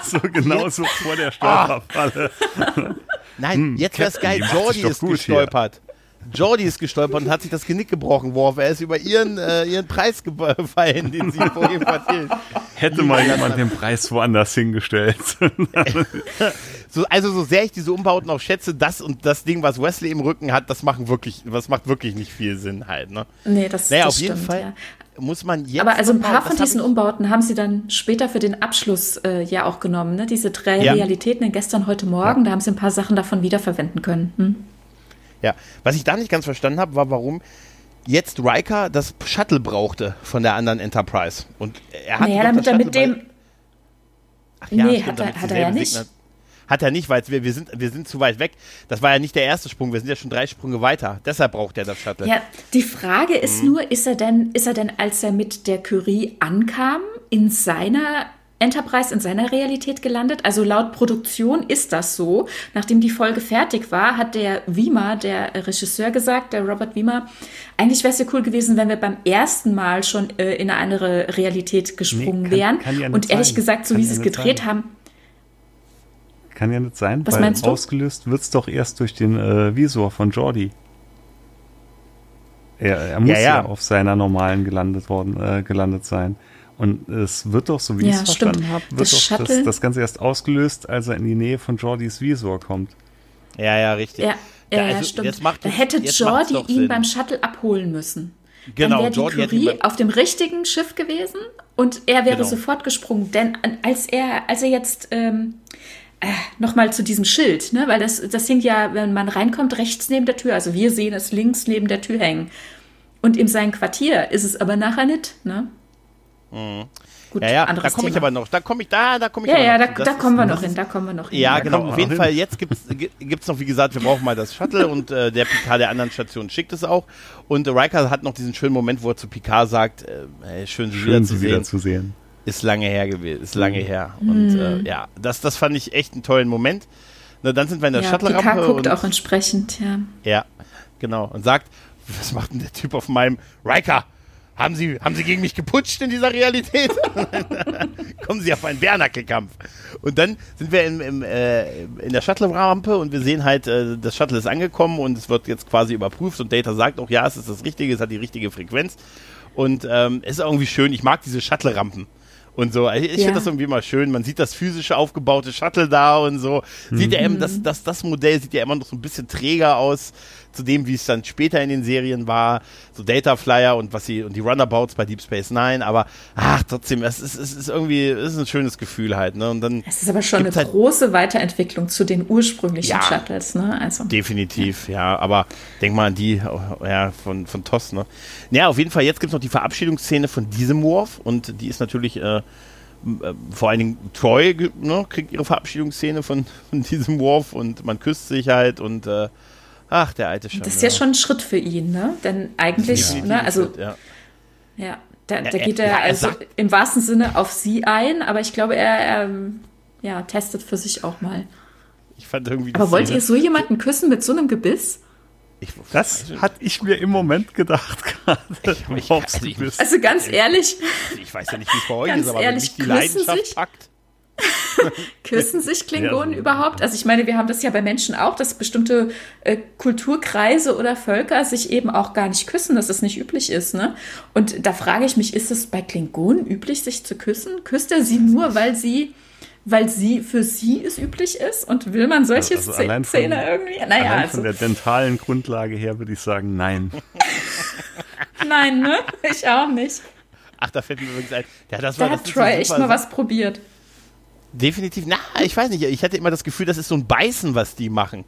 so genau so vor der Stolperfalle. Nein, hm, jetzt wäre es geil. Jordi ist gestolpert. Hier. Jordi ist gestolpert und hat sich das Genick gebrochen, Worf. Er ist über ihren, äh, ihren Preis gefallen, den sie vor ihm verfehlt. Hätte mal jemand den Preis woanders hingestellt. so, also so sehr ich diese Umbauten auch schätze, das und das Ding, was Wesley im Rücken hat, das machen wirklich, das macht wirklich nicht viel Sinn halt. Ne? Nee, das, naja, das auf jeden stimmt, Fall. Ja muss man jetzt. Aber also ein paar von diesen Umbauten haben sie dann später für den Abschluss äh, ja auch genommen, ne? Diese drei ja. Realitäten gestern, heute Morgen, ja. da haben sie ein paar Sachen davon wiederverwenden können. Hm? Ja, was ich da nicht ganz verstanden habe, war, warum jetzt Riker das Shuttle brauchte von der anderen Enterprise. Und er hat naja, damit er mit dem. Ach ja, nee, stimmt, hat, er, hat er ja nicht. Signa hat er nicht, weil wir, wir, sind, wir sind zu weit weg. Das war ja nicht der erste Sprung, wir sind ja schon drei Sprünge weiter. Deshalb braucht er das Shuttle. Ja, die Frage ist mhm. nur, ist er denn, ist er denn, als er mit der Curie ankam, in seiner Enterprise in seiner Realität gelandet. Also laut Produktion ist das so. Nachdem die Folge fertig war, hat der Wiemer, der Regisseur, gesagt, der Robert Wiemer, eigentlich wäre es ja cool gewesen, wenn wir beim ersten Mal schon äh, in eine andere Realität gesprungen nee, kann, wären. Kann ja Und ehrlich sein. gesagt, so kann wie sie es gedreht sein. haben. Kann ja nicht sein, Was weil ausgelöst wird es doch erst durch den äh, Visor von Jordi. Er, er muss ja, ja. ja, auf seiner normalen gelandet worden, äh, gelandet sein. Und es wird doch, so wie ja, ich es verstanden habe, wird das doch das, das, Ganze erst ausgelöst, als er in die Nähe von Jordys Visor kommt. Ja, ja, richtig. Ja, ja, also, ja stimmt. Macht, da hätte Jordi ihn Sinn. beim Shuttle abholen müssen. Genau, Dann wäre die Curie auf dem richtigen Schiff gewesen und er wäre genau. sofort gesprungen. Denn als er, als er jetzt ähm, äh, nochmal zu diesem Schild, ne? weil das, das hängt ja, wenn man reinkommt, rechts neben der Tür. Also wir sehen es links neben der Tür hängen. Und in seinem Quartier ist es aber nachher nicht. Ne? Mhm. Gut, ja, ja, da komme ich aber noch. Da komme ich da, da komme ich Ja, ja, da, da kommen wir noch hin, da kommen wir noch hin. Ja, genau. Auf jeden Fall, jetzt gibt es noch, wie gesagt, wir brauchen mal das Shuttle und äh, der Picard der anderen Station schickt es auch. Und äh, Riker hat noch diesen schönen Moment, wo er zu Picard sagt, äh, schön, Sie, schön, wieder, Sie zu wieder, zu sehen. Ist lange her gewesen, ist lange mhm. her. Und äh, mhm. ja, das, das fand ich echt einen tollen Moment. Na, dann sind wir in der ja, Shuttle-Rampe. Guckt auch entsprechend, ja. Ja, genau. Und sagt, was macht denn der Typ auf meinem Riker? Haben Sie, haben Sie gegen mich geputscht in dieser Realität? Kommen Sie auf einen Bärnackelkampf. Und dann sind wir in, im, äh, in der Shuttle-Rampe und wir sehen halt, äh, das Shuttle ist angekommen und es wird jetzt quasi überprüft und Data sagt auch, ja, es ist das Richtige, es hat die richtige Frequenz. Und ähm, es ist irgendwie schön, ich mag diese Shuttle-Rampen und so. Ich, ich ja. finde das irgendwie mal schön. Man sieht das physische aufgebaute Shuttle da und so. Sieht mhm. ja eben, das, das, das Modell sieht ja immer noch so ein bisschen träger aus zu dem, wie es dann später in den Serien war, so Data Flyer und was sie und die Runabouts bei Deep Space Nine, aber ach, trotzdem, es ist, es ist irgendwie, es ist ein schönes Gefühl halt, ne? Und dann es ist aber schon eine halt große Weiterentwicklung zu den ursprünglichen ja, Shuttles, ne? Also definitiv, ja. ja, aber denk mal an die, ja, von, von TOS, ne? Ja, auf jeden Fall, jetzt gibt es noch die Verabschiedungsszene von diesem Wurf und die ist natürlich äh, äh, vor allen Dingen Troy ne, kriegt ihre Verabschiedungsszene von, von diesem Wurf und man küsst sich halt und äh, Ach, der alte schon. Das ist ja schon ein Schritt für ihn, ne? Denn eigentlich, ja. ne, also. Ja. ja. Da, da geht er, er also im wahrsten Sinne auf sie ein, aber ich glaube, er, er ja, testet für sich auch mal. Ich fand irgendwie. Aber wollt ihr so jemanden küssen mit so einem Gebiss? Ich, das hatte ich mir im Moment gedacht gerade. Ich, ich, also ganz ehrlich. Ich weiß ja nicht, wie es bei euch ist, aber ehrlich, wenn mich die Leidenschaft sich? packt. Küssen sich Klingonen ja, überhaupt? Also ich meine, wir haben das ja bei Menschen auch, dass bestimmte äh, Kulturkreise oder Völker sich eben auch gar nicht küssen, dass es nicht üblich ist. Ne? Und da frage ich mich, ist es bei Klingonen üblich, sich zu küssen? Küsst er sie nur, weil sie weil sie für sie es üblich ist und will man solche also Szenen irgendwie? Naja, also. von der dentalen Grundlage her würde ich sagen, nein. nein, ne? Ich auch nicht. Ach, da fällt mir übrigens ein. Ja, das da war, hat das Troy echt mal was probiert. Definitiv. Na, ich weiß nicht. Ich hatte immer das Gefühl, das ist so ein Beißen, was die machen.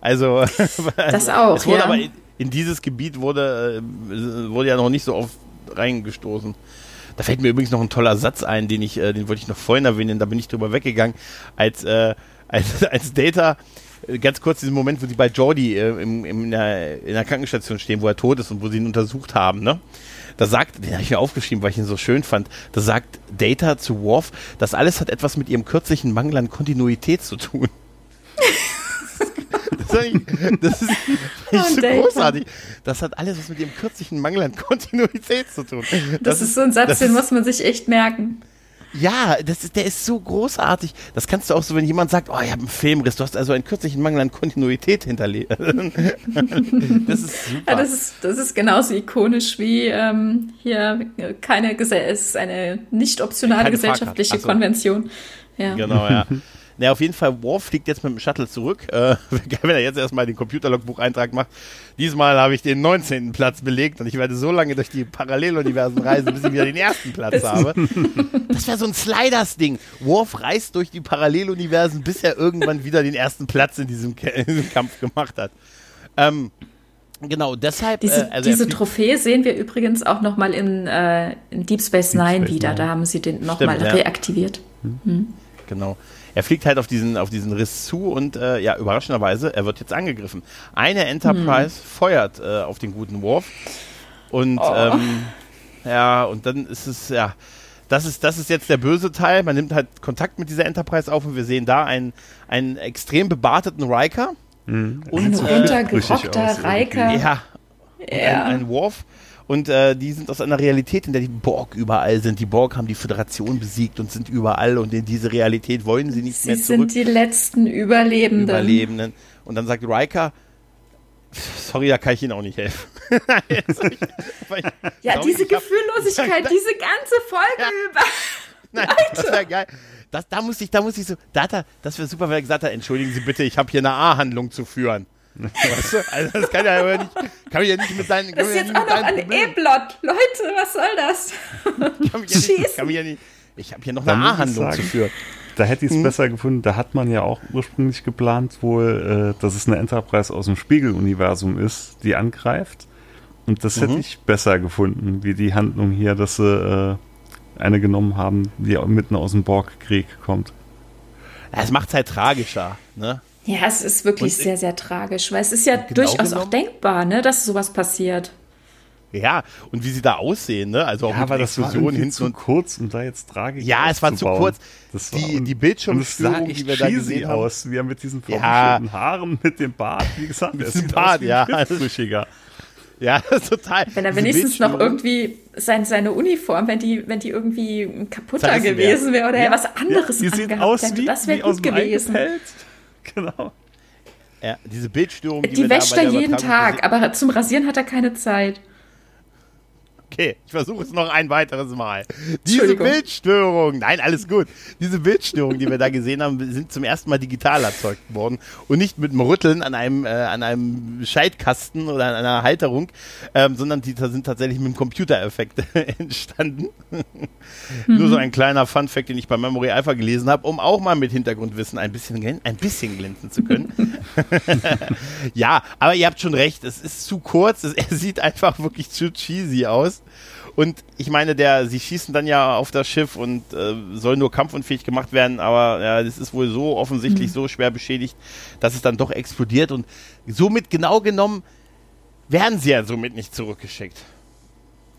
Also. Das auch. Es wurde ja. aber in, in, dieses Gebiet wurde, äh, wurde ja noch nicht so oft reingestoßen. Da fällt mir übrigens noch ein toller Satz ein, den ich, äh, den wollte ich noch vorhin erwähnen, da bin ich drüber weggegangen, als, äh, als, als Data äh, ganz kurz diesen Moment, wo sie bei Jordi äh, im, im, in, der, in der Krankenstation stehen, wo er tot ist und wo sie ihn untersucht haben, ne? Da sagt, den habe ich mir aufgeschrieben, weil ich ihn so schön fand, da sagt Data zu Worf, das alles hat etwas mit ihrem kürzlichen Mangel an Kontinuität zu tun. das ist, das ist oh, so großartig. Das hat alles was mit ihrem kürzlichen Mangel an Kontinuität zu tun. Das, das ist so ein Satz, den muss man sich echt merken. Ja, das ist, der ist so großartig. Das kannst du auch so, wenn jemand sagt, oh, ich habe einen Filmriss, du hast also einen kürzlichen Mangel an Kontinuität hinterlegt. das ist super. Ja, das ist, das ist genauso ikonisch wie ähm, hier keine Gesellschaft, es ist eine nicht optionale keine gesellschaftliche so. Konvention. Ja. Genau, ja. Na, auf jeden Fall, Worf fliegt jetzt mit dem Shuttle zurück. Äh, wenn er jetzt erstmal den Computerlogbucheintrag macht. Diesmal habe ich den 19. Platz belegt und ich werde so lange durch die Paralleluniversen reisen, bis ich wieder den ersten Platz habe. Das wäre so ein Sliders-Ding. Worf reist durch die Paralleluniversen, bis er irgendwann wieder den ersten Platz in diesem, in diesem Kampf gemacht hat. Ähm, Genau, deshalb. Diese, äh, also diese Trophäe sehen wir übrigens auch nochmal in, äh, in Deep Space Nine Deep Space wieder. Nine. Da haben sie den nochmal ja. reaktiviert. Hm. Genau. Er fliegt halt auf diesen, auf diesen Riss zu und äh, ja, überraschenderweise, er wird jetzt angegriffen. Eine Enterprise hm. feuert äh, auf den guten Worf. Und oh. ähm, ja, und dann ist es, ja, das ist, das ist jetzt der böse Teil. Man nimmt halt Kontakt mit dieser Enterprise auf und wir sehen da einen, einen extrem bebarteten Riker. Mhm. Und, ein runtergerockter Riker. Ja, ja. Ein, ein Worf. Und äh, die sind aus einer Realität, in der die Borg überall sind. Die Borg haben die Föderation besiegt und sind überall. Und in diese Realität wollen sie nicht sie mehr zurück. Sie sind die letzten Überlebenden. Überlebenden. Und dann sagt Riker, sorry, da kann ich Ihnen auch nicht helfen. ja, diese Gefühllosigkeit, diese ganze Folge ja. über. Nein, das wäre geil. Das, da muss ich, da muss ich so, da hat er, das wäre super, wenn er gesagt hat, entschuldigen Sie bitte, ich habe hier eine A-Handlung zu führen. Weißt du? Also das kann ja nicht, kann ich ja nicht mit seinen. Das ist jetzt auch noch ein E-Plot. Leute, was soll das? kann mich ja nicht, kann mich ja nicht, ich habe hier noch eine A-Handlung zu führen. Da hätte ich es hm. besser gefunden. Da hat man ja auch ursprünglich geplant, wohl, äh, dass es eine Enterprise aus dem Spiegeluniversum ist, die angreift. Und das mhm. hätte ich besser gefunden, wie die Handlung hier, dass sie äh, eine genommen haben, die mitten aus dem Borgkrieg kommt. Es macht es halt tragischer, ne? Ja, es ist wirklich und sehr, sehr tragisch, weil es ist ja genau durchaus genommen, auch denkbar, ne, dass sowas passiert. Ja, und wie sie da aussehen, ne? Also auch ja, mit aber das Explosion hinten zu kurz, um da jetzt tragisch Ja, es war zu kurz. Das die, die Bildschirmstörung, die wir da gesehen haben. aus, wie er mit diesen ja. Haaren, mit dem Bart, wie gesagt, mit dem Bart, ja. Ja, total. Wenn er wenigstens noch irgendwie sein, seine Uniform, wenn die, wenn die irgendwie kaputter gewesen wäre oder ja, was anderes ja, die sieht aus hätte, wie, das wäre gut gewesen. Genau. Ja, diese Bildstörung. Die, die wäscht er jeden Tag, aber zum Rasieren hat er keine Zeit. Okay, ich versuche es noch ein weiteres Mal. Diese Bildstörung, nein, alles gut. Diese Bildstörungen, die wir da gesehen haben, sind zum ersten Mal digital erzeugt worden und nicht mit dem Rütteln an einem, äh, an einem Scheitkasten oder an einer Halterung, ähm, sondern die sind tatsächlich mit dem Computereffekt entstanden. Mhm. Nur so ein kleiner Fun-Fact, den ich bei Memory Alpha gelesen habe, um auch mal mit Hintergrundwissen ein bisschen, ein bisschen glänzen zu können. ja, aber ihr habt schon recht, es ist zu kurz, es, er sieht einfach wirklich zu cheesy aus. Und ich meine, der, sie schießen dann ja auf das Schiff und äh, soll nur kampfunfähig gemacht werden, aber ja, das ist wohl so offensichtlich mhm. so schwer beschädigt, dass es dann doch explodiert und somit genau genommen werden sie ja somit nicht zurückgeschickt.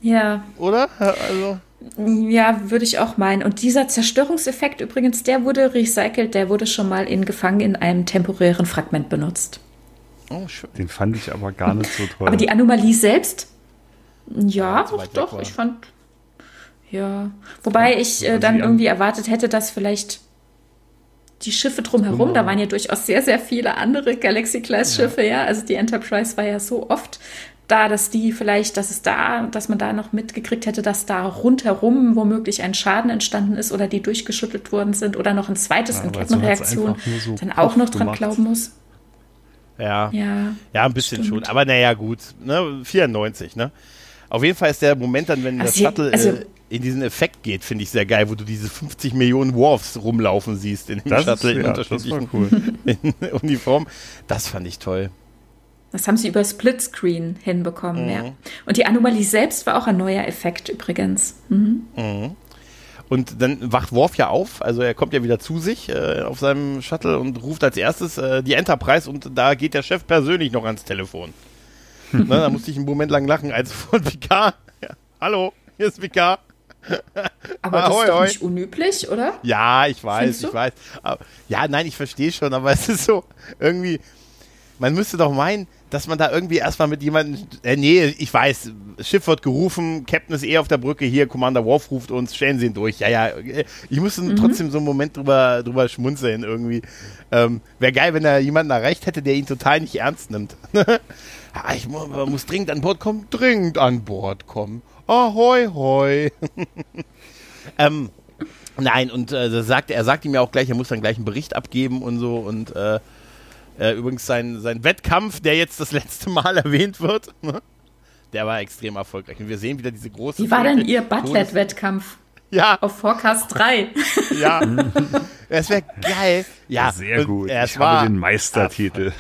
Ja. Oder? Also. Ja, würde ich auch meinen. Und dieser Zerstörungseffekt übrigens, der wurde recycelt, der wurde schon mal in Gefangen in einem temporären Fragment benutzt. Oh, schön. Den fand ich aber gar nicht so toll. Aber die Anomalie selbst ja, doch, doch. Ich fand. Ja. Wobei ich äh, dann irgendwie erwartet hätte, dass vielleicht die Schiffe drumherum, da waren ja durchaus sehr, sehr viele andere Galaxy-Class-Schiffe, ja. ja. Also die Enterprise war ja so oft da, dass die vielleicht, dass es da, dass man da noch mitgekriegt hätte, dass da rundherum womöglich ein Schaden entstanden ist oder die durchgeschüttelt worden sind oder noch ein zweites ja, in Kettenreaktion so dann auch noch dran gemacht. glauben muss. Ja. Ja, ja ein bisschen stimmt. schon. Aber naja, gut. Ne? 94, ne? Auf jeden Fall ist der Moment dann, wenn also das Shuttle also äh, in diesen Effekt geht, finde ich sehr geil, wo du diese 50 Millionen Worfs rumlaufen siehst in dem das Shuttle ist, in ja, unterschiedlichen cool. Uniform. Das fand ich toll. Das haben sie über Splitscreen hinbekommen, mhm. ja. Und die Anomalie selbst war auch ein neuer Effekt übrigens. Mhm. Mhm. Und dann wacht Worf ja auf, also er kommt ja wieder zu sich äh, auf seinem Shuttle und ruft als erstes äh, die Enterprise und da geht der Chef persönlich noch ans Telefon. ne, da musste ich einen Moment lang lachen, als von Picard, ja, hallo, hier ist Picard. Aber das ist doch nicht unüblich, oder? Ja, ich weiß, ich weiß. Ja, nein, ich verstehe schon, aber es ist so irgendwie, man müsste doch meinen, dass man da irgendwie erstmal mit jemandem, äh, nee, ich weiß, Schiff wird gerufen, Captain ist eh auf der Brücke, hier, Commander Worf ruft uns, stellen Sie ihn durch. Ja, ja, ich musste mhm. trotzdem so einen Moment drüber, drüber schmunzeln irgendwie. Ähm, Wäre geil, wenn er jemanden erreicht hätte, der ihn total nicht ernst nimmt. ah, ich muss, muss dringend an Bord kommen, dringend an Bord kommen. Ahoi, hoi. ähm, nein, und äh, sagt, er sagt ihm ja auch gleich, er muss dann gleich einen Bericht abgeben und so und äh, äh, übrigens sein, sein Wettkampf, der jetzt das letzte Mal erwähnt wird, ne? der war extrem erfolgreich. Und wir sehen wieder diese große. Wie war denn Ihr Butlet-Wettkampf? Ja. Auf Forecast 3. Ja. Es wäre geil. Ja. Sehr gut. ich war, habe den Meistertitel.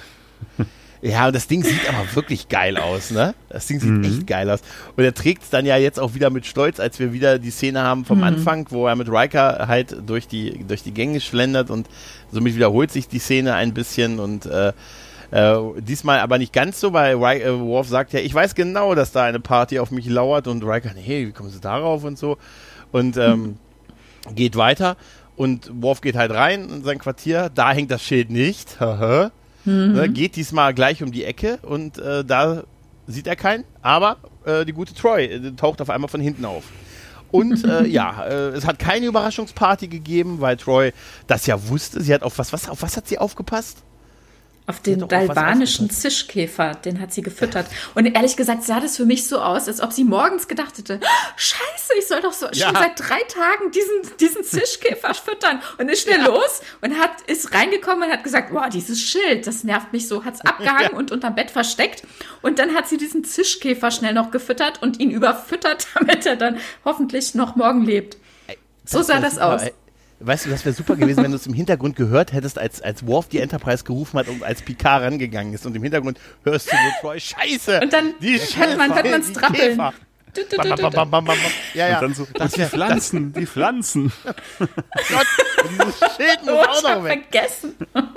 Ja, und das Ding sieht aber wirklich geil aus, ne? Das Ding sieht mhm. echt geil aus. Und er trägt es dann ja jetzt auch wieder mit Stolz, als wir wieder die Szene haben vom mhm. Anfang, wo er mit Riker halt durch die, durch die Gänge schlendert und somit wiederholt sich die Szene ein bisschen und äh, äh, diesmal aber nicht ganz so, weil Ry äh, Worf sagt ja, ich weiß genau, dass da eine Party auf mich lauert und Riker, hey, wie kommen sie darauf und so. Und ähm, mhm. geht weiter und Worf geht halt rein in sein Quartier, da hängt das Schild nicht. Haha. Mhm. Ne, geht diesmal gleich um die Ecke und äh, da sieht er keinen, aber äh, die gute Troy äh, taucht auf einmal von hinten auf. Und äh, ja, äh, es hat keine Überraschungsparty gegeben, weil Troy das ja wusste. Sie hat auf was, was, auf was hat sie aufgepasst? Auf den dalbanischen Zischkäfer, den hat sie gefüttert. Und ehrlich gesagt sah das für mich so aus, als ob sie morgens gedacht hätte, Scheiße, ich soll doch so ja. schon seit drei Tagen diesen, diesen Zischkäfer füttern. Und ist schnell ja. los und hat, ist reingekommen und hat gesagt, boah, dieses Schild, das nervt mich so, hat's abgehangen ja. und unterm Bett versteckt. Und dann hat sie diesen Zischkäfer schnell noch gefüttert und ihn überfüttert, damit er dann hoffentlich noch morgen lebt. So sah das aus. Weißt du, das wäre super gewesen, wenn du es im Hintergrund gehört hättest, als, als Worf die Enterprise gerufen hat und als Picard rangegangen ist. Und im Hintergrund hörst du nur Troy, Scheiße! Und dann die hört man es trappeln. Ja, ja. Und dann so, das die Pflanzen, die Pflanzen. Gott, dieses Schild muss oh, auch noch weg. vergessen.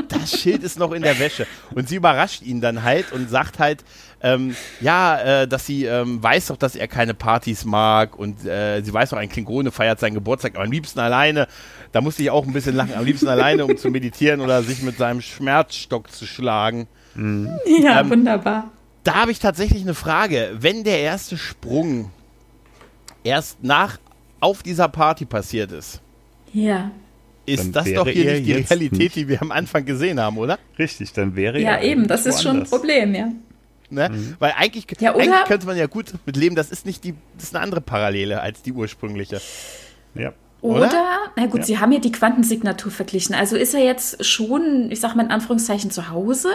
Das Schild ist noch in der Wäsche. Und sie überrascht ihn dann halt und sagt halt, ähm, ja, äh, dass sie ähm, weiß doch, dass er keine Partys mag und äh, sie weiß doch, ein Klingone feiert seinen Geburtstag, aber am liebsten alleine. Da musste ich auch ein bisschen lachen, am liebsten alleine, um zu meditieren oder sich mit seinem Schmerzstock zu schlagen. Mhm. Ja, ähm, wunderbar. Da habe ich tatsächlich eine Frage. Wenn der erste Sprung erst nach auf dieser Party passiert ist. Ja. Ist das doch hier nicht die Realität, nicht. die wir am Anfang gesehen haben, oder? Richtig, dann wäre ja. Ja, eben, das ist schon ein Problem, ja. Ne? Mhm. Weil eigentlich, ja, eigentlich könnte man ja gut mit leben, das ist nicht die, das ist eine andere Parallele als die ursprüngliche. Ja. Oder, Oder? na gut, ja. Sie haben ja die Quantensignatur verglichen. Also ist er jetzt schon, ich sag mal in Anführungszeichen, zu Hause?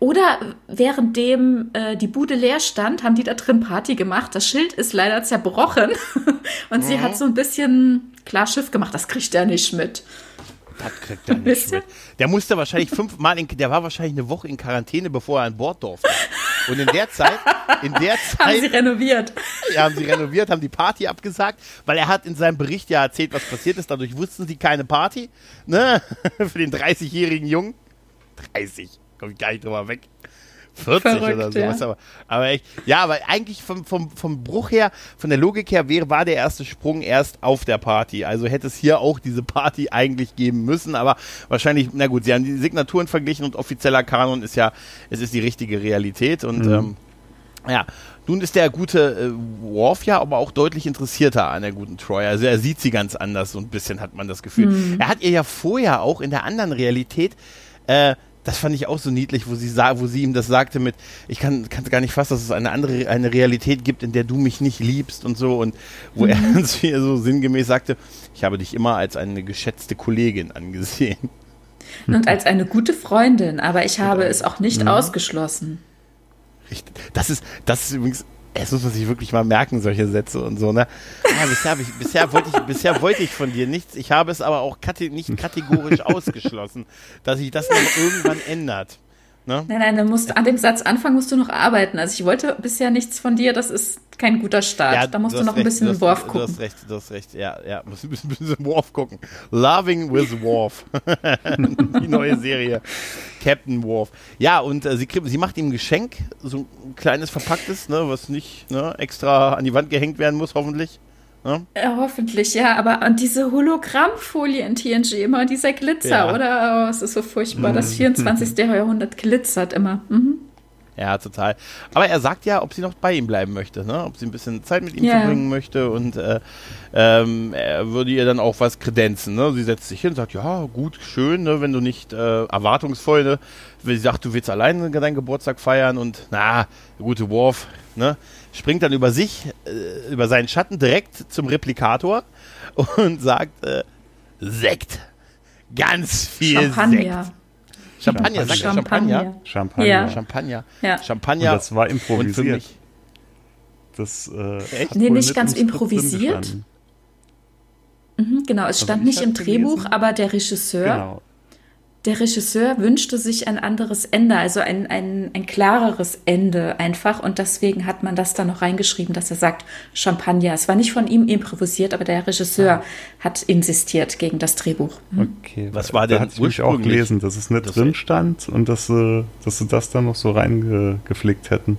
Oder währenddem äh, die Bude leer stand, haben die da drin Party gemacht? Das Schild ist leider zerbrochen und mhm. sie hat so ein bisschen klar Schiff gemacht. Das kriegt er nicht mit. Das kriegt er nicht mit. Der musste wahrscheinlich fünfmal, in, der war wahrscheinlich eine Woche in Quarantäne, bevor er an Bord durfte. Und in der Zeit, in der Zeit. haben sie renoviert. Ja, haben sie renoviert, haben die Party abgesagt, weil er hat in seinem Bericht ja erzählt, was passiert ist. Dadurch wussten sie keine Party, ne? Für den 30-jährigen Jungen. 30, komm ich gar nicht drüber weg. 40 Verrückt, oder sowas. Ja. Aber, aber echt, ja, aber eigentlich vom, vom, vom Bruch her, von der Logik her, wäre, war der erste Sprung erst auf der Party. Also hätte es hier auch diese Party eigentlich geben müssen, aber wahrscheinlich, na gut, sie haben die Signaturen verglichen und offizieller Kanon ist ja, es ist die richtige Realität und mhm. ähm, ja, nun ist der gute äh, Worf ja aber auch deutlich interessierter an der guten Troy. Also er sieht sie ganz anders, so ein bisschen hat man das Gefühl. Mhm. Er hat ihr ja vorher auch in der anderen Realität äh, das fand ich auch so niedlich, wo sie sah, wo sie ihm das sagte mit, ich kann kann gar nicht fassen, dass es eine andere eine Realität gibt, in der du mich nicht liebst und so und wo mhm. er zu ihr so sinngemäß sagte, ich habe dich immer als eine geschätzte Kollegin angesehen. Und als eine gute Freundin, aber ich habe es auch nicht mhm. ausgeschlossen. Richtig. Das ist, das ist übrigens es muss man sich wirklich mal merken, solche Sätze und so, ne? Ja, bisher, ich, bisher, wollte ich, bisher wollte ich von dir nichts. Ich habe es aber auch kate nicht kategorisch ausgeschlossen, dass sich das noch irgendwann ändert. Ne? Nein, nein, dann musst, an dem Satz anfangen musst du noch arbeiten. Also ich wollte bisher nichts von dir, das ist kein guter Start. Ja, da musst du, du noch recht, ein bisschen hast, Worf gucken. Du hast recht, du hast recht. Ja, ja, musst ein bisschen, bisschen Worf gucken. Loving with Worf. Die neue Serie. Captain Worf. Ja, und äh, sie, sie macht ihm ein Geschenk, so ein kleines verpacktes, ne, was nicht ne, extra an die Wand gehängt werden muss, hoffentlich. Ne? Ja, hoffentlich, ja. Aber und diese Hologrammfolie in TNG, immer dieser Glitzer, ja. oder? Oh, es ist so furchtbar. Das 24. Jahrhundert glitzert immer. Mhm. Ja, total. Aber er sagt ja, ob sie noch bei ihm bleiben möchte, ne? ob sie ein bisschen Zeit mit ihm yeah. verbringen möchte und äh, ähm, er würde ihr dann auch was kredenzen. Ne? Sie setzt sich hin und sagt, ja, gut, schön, ne? wenn du nicht äh, erwartungsvoll, ne? sie sagt, du willst allein deinen Geburtstag feiern und na, gute Worf, ne? Springt dann über sich, äh, über seinen Schatten direkt zum Replikator und sagt, äh, Sekt. Ganz viel Champagner. Sekt. Champagner, sagt Champagner. Champagner. Ja. Champagner. Ja. Champagner. Und das war improvisiert. Das, äh, nee, nicht ganz improvisiert. Mhm, genau, es stand nicht im Drehbuch, gelesen. aber der Regisseur genau der Regisseur wünschte sich ein anderes Ende, also ein, ein, ein klareres Ende einfach. Und deswegen hat man das da noch reingeschrieben, dass er sagt Champagner. Es war nicht von ihm improvisiert, aber der Regisseur ja. hat insistiert gegen das Drehbuch. Mhm. Okay, was war denn? Da hatte ich auch gelesen, dass es nicht das drin stand und dass, dass sie das dann noch so reingeflickt hätten.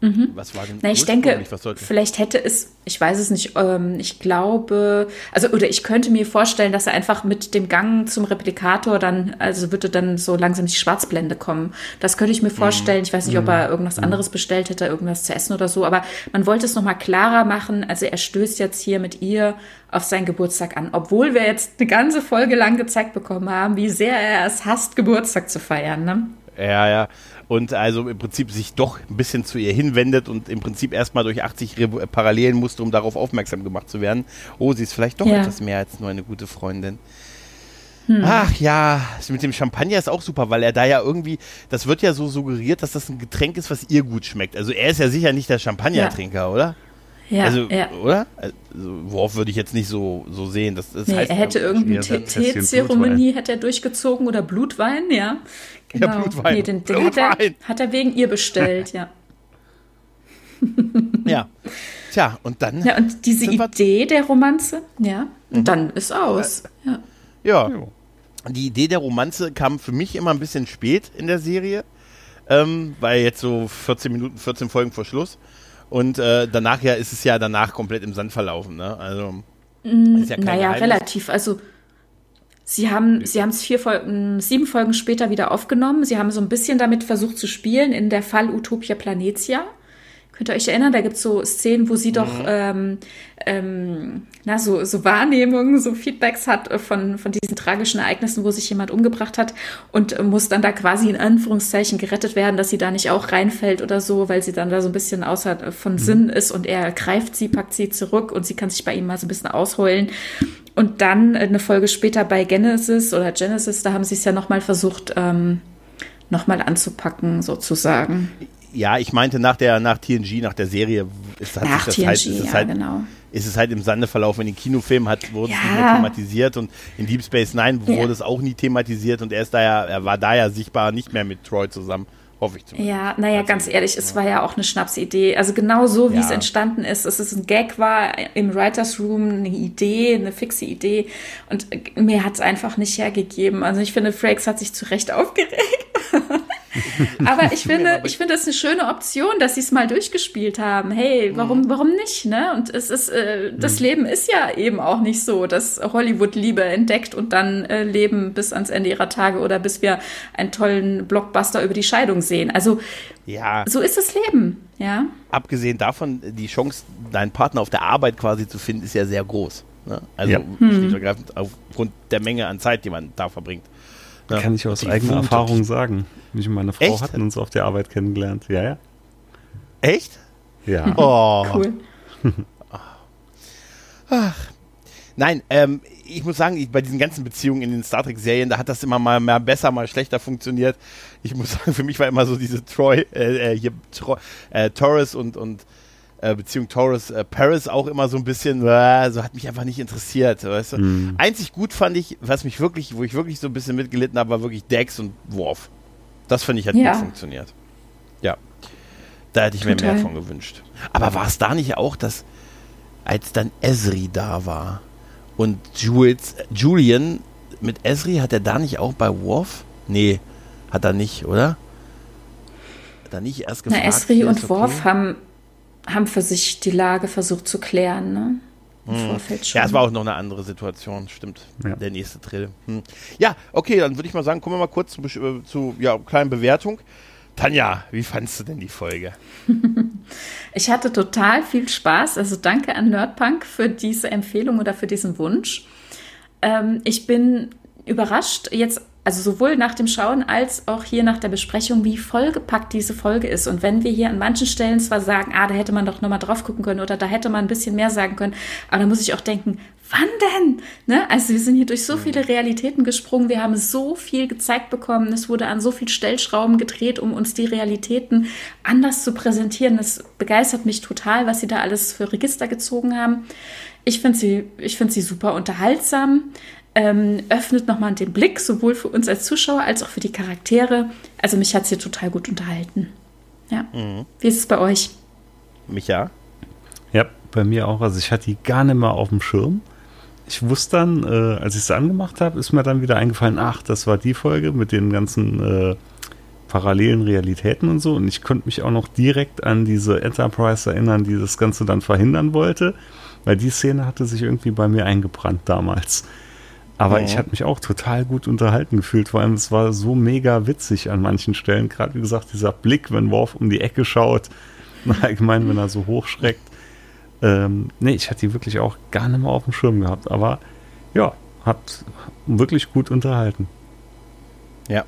Mhm. Was war denn Na, ich denke, vielleicht hätte es, ich weiß es nicht, ähm, ich glaube, also oder ich könnte mir vorstellen, dass er einfach mit dem Gang zum Replikator dann, also würde dann so langsam die Schwarzblende kommen. Das könnte ich mir mhm. vorstellen. Ich weiß nicht, ob er mhm. irgendwas mhm. anderes bestellt hätte, irgendwas zu essen oder so, aber man wollte es nochmal klarer machen. Also er stößt jetzt hier mit ihr auf seinen Geburtstag an, obwohl wir jetzt eine ganze Folge lang gezeigt bekommen haben, wie sehr er es hasst, Geburtstag zu feiern. Ne? Ja, ja und also im Prinzip sich doch ein bisschen zu ihr hinwendet und im Prinzip erstmal durch 80 Re Parallelen musste, um darauf aufmerksam gemacht zu werden. Oh, sie ist vielleicht doch ja. etwas mehr als nur eine gute Freundin. Hm. Ach ja, mit dem Champagner ist auch super, weil er da ja irgendwie, das wird ja so suggeriert, dass das ein Getränk ist, was ihr gut schmeckt. Also er ist ja sicher nicht der Champagnertrinker, ja. oder? Ja, also, ja. oder? Also, worauf würde ich jetzt nicht so, so sehen. Das, das nee, heißt, er hätte irgendeine Teezeremonie hätte er durchgezogen oder Blutwein, ja. Genau. Ja, Blutwein. Nee, den, den Blutwein. Hat, er, hat er wegen ihr bestellt, ja. ja. Tja, und dann. Ja, und diese Idee der Romanze, ja, und mhm. dann ist aus. Ja. ja. Die Idee der Romanze kam für mich immer ein bisschen spät in der Serie, ähm, weil jetzt so 14 Minuten, 14 Folgen vor Schluss. Und äh, danach ja ist es ja danach komplett im Sand verlaufen, ne? Also. Mm, ja naja, relativ. Also Sie haben Sie haben es vier Folgen, sieben Folgen später wieder aufgenommen. Sie haben so ein bisschen damit versucht zu spielen in der Fall Utopia Planetia. Könnt ihr euch erinnern, da gibt es so Szenen, wo sie doch mhm. ähm, ähm, na, so, so Wahrnehmungen, so Feedbacks hat von, von diesen tragischen Ereignissen, wo sich jemand umgebracht hat und muss dann da quasi in Anführungszeichen gerettet werden, dass sie da nicht auch reinfällt oder so, weil sie dann da so ein bisschen außer von mhm. Sinn ist und er greift sie, packt sie zurück und sie kann sich bei ihm mal so ein bisschen ausheulen. Und dann eine Folge später bei Genesis oder Genesis, da haben sie es ja nochmal versucht, ähm, nochmal anzupacken, sozusagen. Ja, ich meinte nach der nach TNG, nach der Serie, ist, hat nach TNG, halt, ist es ja, halt, genau. ist es halt im Sande verlaufen. In den Kinofilmen hat, wurde ja. es nicht mehr thematisiert und in Deep Space Nine wurde ja. es auch nie thematisiert und er ist da ja, er war da ja sichtbar nicht mehr mit Troy zusammen. Hoffe ich zumindest. Ja, naja, also, ganz ehrlich, es war ja auch eine Schnapsidee. Also genau so, wie es entstanden ist. Es ist ein Gag war im Writers Room, eine Idee, eine fixe Idee. Und mir hat es einfach nicht hergegeben. Also ich finde, Frakes hat sich zu Recht aufgeregt. aber ich finde, ich finde es eine schöne Option, dass sie es mal durchgespielt haben. Hey, warum, mhm. warum nicht? Ne? Und es ist, äh, das mhm. Leben ist ja eben auch nicht so, dass Hollywood Liebe entdeckt und dann äh, leben bis ans Ende ihrer Tage oder bis wir einen tollen Blockbuster über die Scheidung sehen. Also ja. so ist das Leben. Ja. Abgesehen davon, die Chance, deinen Partner auf der Arbeit quasi zu finden, ist ja sehr groß. Ne? Also ja. schlicht und ergreifend aufgrund der Menge an Zeit, die man da verbringt. Ja. Kann ich aus eigener Erfahrung sagen. Ich und meine Frau Echt? hatten uns auf der Arbeit kennengelernt. Ja, ja. Echt? Ja. Oh. Cool. Ach. Nein, ähm, ich muss sagen, ich, bei diesen ganzen Beziehungen in den Star Trek-Serien, da hat das immer mal mehr besser, mal schlechter funktioniert. Ich muss sagen, für mich war immer so diese Troy, äh, äh hier, Tro, äh, Torres und, und äh, Beziehung Torres äh, Paris auch immer so ein bisschen, äh, so hat mich einfach nicht interessiert, weißt du? Mhm. Einzig gut fand ich, was mich wirklich, wo ich wirklich so ein bisschen mitgelitten habe, war wirklich Dex und Worf. Das finde ich hat ja. gut funktioniert. Ja. Da hätte ich Total. mir mehr von gewünscht. Aber war es da nicht auch, dass als dann Esri da war und Jules, Julian mit Esri, hat er da nicht auch bei Worf? Nee, hat er nicht, oder? Hat er nicht erst gefragt? Na, Esri und okay? Worf haben, haben für sich die Lage versucht zu klären, ne? Hm. Ja, es war auch noch eine andere Situation, stimmt. Ja. Der nächste Drill. Hm. Ja, okay, dann würde ich mal sagen, kommen wir mal kurz zu, äh, zu ja, kleinen Bewertung. Tanja, wie fandest du denn die Folge? ich hatte total viel Spaß. Also danke an Nerdpunk für diese Empfehlung oder für diesen Wunsch. Ähm, ich bin überrascht jetzt also sowohl nach dem Schauen als auch hier nach der Besprechung, wie vollgepackt diese Folge ist. Und wenn wir hier an manchen Stellen zwar sagen, ah, da hätte man doch nochmal drauf gucken können oder da hätte man ein bisschen mehr sagen können, aber da muss ich auch denken, wann denn? Ne? Also wir sind hier durch so viele Realitäten gesprungen, wir haben so viel gezeigt bekommen, es wurde an so viel Stellschrauben gedreht, um uns die Realitäten anders zu präsentieren. Das begeistert mich total, was sie da alles für Register gezogen haben. Ich finde sie, ich finde sie super unterhaltsam ähm, öffnet nochmal den Blick, sowohl für uns als Zuschauer als auch für die Charaktere. Also mich hat es hier total gut unterhalten. Ja. Mhm. Wie ist es bei euch? Micha? Ja, bei mir auch. Also ich hatte die gar nicht mehr auf dem Schirm. Ich wusste dann, äh, als ich es angemacht habe, ist mir dann wieder eingefallen, ach, das war die Folge mit den ganzen äh, parallelen Realitäten und so. Und ich konnte mich auch noch direkt an diese Enterprise erinnern, die das Ganze dann verhindern wollte, weil die Szene hatte sich irgendwie bei mir eingebrannt damals. Aber ja. ich habe mich auch total gut unterhalten gefühlt. Vor allem, es war so mega witzig an manchen Stellen. Gerade wie gesagt, dieser Blick, wenn Worf um die Ecke schaut. Allgemein, wenn er so hochschreckt. Ähm, nee, ich hatte die wirklich auch gar nicht mehr auf dem Schirm gehabt. Aber ja, hat wirklich gut unterhalten. Ja,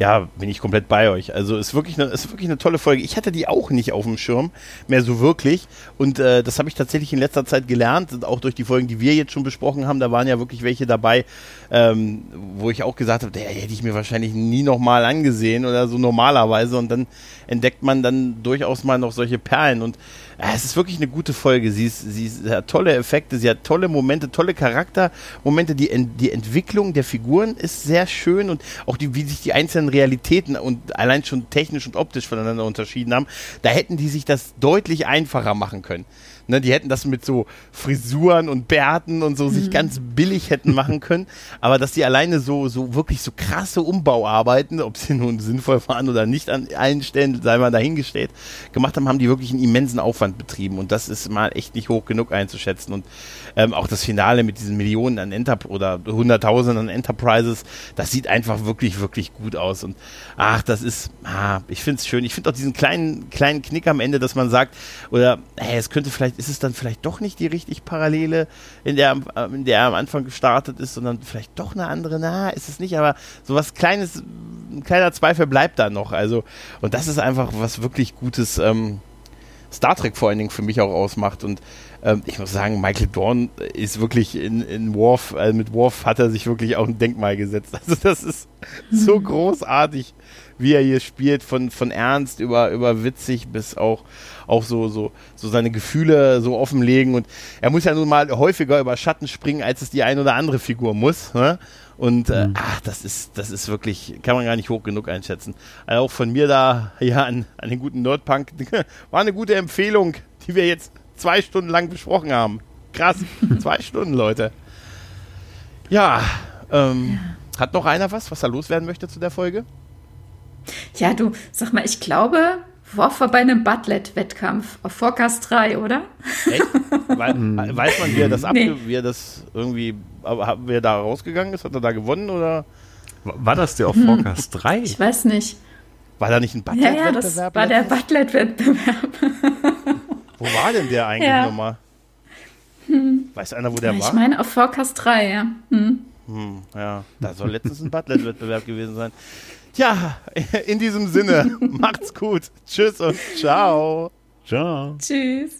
ja, bin ich komplett bei euch. Also ist wirklich eine, ist wirklich eine tolle Folge. Ich hatte die auch nicht auf dem Schirm, mehr so wirklich. Und äh, das habe ich tatsächlich in letzter Zeit gelernt, auch durch die Folgen, die wir jetzt schon besprochen haben. Da waren ja wirklich welche dabei, ähm, wo ich auch gesagt habe, der hätte ich mir wahrscheinlich nie nochmal angesehen oder so normalerweise. Und dann entdeckt man dann durchaus mal noch solche Perlen. Und es ist wirklich eine gute Folge. Sie, ist, sie, hat tolle Effekte, sie hat tolle Momente, tolle Charaktermomente. Die, die Entwicklung der Figuren ist sehr schön und auch die, wie sich die einzelnen Realitäten und allein schon technisch und optisch voneinander unterschieden haben. Da hätten die sich das deutlich einfacher machen können. Ne, die hätten das mit so Frisuren und Bärten und so mhm. sich ganz billig hätten machen können. Aber dass die alleine so, so wirklich so krasse Umbauarbeiten, ob sie nun sinnvoll waren oder nicht an allen Stellen, sei mal dahingestellt, gemacht haben, haben die wirklich einen immensen Aufwand betrieben. Und das ist mal echt nicht hoch genug einzuschätzen. Und ähm, auch das Finale mit diesen Millionen an Enterp oder Hunderttausenden an Enterprises, das sieht einfach wirklich, wirklich gut aus. Und ach, das ist, ah, ich finde es schön. Ich finde auch diesen kleinen, kleinen Knick am Ende, dass man sagt, oder hey, es könnte vielleicht ist es dann vielleicht doch nicht die richtig Parallele, in der, in der er am Anfang gestartet ist, sondern vielleicht doch eine andere. Na, ist es nicht, aber so was Kleines, ein kleiner Zweifel bleibt da noch. Also, und das ist einfach was wirklich Gutes, ähm, Star Trek vor allen Dingen für mich auch ausmacht. Und ähm, ich muss sagen, Michael Dorn ist wirklich in, in Worf, also mit Worf hat er sich wirklich auch ein Denkmal gesetzt. Also das ist so mhm. großartig, wie er hier spielt, von, von ernst über, über witzig bis auch auch so, so, so seine Gefühle so offenlegen. Und er muss ja nun mal häufiger über Schatten springen, als es die eine oder andere Figur muss. Ne? Und äh, mhm. ach, das ist, das ist wirklich, kann man gar nicht hoch genug einschätzen. Also auch von mir da, ja, an, an den guten Nerdpunk, war eine gute Empfehlung, die wir jetzt zwei Stunden lang besprochen haben. Krass, zwei Stunden, Leute. Ja, ähm, ja, hat noch einer was, was er loswerden möchte zu der Folge? Ja, du, sag mal, ich glaube, Worf war bei einem Butlet-Wettkampf auf Forecast 3, oder? Echt? We weiß man, wie er das, nee. wie er das irgendwie, wie er da rausgegangen ist? Hat er da gewonnen oder? War das der auf hm. Forecast 3? Ich weiß nicht. War da nicht ein Butlet-Wettbewerb? Ja, ja, das war der Butlet-Wettbewerb. wo war denn der eigentlich ja. nochmal? Hm. Weiß einer, wo der ich war? Ich meine auf Forecast 3, ja. Hm. Hm, ja, da soll letztens ein Butlet-Wettbewerb gewesen sein. Ja, in diesem Sinne, macht's gut. Tschüss und ciao. Ciao. Tschüss.